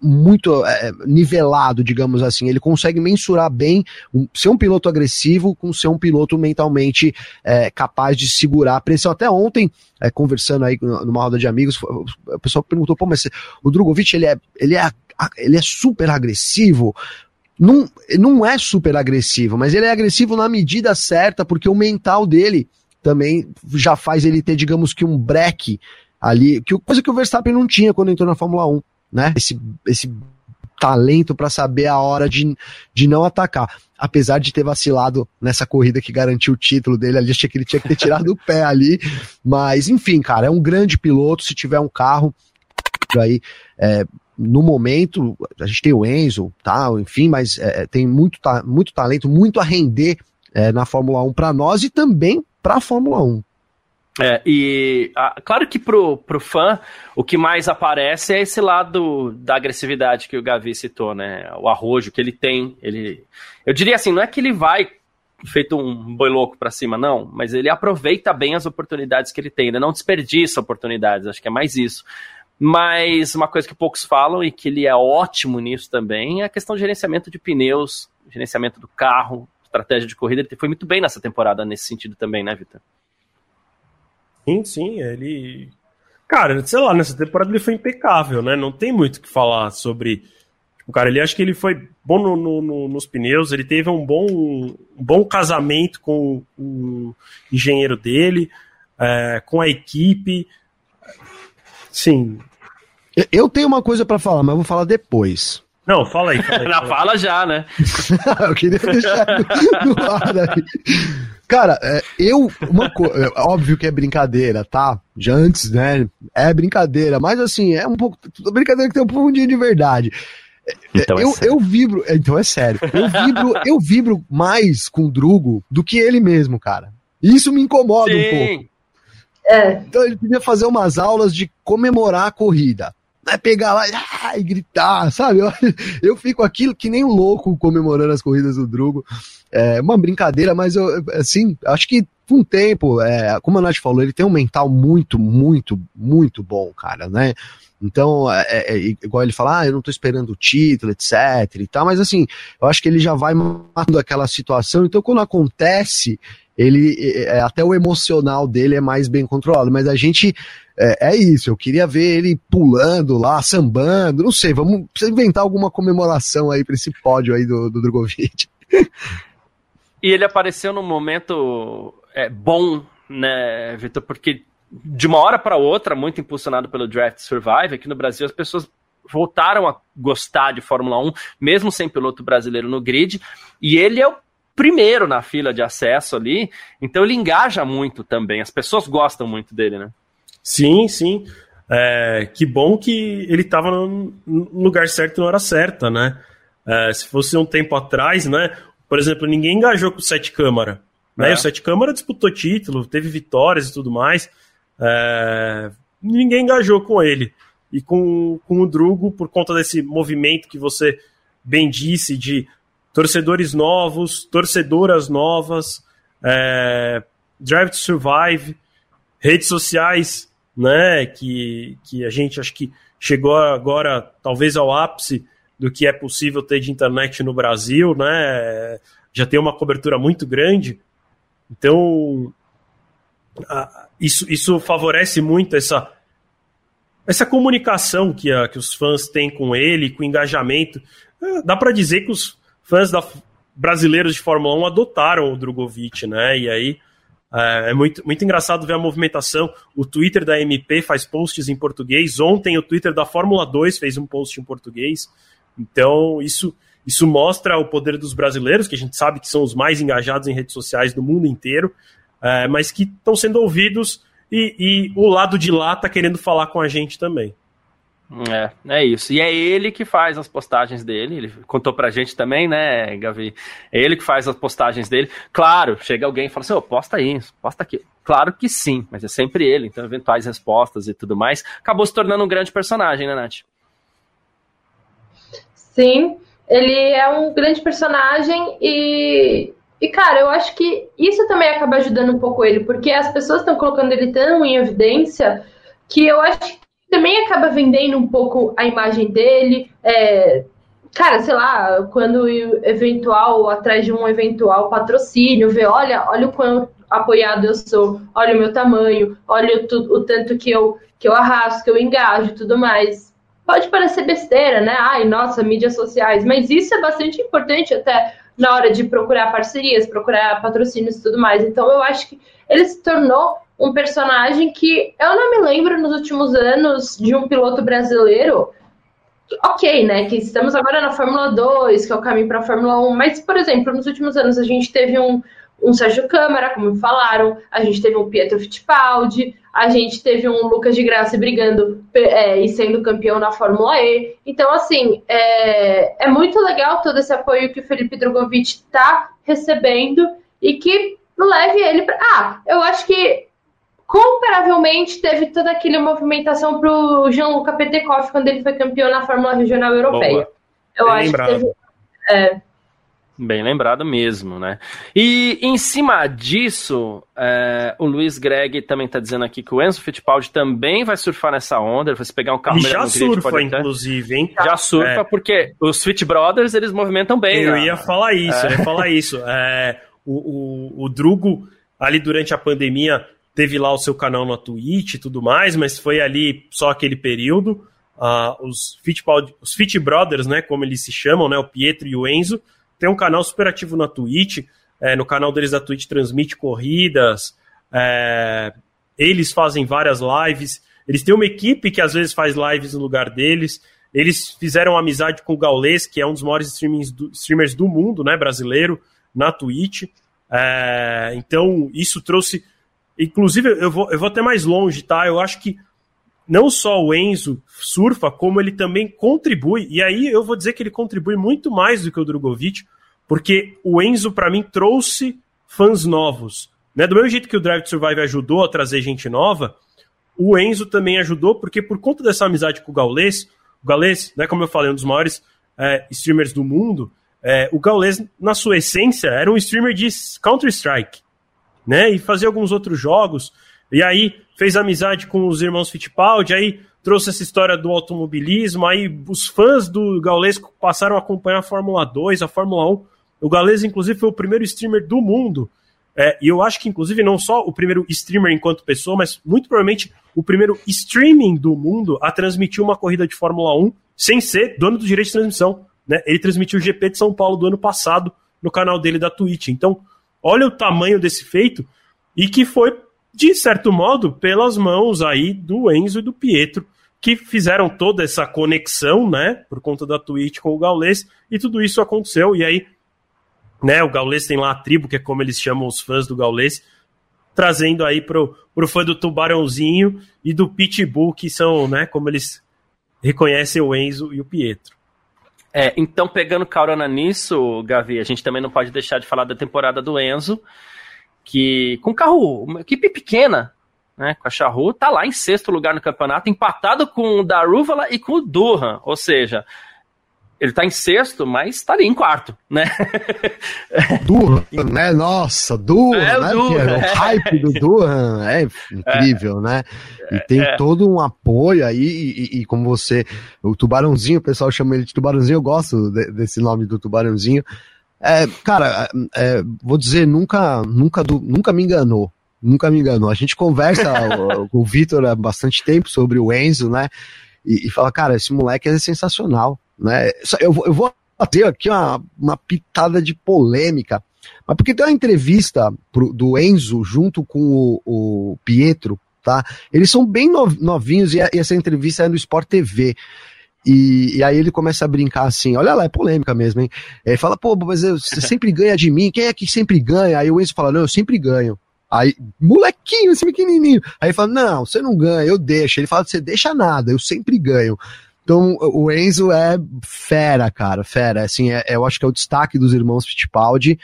muito é, nivelado, digamos assim. Ele consegue mensurar bem um, ser um piloto agressivo com ser um piloto mentalmente é, capaz de segurar a pressão. Até ontem, é, conversando aí numa roda de amigos, o pessoal perguntou: pô, mas o Drogovic ele é, ele é ele é super agressivo. Não, não é super agressivo, mas ele é agressivo na medida certa, porque o mental dele também já faz ele ter, digamos que, um break ali, que coisa que o Verstappen não tinha quando entrou na Fórmula 1, né? Esse, esse talento para saber a hora de, de não atacar. Apesar de ter vacilado nessa corrida que garantiu o título dele ali, achei que ele tinha que ter tirado o pé ali. Mas, enfim, cara, é um grande piloto. Se tiver um carro aí, é, no momento, a gente tem o Enzo, tal, enfim, mas é, é, tem muito, ta muito talento, muito a render é, na Fórmula 1 para nós e também para a Fórmula 1. É, e a, claro que pro, pro fã, o que mais aparece é esse lado da agressividade que o Gavi citou, né? O arrojo que ele tem. Ele, eu diria assim, não é que ele vai feito um boi louco para cima, não, mas ele aproveita bem as oportunidades que ele tem, ele não desperdiça oportunidades, acho que é mais isso. Mas uma coisa que poucos falam e que ele é ótimo nisso também é a questão de gerenciamento de pneus, gerenciamento do carro, estratégia de corrida. Ele foi muito bem nessa temporada nesse sentido também, né, Vitor? Sim, sim, ele. Cara, sei lá, nessa temporada ele foi impecável, né? Não tem muito o que falar sobre. O cara, ele acho que ele foi bom no, no, no, nos pneus, ele teve um bom, um bom casamento com o engenheiro dele, é, com a equipe. Sim, eu tenho uma coisa para falar, mas eu vou falar depois. Não, fala aí. Fala, aí, fala, fala já, né? eu queria deixar no, no ar aí. Cara, é, eu. Uma coisa. É, óbvio que é brincadeira, tá? Já antes, né? É brincadeira, mas assim, é um pouco. Brincadeira que tem um fundinho de verdade. É, então eu, é eu vibro. Então é sério. Eu vibro, eu vibro mais com o Drugo do que ele mesmo, cara. Isso me incomoda Sim. um pouco. É. Então ele podia fazer umas aulas de comemorar a corrida né, pegar lá ah, e gritar, sabe? Eu, eu fico aquilo que nem um louco comemorando as corridas do Drugo. É uma brincadeira, mas eu, assim, acho que com o tempo, é, como a Nath falou, ele tem um mental muito, muito, muito bom, cara, né? Então, é, é, é igual ele fala, ah, eu não tô esperando o título, etc e tal, mas assim, eu acho que ele já vai matando aquela situação, então quando acontece, ele, é, é, até o emocional dele é mais bem controlado, mas a gente, é, é, isso, eu queria ver ele pulando lá, sambando, não sei, vamos inventar alguma comemoração aí para esse pódio aí do, do Drogovic. E ele apareceu num momento é, bom, né, Vitor, porque de uma hora para outra, muito impulsionado pelo Draft Survive, aqui no Brasil as pessoas voltaram a gostar de Fórmula 1, mesmo sem piloto brasileiro no grid, e ele é o primeiro na fila de acesso ali, então ele engaja muito também, as pessoas gostam muito dele, né? Sim, sim. É, que bom que ele estava no lugar certo na hora certa, né? É, se fosse um tempo atrás, né? Por exemplo, ninguém engajou com o Sete Câmara. Né? É. O Sete Câmara disputou título, teve vitórias e tudo mais. É... Ninguém engajou com ele. E com, com o Drugo, por conta desse movimento que você bem disse, de torcedores novos, torcedoras novas, é... Drive to Survive, redes sociais, né? Que, que a gente acho que chegou agora, talvez, ao ápice do que é possível ter de internet no Brasil, né? Já tem uma cobertura muito grande. Então, a, isso, isso favorece muito essa, essa comunicação que, a, que os fãs têm com ele, com o engajamento. É, dá para dizer que os fãs da, brasileiros de Fórmula 1 adotaram o Drogovic, né? E aí é, é muito, muito engraçado ver a movimentação. O Twitter da MP faz posts em português. Ontem o Twitter da Fórmula 2 fez um post em português. Então, isso, isso mostra o poder dos brasileiros, que a gente sabe que são os mais engajados em redes sociais do mundo inteiro, é, mas que estão sendo ouvidos e, e o lado de lá está querendo falar com a gente também. É, é isso. E é ele que faz as postagens dele. Ele contou pra gente também, né, Gavi? É ele que faz as postagens dele. Claro, chega alguém e fala assim: oh, posta isso, posta aqui. Claro que sim, mas é sempre ele. Então, eventuais respostas e tudo mais. Acabou se tornando um grande personagem, né, Nath? Sim, ele é um grande personagem e, e, cara, eu acho que isso também acaba ajudando um pouco ele, porque as pessoas estão colocando ele tão em evidência que eu acho também acaba vendendo um pouco a imagem dele. É, cara, sei lá, quando eventual, atrás de um eventual patrocínio, vê, olha, olha o quanto apoiado eu sou, olha o meu tamanho, olha o, o tanto que eu, que eu arrasto, que eu engajo e tudo mais pode parecer besteira, né? Ai, nossa, mídias sociais, mas isso é bastante importante até na hora de procurar parcerias, procurar patrocínios e tudo mais. Então eu acho que ele se tornou um personagem que eu não me lembro nos últimos anos de um piloto brasileiro. Ok, né? Que estamos agora na Fórmula 2, que é o caminho para a Fórmula 1, mas, por exemplo, nos últimos anos a gente teve um, um Sérgio Câmara, como falaram, a gente teve um Pietro Fittipaldi, a gente teve um Lucas de Graça brigando é, e sendo campeão na Fórmula E. Então, assim, é, é muito legal todo esse apoio que o Felipe Drogovic está recebendo e que leve ele para. Ah, eu acho que comparavelmente teve toda aquela movimentação para o Jean-Luc Petekoff quando ele foi campeão na Fórmula Regional Europeia. Boa. Eu Bem acho lembrado. que teve. É, Bem lembrado mesmo, né? E em cima disso, é, o Luiz Greg também está dizendo aqui que o Enzo Fittipaldi também vai surfar nessa onda, ele vai se pegar um carro Já surfa, inclusive, hein? Já surfa, é. porque os Fit Brothers, eles movimentam bem. Eu né? ia falar isso, é. eu ia falar isso. É, o, o, o Drugo, ali durante a pandemia, teve lá o seu canal na Twitch e tudo mais, mas foi ali só aquele período. Uh, os, Fittipaldi, os Fit Brothers, né, como eles se chamam, né, o Pietro e o Enzo, tem um canal super ativo na Twitch. É, no canal deles da Twitch transmite corridas. É, eles fazem várias lives. Eles têm uma equipe que às vezes faz lives no lugar deles. Eles fizeram amizade com o Gaules, que é um dos maiores do, streamers do mundo, né, brasileiro, na Twitch. É, então, isso trouxe. Inclusive, eu vou, eu vou até mais longe, tá? Eu acho que não só o Enzo surfa, como ele também contribui, e aí eu vou dizer que ele contribui muito mais do que o Drogovic, porque o Enzo, para mim, trouxe fãs novos. Né? Do mesmo jeito que o Drive to Survive ajudou a trazer gente nova, o Enzo também ajudou, porque por conta dessa amizade com o Gaules, o Gaules, né, como eu falei, um dos maiores é, streamers do mundo, é, o Gaules, na sua essência, era um streamer de Counter-Strike, né, e fazia alguns outros jogos, e aí fez amizade com os irmãos Fittipaldi, aí trouxe essa história do automobilismo, aí os fãs do Gaules passaram a acompanhar a Fórmula 2, a Fórmula 1, o Gaules, inclusive, foi o primeiro streamer do mundo é, e eu acho que, inclusive, não só o primeiro streamer enquanto pessoa, mas muito provavelmente o primeiro streaming do mundo a transmitir uma corrida de Fórmula 1 sem ser dono do direito de transmissão. Né? Ele transmitiu o GP de São Paulo do ano passado no canal dele da Twitch. Então, olha o tamanho desse feito e que foi, de certo modo, pelas mãos aí do Enzo e do Pietro, que fizeram toda essa conexão, né, por conta da Twitch com o Gaules, e tudo isso aconteceu. E aí né? O Gaules tem lá a tribo, que é como eles chamam os fãs do Gaules, trazendo aí pro, pro fã do Tubarãozinho e do Pitbull, que são, né, como eles reconhecem o Enzo e o Pietro. É, então, pegando carona nisso, Gavi, a gente também não pode deixar de falar da temporada do Enzo, que com carro, uma equipe pequena, né, com a Charru, tá lá em sexto lugar no campeonato, empatado com o Darúvala e com o Durham, ou seja, ele tá em sexto, mas tá ali em quarto, né? Durham, né? Nossa, Durham, é, né? Durham, é. O hype do Durham é incrível, é. né? E tem é. todo um apoio aí, e, e, como você, o Tubarãozinho, o pessoal chama ele de Tubarãozinho, eu gosto de, desse nome do Tubarãozinho. É, cara, é, vou dizer, nunca, nunca, nunca me enganou. Nunca me enganou. A gente conversa com o Vitor há bastante tempo sobre o Enzo, né? E, e fala, cara, esse moleque é sensacional. Né? Eu, eu vou fazer aqui uma, uma pitada de polêmica, mas porque tem uma entrevista pro, do Enzo junto com o, o, Pietro, tá? Eles são bem novinhos e, e essa entrevista é no Sport TV. E, e, aí ele começa a brincar assim, olha lá, é polêmica mesmo, hein? Ele fala, pô, mas você sempre ganha de mim, quem é que sempre ganha? Aí o Enzo fala, não, eu sempre ganho. Aí, molequinho, esse pequenininho. Aí ele fala, não, você não ganha, eu deixo. Ele fala, você deixa nada, eu sempre ganho. Então, o Enzo é fera, cara, fera. Assim, é, eu acho que é o destaque dos irmãos Fittipaldi.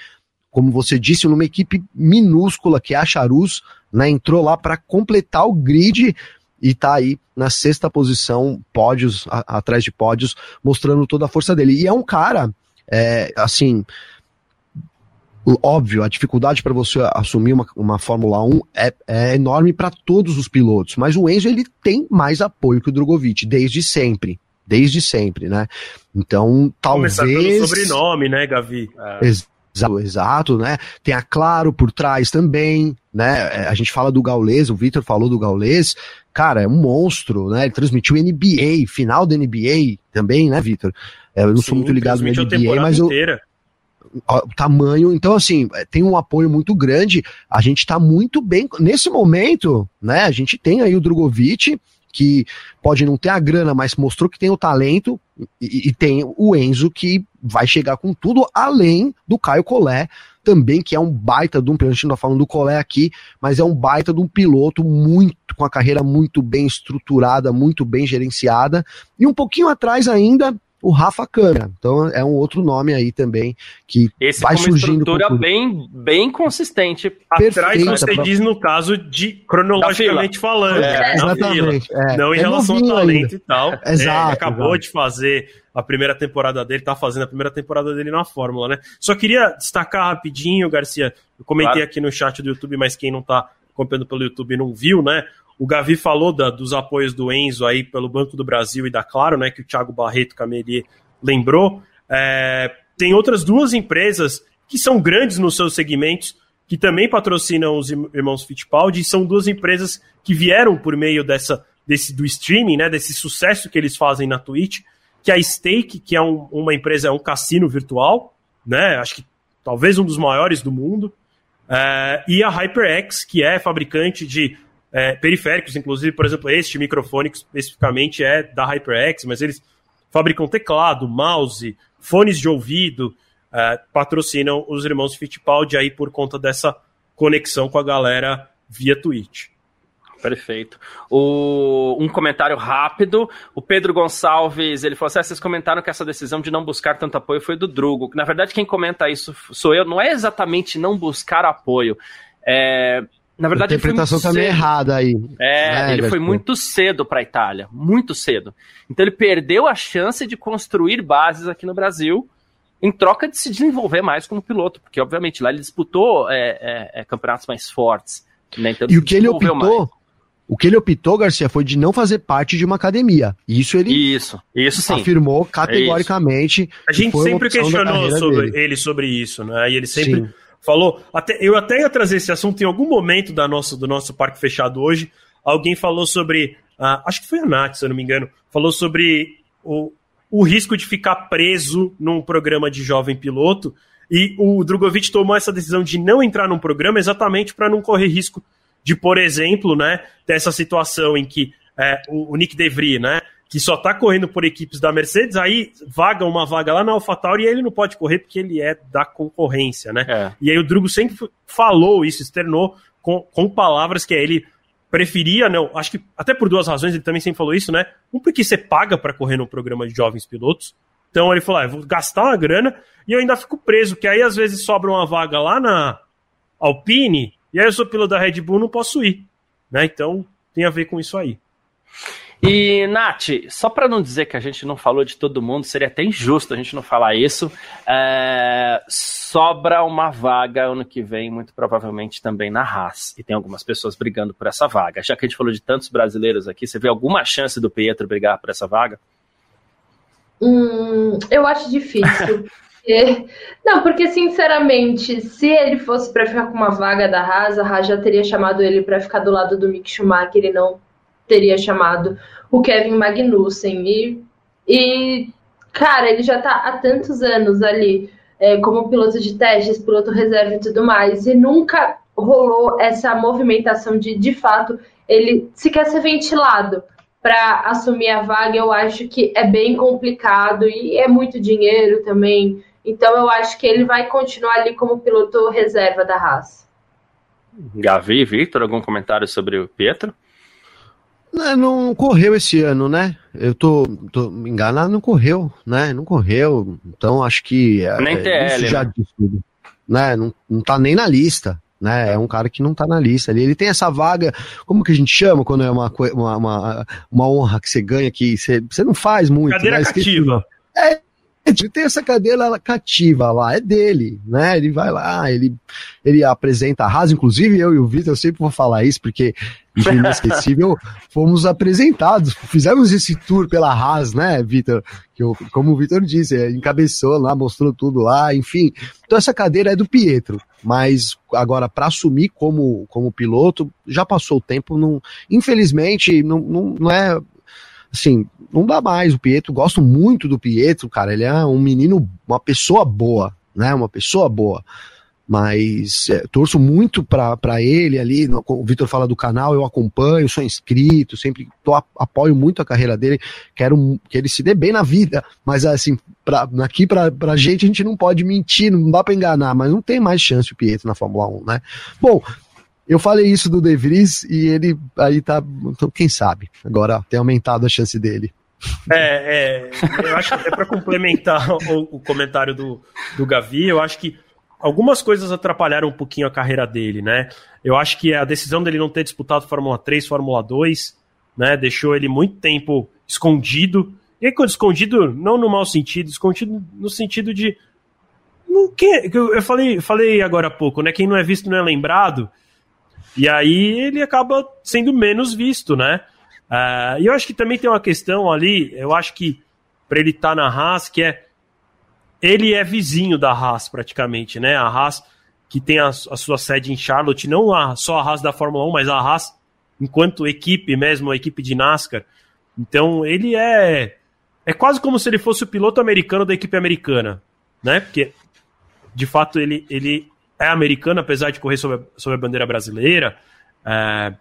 Como você disse, numa equipe minúscula que é a Charus, né, entrou lá para completar o grid e tá aí na sexta posição, pódios, a, atrás de pódios, mostrando toda a força dele. E é um cara, é, assim, óbvio, a dificuldade para você assumir uma, uma Fórmula 1 é, é enorme para todos os pilotos, mas o Enzo ele tem mais apoio que o Drogovic, desde sempre. Desde sempre, né? Então, talvez. Começar pelo sobrenome, né, Gavi? É. Exato, exato, né? Tem a Claro por trás também, né? É, a gente fala do Gaules, o Victor falou do Gaules, cara, é um monstro, né? Ele transmitiu NBA, final da NBA também, né, Victor? É, eu não Sim, sou muito ligado no NBA, mas eu, inteira o tamanho. Então, assim, é, tem um apoio muito grande. A gente está muito bem. Nesse momento, né? A gente tem aí o Drogovic, que pode não ter a grana, mas mostrou que tem o talento, e, e tem o Enzo, que vai chegar com tudo, além do Caio Collet, também, que é um baita de um, a gente não tá falando do Collet aqui, mas é um baita de um piloto muito, com a carreira muito bem estruturada, muito bem gerenciada, e um pouquinho atrás ainda, o Rafa Câmara. Então é um outro nome aí também que Esse vai surgindo. estrutura bem, bem consistente. Atrás você pra... diz no caso de cronologicamente falando. É, exatamente. É. Não em é relação ao talento ainda. e tal. É, exato. acabou exato. de fazer a primeira temporada dele, tá fazendo a primeira temporada dele na Fórmula, né? Só queria destacar rapidinho, Garcia. Eu comentei claro. aqui no chat do YouTube, mas quem não tá acompanhando pelo YouTube não viu, né? O Gavi falou da, dos apoios do Enzo aí pelo Banco do Brasil e da Claro, né? Que o Thiago Barreto Camelier lembrou. É, tem outras duas empresas que são grandes nos seus segmentos, que também patrocinam os irmãos Fittipaldi, e são duas empresas que vieram por meio dessa, desse, do streaming, né? Desse sucesso que eles fazem na Twitch, que é a Stake, que é um, uma empresa, é um cassino virtual, né? Acho que talvez um dos maiores do mundo. É, e a HyperX, que é fabricante de é, periféricos, inclusive, por exemplo, este microfone especificamente é da HyperX, mas eles fabricam teclado, mouse, fones de ouvido, é, patrocinam os irmãos Fittipaldi aí por conta dessa conexão com a galera via Twitch. Perfeito. O, um comentário rápido. O Pedro Gonçalves, ele falou assim: ah, vocês comentaram que essa decisão de não buscar tanto apoio foi do Drugo. Na verdade, quem comenta isso sou eu. Não é exatamente não buscar apoio. É, Na verdade, a interpretação também é errada aí. É, né, ele foi muito cedo para a Itália, muito cedo. Então ele perdeu a chance de construir bases aqui no Brasil em troca de se desenvolver mais como piloto, porque obviamente lá ele disputou é, é, é campeonatos mais fortes. Né? Então, e o que ele optou, mais. o que ele optou, Garcia, foi de não fazer parte de uma academia. Isso ele isso, isso sim. afirmou categoricamente. A gente sempre questionou sobre ele sobre isso, né? E ele sempre sim falou. Até, eu até ia trazer esse assunto em algum momento da nossa, do nosso parque fechado hoje. Alguém falou sobre. Uh, acho que foi a Nath, se eu não me engano. Falou sobre o, o risco de ficar preso num programa de jovem piloto. E o Drogovic tomou essa decisão de não entrar num programa exatamente para não correr risco de, por exemplo, né, ter essa situação em que é, o, o Nick DeVry, né, que só está correndo por equipes da Mercedes, aí vaga uma vaga lá na AlphaTauri e ele não pode correr porque ele é da concorrência, né? É. E aí o Drugo sempre falou isso, externou com, com palavras que é ele preferia, não, acho que até por duas razões ele também sempre falou isso, né? Um porque você paga para correr no programa de jovens pilotos, então ele falou, ah, eu vou gastar uma grana e eu ainda fico preso, que aí às vezes sobra uma vaga lá na Alpine e aí eu sou piloto da Red Bull, não posso ir, né? Então tem a ver com isso aí. E, Nath, só para não dizer que a gente não falou de todo mundo, seria até injusto a gente não falar isso. É, sobra uma vaga ano que vem, muito provavelmente também na Haas. E tem algumas pessoas brigando por essa vaga. Já que a gente falou de tantos brasileiros aqui, você vê alguma chance do Pietro brigar por essa vaga? Hum, eu acho difícil. Não, porque sinceramente, se ele fosse para ficar com uma vaga da Haas, a Haas já teria chamado ele para ficar do lado do Mick Schumacher e não teria chamado o Kevin Magnussen. E, e cara, ele já está há tantos anos ali é, como piloto de testes, piloto reserva e tudo mais, e nunca rolou essa movimentação de, de fato, ele se quer ser ventilado para assumir a vaga. Eu acho que é bem complicado e é muito dinheiro também. Então eu acho que ele vai continuar ali como piloto reserva da Haas. Gavi, Victor, algum comentário sobre o Pietro? Não, não correu esse ano, né? Eu tô, tô enganado, não correu, né? Não correu. Então acho que. É, nem TL, já né? tudo. Né? Não, não tá nem na lista. Né, é um cara que não tá na lista ali. Ele tem essa vaga, como que a gente chama quando é uma, uma, uma, uma honra que você ganha que você, você não faz muito. Cadeira né? cativa. É, ele tem essa cadeira cativa lá, é dele, né? Ele vai lá, ele, ele apresenta a Haas, inclusive eu e o Vitor, eu sempre vou falar isso, porque de inesquecível, fomos apresentados, fizemos esse tour pela Haas, né, Vitor? Que como o Vitor disse, é, encabeçou lá, mostrou tudo lá, enfim. Então essa cadeira é do Pietro, mas agora para assumir como, como piloto, já passou o tempo, não, infelizmente, não, não, não é assim, não dá mais. O Pietro, gosto muito do Pietro, cara. Ele é um menino, uma pessoa boa, né? Uma pessoa boa. Mas é, torço muito para ele ali. No, o Vitor fala do canal, eu acompanho, sou inscrito, sempre tô, apoio muito a carreira dele. Quero que ele se dê bem na vida. Mas assim, pra, aqui pra, pra gente, a gente não pode mentir, não dá para enganar. Mas não tem mais chance o Pietro na Fórmula 1, né? Bom, eu falei isso do De Vries e ele aí tá. Então, quem sabe? Agora tem aumentado a chance dele. É, é eu acho que até para complementar o, o, comentário do, do Gavi, eu acho que algumas coisas atrapalharam um pouquinho a carreira dele, né? Eu acho que a decisão dele não ter disputado Fórmula 3, Fórmula 2, né, deixou ele muito tempo escondido. E aí, quando escondido, não no mau sentido, escondido no sentido de. No que, eu falei, falei agora há pouco, né? Quem não é visto não é lembrado. E aí ele acaba sendo menos visto, né? Uh, e eu acho que também tem uma questão ali, eu acho que para ele estar tá na Haas, que é. Ele é vizinho da Haas, praticamente, né? A Haas, que tem a, a sua sede em Charlotte, não a, só a Haas da Fórmula 1, mas a Haas enquanto equipe mesmo, a equipe de NASCAR. Então ele é. É quase como se ele fosse o piloto americano da equipe americana, né? Porque, de fato, ele, ele é americano, apesar de correr sobre, sobre a bandeira brasileira é,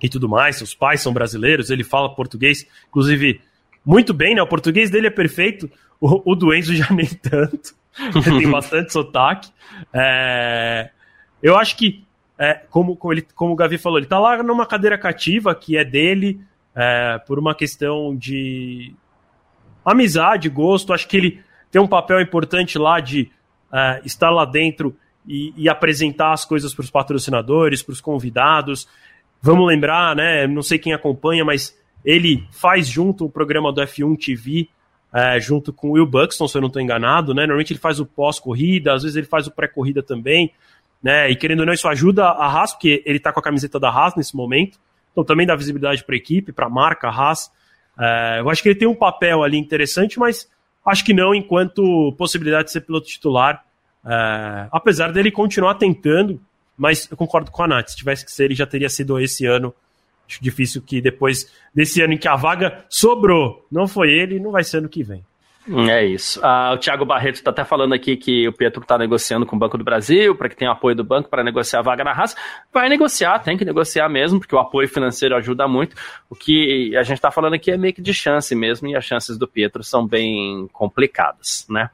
e tudo mais. Seus pais são brasileiros, ele fala português, inclusive, muito bem, né? O português dele é perfeito, o, o do Enzo já nem tanto. Tem bastante sotaque. É, eu acho que, é, como, como, ele, como o Gavi falou, ele tá lá numa cadeira cativa que é dele, é, por uma questão de amizade, gosto. Acho que ele tem um papel importante lá de é, estar lá dentro e, e apresentar as coisas para os patrocinadores, para os convidados. Vamos lembrar, né? Não sei quem acompanha, mas ele faz junto o programa do F1 TV, é, junto com o Will Buxton, se eu não estou enganado, né? Normalmente ele faz o pós-corrida, às vezes ele faz o pré-corrida também, né? E querendo ou não, isso ajuda a Haas, porque ele está com a camiseta da Haas nesse momento, então também dá visibilidade para a equipe, para a marca Haas. É, eu acho que ele tem um papel ali interessante, mas acho que não enquanto possibilidade de ser piloto titular, é, apesar dele continuar tentando, mas eu concordo com a Nath, se tivesse que ser, ele já teria sido esse ano. Acho difícil que depois desse ano em que a vaga sobrou, não foi ele, não vai ser ano que vem. É isso. Ah, o Thiago Barreto está até falando aqui que o Pietro está negociando com o Banco do Brasil para que tenha apoio do banco para negociar a vaga na raça. Vai negociar, tem que negociar mesmo, porque o apoio financeiro ajuda muito. O que a gente está falando aqui é meio que de chance mesmo, e as chances do Pietro são bem complicadas, né?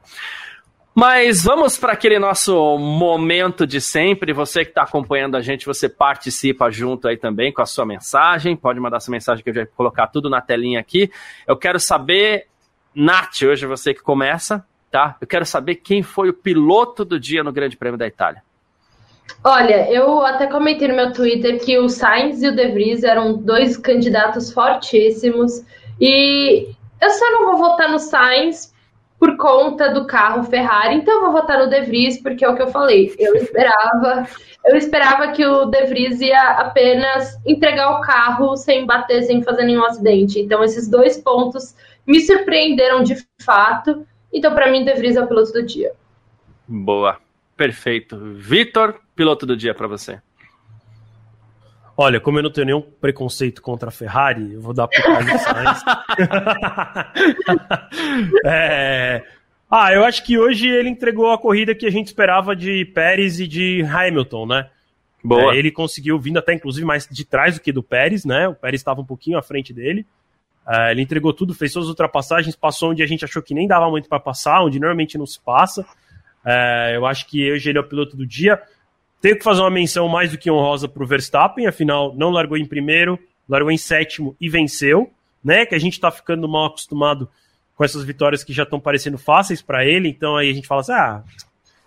Mas vamos para aquele nosso momento de sempre. Você que está acompanhando a gente, você participa junto aí também com a sua mensagem. Pode mandar sua mensagem que eu já vou colocar tudo na telinha aqui. Eu quero saber Nath, hoje você que começa, tá? Eu quero saber quem foi o piloto do dia no Grande Prêmio da Itália. Olha, eu até comentei no meu Twitter que o Sainz e o De Vries eram dois candidatos fortíssimos e eu só não vou votar no Sainz por conta do carro Ferrari, então eu vou votar no De Vries porque é o que eu falei. Eu esperava, eu esperava que o De Vries ia apenas entregar o carro sem bater, sem fazer nenhum acidente. Então esses dois pontos me surpreenderam de fato. Então, para mim, De Vries é o piloto do dia. Boa, perfeito. Vitor, piloto do dia para você. Olha, como eu não tenho nenhum preconceito contra a Ferrari, eu vou dar pro Carlos Sainz. é... Ah, eu acho que hoje ele entregou a corrida que a gente esperava de Pérez e de Hamilton, né? Boa. É, ele conseguiu, vindo até inclusive mais de trás do que do Pérez, né? O Pérez estava um pouquinho à frente dele. Uh, ele entregou tudo, fez todas as ultrapassagens, passou onde a gente achou que nem dava muito para passar, onde normalmente não se passa. Uh, eu acho que hoje ele é o piloto do dia. Tenho que fazer uma menção mais do que honrosa para o Verstappen, afinal, não largou em primeiro, largou em sétimo e venceu, né? Que a gente está ficando mal acostumado com essas vitórias que já estão parecendo fáceis para ele, então aí a gente fala assim: ah,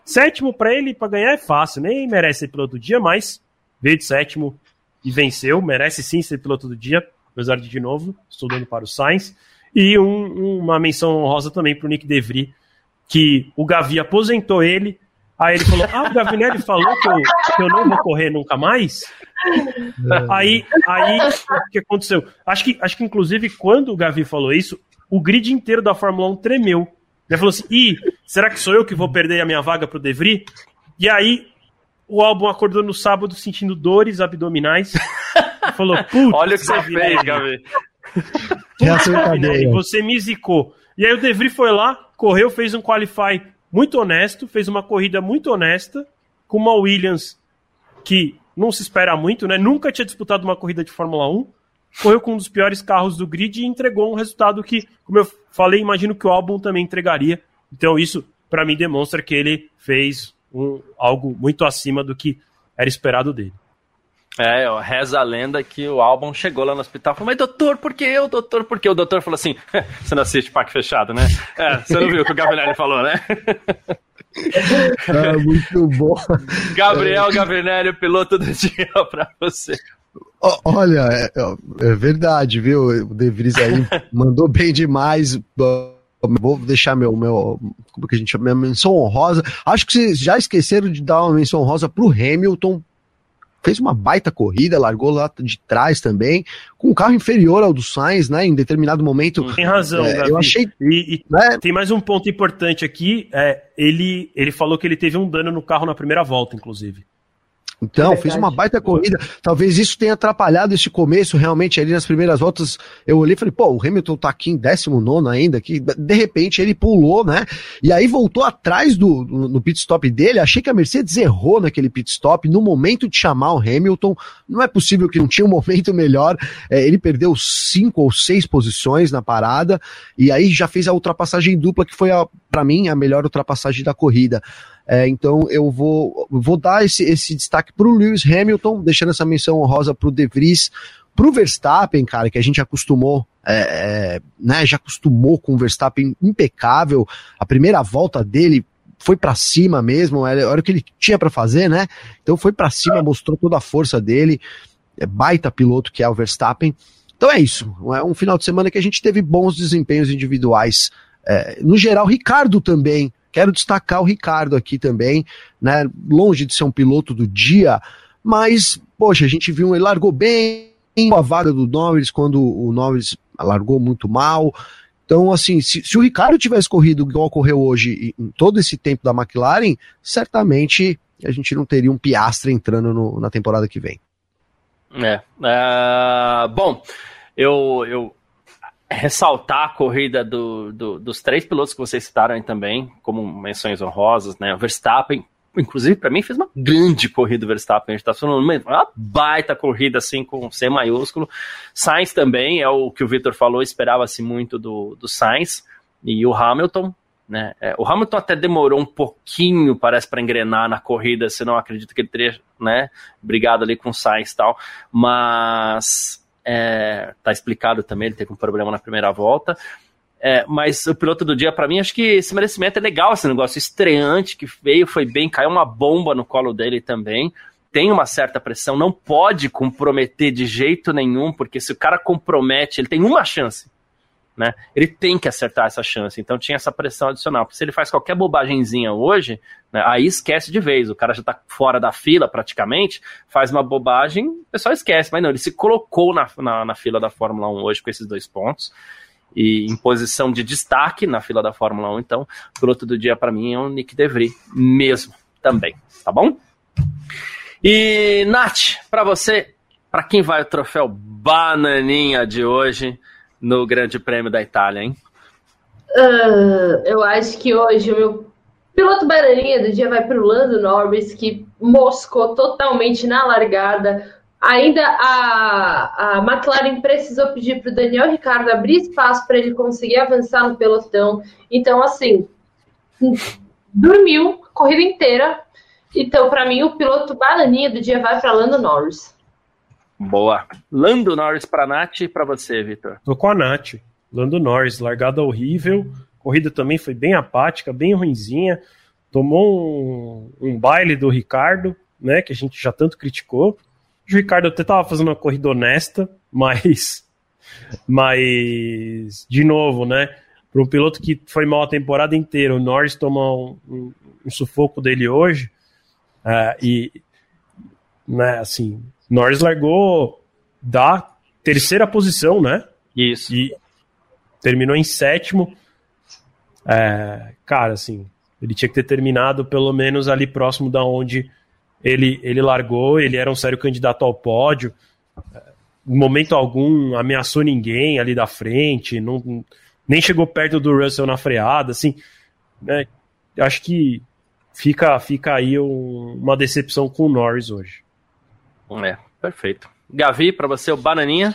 sétimo para ele para ganhar é fácil, nem merece ser piloto do dia, mas veio de sétimo e venceu, merece sim ser piloto do dia apesar de, de novo, estou dando para o Sainz. E um, uma menção honrosa também para o Nick DeVry, que o Gavi aposentou ele. Aí ele falou: Ah, o Gavinelli falou que eu, que eu não vou correr nunca mais. É. Aí, aí o que aconteceu? Acho que, acho que, inclusive, quando o Gavi falou isso, o grid inteiro da Fórmula 1 tremeu. Ele falou assim: Ih, será que sou eu que vou perder a minha vaga para o Devry? E aí o álbum acordou no sábado sentindo dores abdominais. falou, putz, olha o que você fez. Gabi, você me zicou. E aí o Devry foi lá, correu, fez um qualify muito honesto, fez uma corrida muito honesta, com uma Williams que não se espera muito, né? Nunca tinha disputado uma corrida de Fórmula 1. Correu com um dos piores carros do grid e entregou um resultado que, como eu falei, imagino que o álbum também entregaria. Então isso, para mim, demonstra que ele fez um, algo muito acima do que era esperado dele. É, reza a lenda que o álbum chegou lá no hospital e falou, mas doutor, por que eu, doutor, por que? O doutor falou assim, você não assiste Parque Fechado, né? É, você não viu o que o Gavinelli falou, né? Ah, muito bom. Gabriel Gavinelli, piloto do dia pra você. Olha, é, é verdade, viu? O De Vries aí mandou bem demais vou deixar meu, meu como que a gente chama, minha menção honrosa. Acho que vocês já esqueceram de dar uma menção honrosa pro Hamilton. Fez uma baita corrida, largou lá de trás também, com um carro inferior ao do Sainz, né? Em determinado momento. Tem razão, é, Eu achei. E, e né? tem mais um ponto importante aqui. É, ele, ele falou que ele teve um dano no carro na primeira volta, inclusive. Então, é fez uma baita corrida. Talvez isso tenha atrapalhado esse começo, realmente, ali nas primeiras voltas. Eu olhei e falei, pô, o Hamilton tá aqui em 19 ainda, que de repente ele pulou, né? E aí voltou atrás do, no pit stop dele. Achei que a Mercedes errou naquele pit stop, no momento de chamar o Hamilton. Não é possível que não tinha um momento melhor. É, ele perdeu cinco ou seis posições na parada, e aí já fez a ultrapassagem dupla, que foi, para mim, a melhor ultrapassagem da corrida. É, então eu vou, vou dar esse, esse destaque para o Lewis Hamilton, deixando essa menção honrosa para o De Vries, para o Verstappen, cara, que a gente acostumou, é, é, né, já acostumou com o Verstappen impecável. A primeira volta dele foi para cima mesmo, era o que ele tinha para fazer, né? Então foi para cima, mostrou toda a força dele. É baita piloto que é o Verstappen. Então é isso. É um final de semana que a gente teve bons desempenhos individuais. É, no geral, Ricardo também. Quero destacar o Ricardo aqui também, né? Longe de ser um piloto do dia, mas, poxa, a gente viu, ele largou bem a vaga do Norris quando o Norris largou muito mal. Então, assim, se, se, o Ricardo tivesse corrido igual ocorreu hoje em todo esse tempo da McLaren, certamente a gente não teria um Piastre entrando no, na temporada que vem. É. Uh, bom, eu, eu ressaltar a corrida do, do, dos três pilotos que vocês citaram aí também, como menções honrosas, né? O Verstappen, inclusive, para mim, fez uma grande corrida o Verstappen. A gente tá falando uma baita corrida, assim, com C maiúsculo. Sainz também, é o que o Victor falou, esperava-se muito do, do Sainz. E o Hamilton, né? É, o Hamilton até demorou um pouquinho, parece, para engrenar na corrida, se não acredito que ele teria, né, brigado ali com o Sainz e tal, mas é, tá explicado também, ele teve um problema na primeira volta. É, mas o piloto do dia, para mim, acho que esse merecimento é legal, esse negócio estreante que veio, foi bem, caiu uma bomba no colo dele também. Tem uma certa pressão, não pode comprometer de jeito nenhum, porque se o cara compromete, ele tem uma chance. Né? Ele tem que acertar essa chance, então tinha essa pressão adicional. Porque se ele faz qualquer bobagemzinha hoje, né, aí esquece de vez. O cara já tá fora da fila praticamente, faz uma bobagem, o pessoal esquece. Mas não, ele se colocou na, na, na fila da Fórmula 1 hoje com esses dois pontos e em posição de destaque na fila da Fórmula 1. Então, o piloto do dia para mim é o Nick DeVry mesmo, também, tá bom? E Nath, para você, para quem vai o troféu Bananinha de hoje no Grande Prêmio da Itália, hein? Uh, eu acho que hoje o meu piloto bananinha do dia vai para o Lando Norris, que moscou totalmente na largada, Ainda a, a McLaren precisou pedir para o Daniel Ricardo abrir espaço para ele conseguir avançar no pelotão. Então, assim, dormiu a corrida inteira. Então, para mim, o piloto bananinha do dia vai para Lando Norris. Boa. Lando Norris para a Nath e para você, Vitor. Tô com a Nath. Lando Norris, largada horrível. Corrida também foi bem apática, bem ruinzinha. Tomou um, um baile do Ricardo, né, que a gente já tanto criticou. O Ricardo até tava fazendo uma corrida honesta, mas. Mas, de novo, né? Para um piloto que foi mal a temporada inteira, o Norris tomou um, um, um sufoco dele hoje. Uh, e, né, assim, Norris largou da terceira posição, né? Isso. E terminou em sétimo. É, cara, assim, ele tinha que ter terminado pelo menos ali próximo da onde ele, ele largou, ele era um sério candidato ao pódio. Em momento algum ameaçou ninguém ali da frente, não, nem chegou perto do Russell na freada, assim. Né, acho que fica, fica aí um, uma decepção com o Norris hoje. É, perfeito. Gavi, para você, o Bananinha?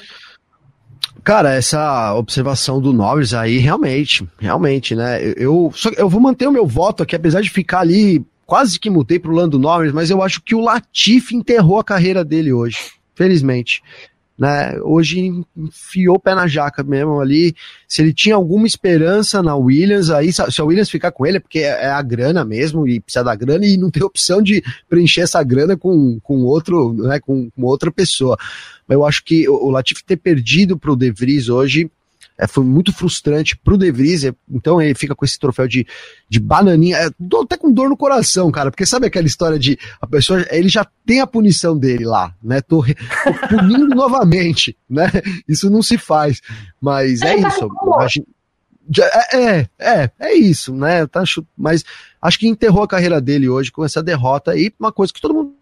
Cara, essa observação do Norris aí, realmente, realmente, né? Eu, só, eu vou manter o meu voto aqui, apesar de ficar ali quase que mudei pro Lando Norris, mas eu acho que o Latifi enterrou a carreira dele hoje, felizmente. Né, hoje enfiou o pé na jaca mesmo ali. Se ele tinha alguma esperança na Williams, aí se a Williams ficar com ele, é porque é, é a grana mesmo, e precisa da grana, e não tem opção de preencher essa grana com, com outro, né, com, com outra pessoa. Mas eu acho que o, o Latifi ter perdido pro De Vries hoje é, foi muito frustrante pro De Vries, é, então ele fica com esse troféu de, de bananinha, é, tô até com dor no coração, cara, porque sabe aquela história de a pessoa, ele já tem a punição dele lá, né, tô, tô punindo novamente, né, isso não se faz, mas é isso, é, é, é, é isso, né, tá, mas acho que enterrou a carreira dele hoje com essa derrota aí, uma coisa que todo mundo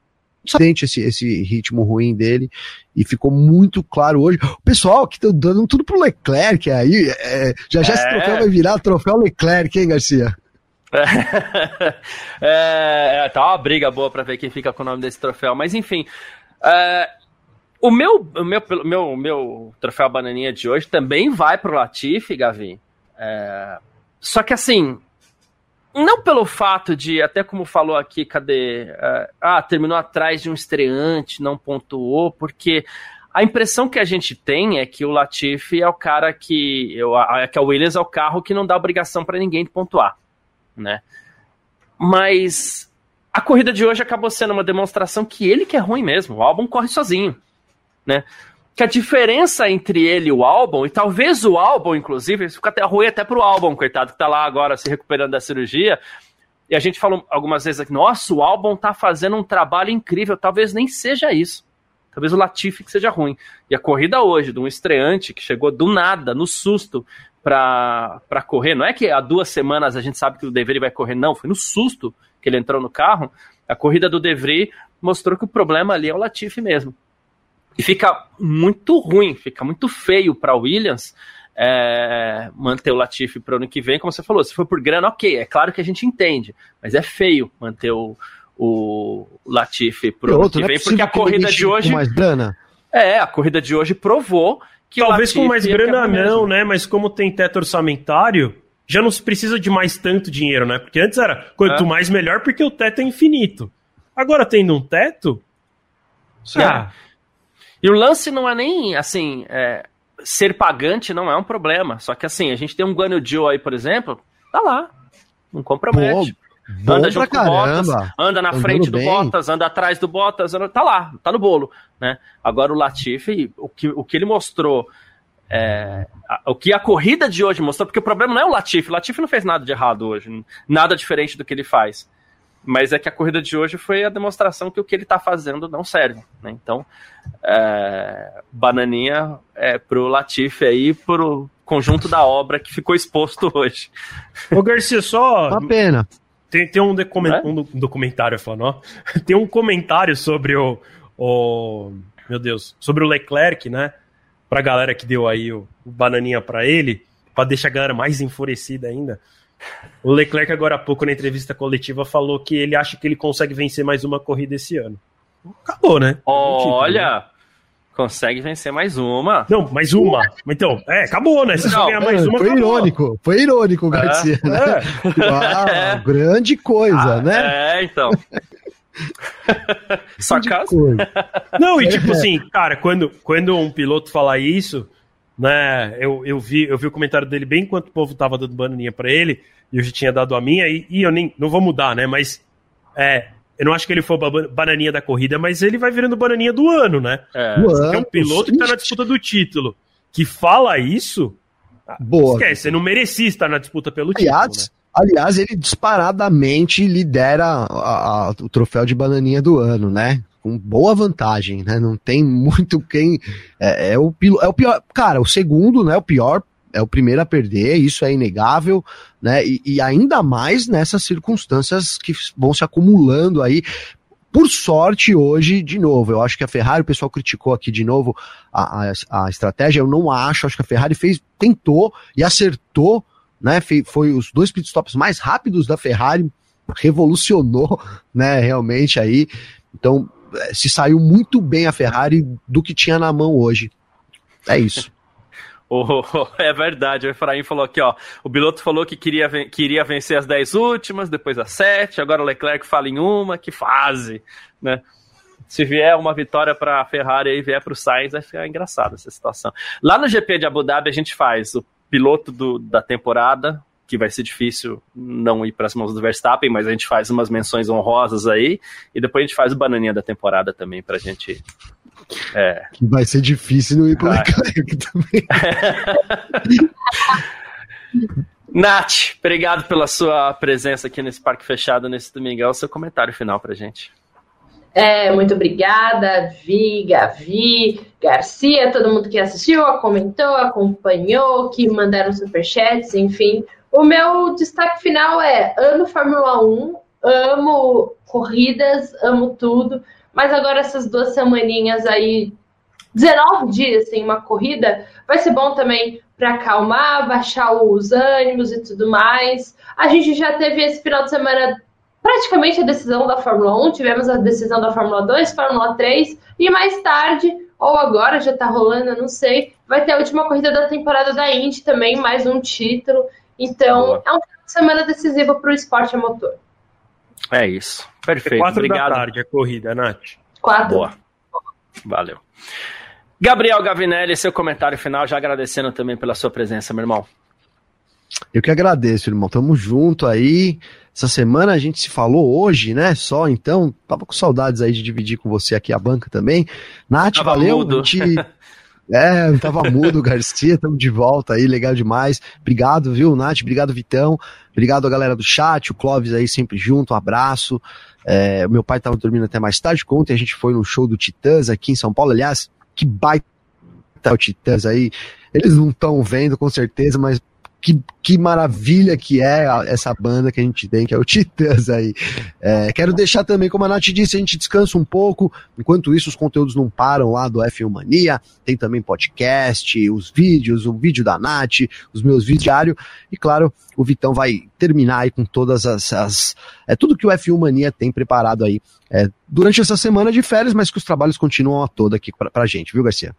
sente esse, esse ritmo ruim dele e ficou muito claro hoje. O pessoal que tá dando tudo pro Leclerc aí, é, já já é. esse troféu vai virar troféu Leclerc, hein, Garcia? É, é, tá uma briga boa para ver quem fica com o nome desse troféu, mas enfim. É, o meu, o meu, meu, meu troféu bananinha de hoje também vai pro Latifi, Gavi. É, só que assim, não pelo fato de, até como falou aqui, cadê? Uh, ah, terminou atrás de um estreante, não pontuou, porque a impressão que a gente tem é que o Latifi é o cara que. Eu, a, que a Williams é o carro que não dá obrigação para ninguém de pontuar, né? mas a corrida de hoje acabou sendo uma demonstração que ele que é ruim mesmo. O álbum corre sozinho, né? Que a diferença entre ele e o álbum, e talvez o álbum, inclusive, isso fica até ruim até pro álbum, coitado, que tá lá agora se recuperando da cirurgia. E a gente falou algumas vezes aqui, nossa, o álbum tá fazendo um trabalho incrível. Talvez nem seja isso. Talvez o Latifi que seja ruim. E a corrida hoje, de um estreante que chegou do nada, no susto, para correr. Não é que há duas semanas a gente sabe que o Devery vai correr, não. Foi no susto que ele entrou no carro, a corrida do De Vries mostrou que o problema ali é o Latifi mesmo. E fica muito ruim, fica muito feio para Williams é, manter o Latifi para o ano que vem, como você falou. Se for por grana, ok, é claro que a gente entende, mas é feio manter o, o Latifi para o ano que é vem, porque a corrida de hoje. mais grana? É, a corrida de hoje provou que Talvez o Latifi com mais é grana mesmo. não, né? Mas como tem teto orçamentário, já não se precisa de mais tanto dinheiro, né? Porque antes era quanto É. mais melhor, porque o teto é infinito. Agora tendo um teto. Ah, E o lance não é nem assim. é, ser pagante não é um problema. Só que assim, a gente tem um Guanyu Joe aí, por exemplo, tá lá. Não compromete. Bom anda junto com o Bottas, anda na Andando frente do bem. Bottas, anda atrás do Bottas, anda- tá lá, tá no bolo, né? Agora o Latifi, o que, o que ele mostrou, é, a- o que a corrida de hoje mostrou, porque o problema não é o Latifi, o Latifi não fez nada de errado hoje, nada diferente do que ele faz. Mas é que a corrida de hoje foi a demonstração que o que ele tá fazendo não serve, né? Então, é, bananinha é pro Latifi aí, pro conjunto da obra que ficou exposto hoje. Ô, Garcia, só. Uma pena. Tem, tem um, É? um do- documentário falando, ó. Tem um comentário sobre o, o. Meu Deus, sobre o Leclerc, né? Pra galera que deu aí o, o bananinha pra ele, pra deixar a galera mais enfurecida ainda. O Leclerc, agora há pouco, na entrevista coletiva, falou que ele acha que ele consegue vencer mais uma corrida esse ano. Acabou, né? Título, né? Olha, consegue vencer mais uma. Não, mais uma. Então, é, acabou, né? Se Não, ganhar mais uma, foi acabou. irônico, foi irônico, Garcia, né? É. Ah, grande coisa, né? É, então. Só caso. Não, e tipo assim, cara, quando, quando um piloto fala isso, né, eu, eu, vi, eu vi o comentário dele bem enquanto o povo tava dando bananinha pra ele, e eu já tinha dado a minha, e, e eu nem, não vou mudar, né, mas é, eu não acho que ele ba- bananinha da corrida, mas ele vai virando bananinha do ano, né? É. É um piloto que tá na disputa do título, que fala isso, Boa. esquece, você não merecia estar na disputa pelo título, né? Aliás, aliás, ele disparadamente lidera a- a- o troféu de bananinha do ano, né? Com boa vantagem, né? Não tem muito quem. É, é o, é o pior. Cara, o segundo, né? O pior. É o primeiro a perder, isso é inegável, né? E, e ainda mais nessas circunstâncias que vão se acumulando aí. Por sorte, hoje, de novo, eu acho que a Ferrari, o pessoal criticou aqui de novo a, a, a estratégia, eu não acho, acho que a Ferrari fez, tentou e acertou né? Foi os dois pitstops mais rápidos da Ferrari, revolucionou, né? Realmente aí. Então, se saiu muito bem a Ferrari do que tinha na mão hoje. É isso. O- é verdade, o Efraim falou aqui, ó. O piloto falou que queria, queria vencer as 10 últimas, depois as 7, agora o Leclerc fala em uma, que fase, né? Se vier uma vitória para a Ferrari e vier para o Sainz, vai ficar engraçada essa situação. Lá no GP de Abu Dhabi a gente faz o piloto do- da temporada, que vai ser difícil não ir para as mãos do Verstappen, mas a gente faz umas menções honrosas aí, e depois a gente faz o bananinha da temporada também pra gente. É, Que vai ser difícil não ir pro Vai. Leclerc também. Nath, obrigado pela sua presença aqui nesse Parque Fechado nesse domingão. Seu comentário final pra gente. É, muito obrigada, Vi, Gavi, Garcia, todo mundo que assistiu, comentou, acompanhou, que mandaram superchats, enfim. O meu destaque final é: amo Fórmula 1, amo corridas, amo tudo, mas agora essas duas semaninhas aí, 19 dias sem uma corrida, vai ser bom também para acalmar, baixar os ânimos e tudo mais. A gente já teve esse final de semana praticamente a decisão da Fórmula 1, tivemos a decisão da Fórmula 2, Fórmula 3, e mais tarde, ou agora já tá rolando, não sei, vai ter a última corrida da temporada da Indy também, mais um título. Então, Boa. é um final de semana decisivo para o esporte a motor. É isso. É Perfeito. quatro Obrigado. da tarde a corrida, Nath. Quatro. Boa. Valeu. Gabriel Gavinelli, seu comentário final, já agradecendo também pela sua presença, meu irmão. Eu que agradeço, irmão. Tamo junto aí. Essa semana a gente se falou hoje, né? Só então, tava com saudades aí de dividir com você aqui a banca também. Nath, tava valeu. Mudo. Te... É, tava mudo, Garcia, estamos de volta aí, legal demais. Obrigado, viu, Nath? Obrigado, Vitão. Obrigado a galera do chat, o Clóvis aí sempre junto, um abraço. É, meu pai tava dormindo até mais tarde, ontem a gente foi no show do Titãs aqui em São Paulo, aliás, que baita o Titãs aí. Eles não estão vendo com certeza, mas que, que maravilha que é essa banda que a gente tem, que é o Titãs aí. É, quero deixar também, como a Nath disse, a gente descansa um pouco. Enquanto isso, os conteúdos não param lá do F1 Mania. Tem também podcast, os vídeos, o vídeo da Nath, os meus vídeos diários. E claro, o Vitão vai terminar aí com todas as. as é tudo que o F1 Mania tem preparado aí é, durante essa semana de férias, mas que os trabalhos continuam a toda aqui pra, pra gente, viu, Garcia?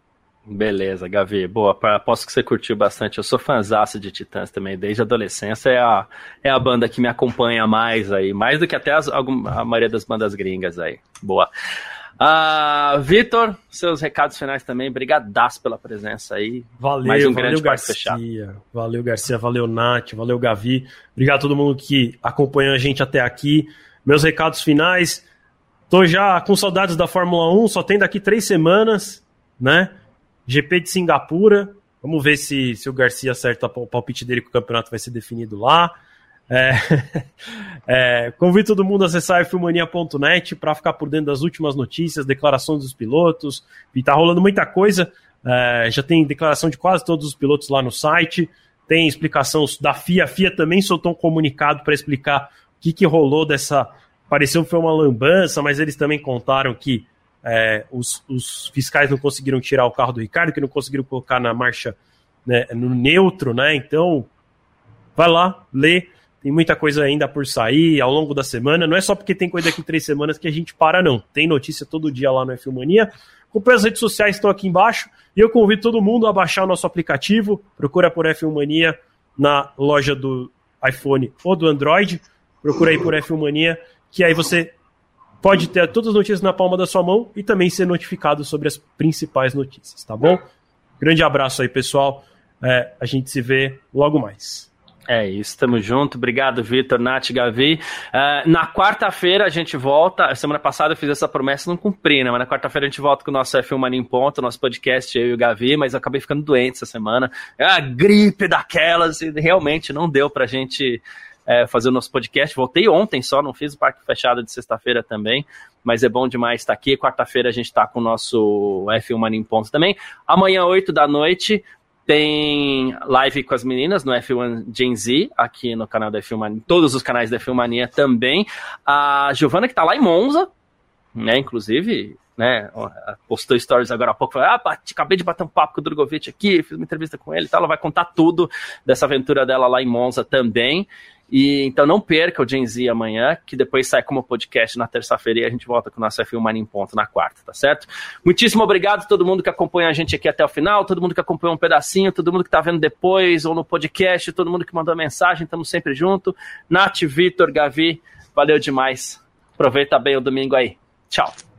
Beleza, Gavi. Boa, aposto que você curtiu bastante. Eu sou fãzaço de Titãs também, desde a adolescência. É a, é a banda que me acompanha mais aí, mais do que até as, a maioria das bandas gringas aí. Boa. Uh, Vitor, seus recados finais também. Brigadaço pela presença aí. Valeu, mais um valeu Garcia. Fechado. Valeu, Garcia. Valeu, Nath. Valeu, Gavi. Obrigado a todo mundo que acompanhou a gente até aqui. Meus recados finais. Tô já com saudades da Fórmula 1, só tem daqui três semanas, né? GP de Singapura. Vamos ver se, se o Garcia acerta o palpite dele que o campeonato vai ser definido lá. É, é, convido todo mundo a acessar filmania.net para ficar por dentro das últimas notícias, declarações dos pilotos. E tá rolando muita coisa. É, já tem declaração de quase todos os pilotos lá no site. Tem explicação da FIA. A FIA também soltou um comunicado para explicar o que, que rolou dessa. Pareceu que foi uma lambança, mas eles também contaram que é, os, os, fiscais não conseguiram tirar o carro do Ricardo, que não conseguiram colocar na marcha né, no neutro, né? Então, vai lá, lê. Tem muita coisa ainda por sair ao longo da semana. Não é só porque tem coisa aqui três semanas que a gente para, não. Tem notícia todo dia lá no F Mania. Acompanhe as redes sociais estão aqui embaixo. E eu convido todo mundo a baixar o nosso aplicativo. Procura por F Mania na loja do iPhone ou do Android. Procura aí por F Mania, que aí você pode ter todas as notícias na palma da sua mão e também ser notificado sobre as principais notícias, tá bom? Grande abraço aí, pessoal. É, a gente se vê logo mais. É isso, estamos junto. Obrigado, Vitor, Nath, Gavi. Uh, na quarta-feira a gente volta. Semana passada eu fiz essa promessa não cumpri, né? Mas na quarta-feira a gente volta com o nosso F1 Mania em Ponto, nosso podcast, eu e o Gavi, mas eu acabei ficando doente essa semana. É a gripe daquelas e realmente não deu pra gente é, fazer o nosso podcast. Voltei ontem só, não fiz o parque fechado de sexta-feira também, mas é bom demais estar aqui. Quarta-feira a gente está com o nosso F1 Mania em ponto também. Amanhã, 8 da noite, tem live com as meninas no F1 Gen Z, aqui no canal da F1 Mania, todos os canais da F1 Mania também. A Giovana, que está lá em Monza, né, inclusive, né, postou stories agora há pouco, falou, ah, bate, acabei de bater um papo com o Drogovic aqui, fiz uma entrevista com ele e tal, ela vai contar tudo dessa aventura dela lá em Monza também. E então não perca o Gen Z amanhã, que depois sai como podcast na terça-feira e a gente volta com o nosso F1 Mania em ponto na quarta, tá certo? Muitíssimo obrigado a todo mundo que acompanha a gente aqui até o final, todo mundo que acompanhou um pedacinho, todo mundo que tá vendo depois ou no podcast, todo mundo que mandou mensagem, estamos sempre junto. Nath, Vitor, Gavi, valeu demais. Aproveita bem o domingo aí. Tchau.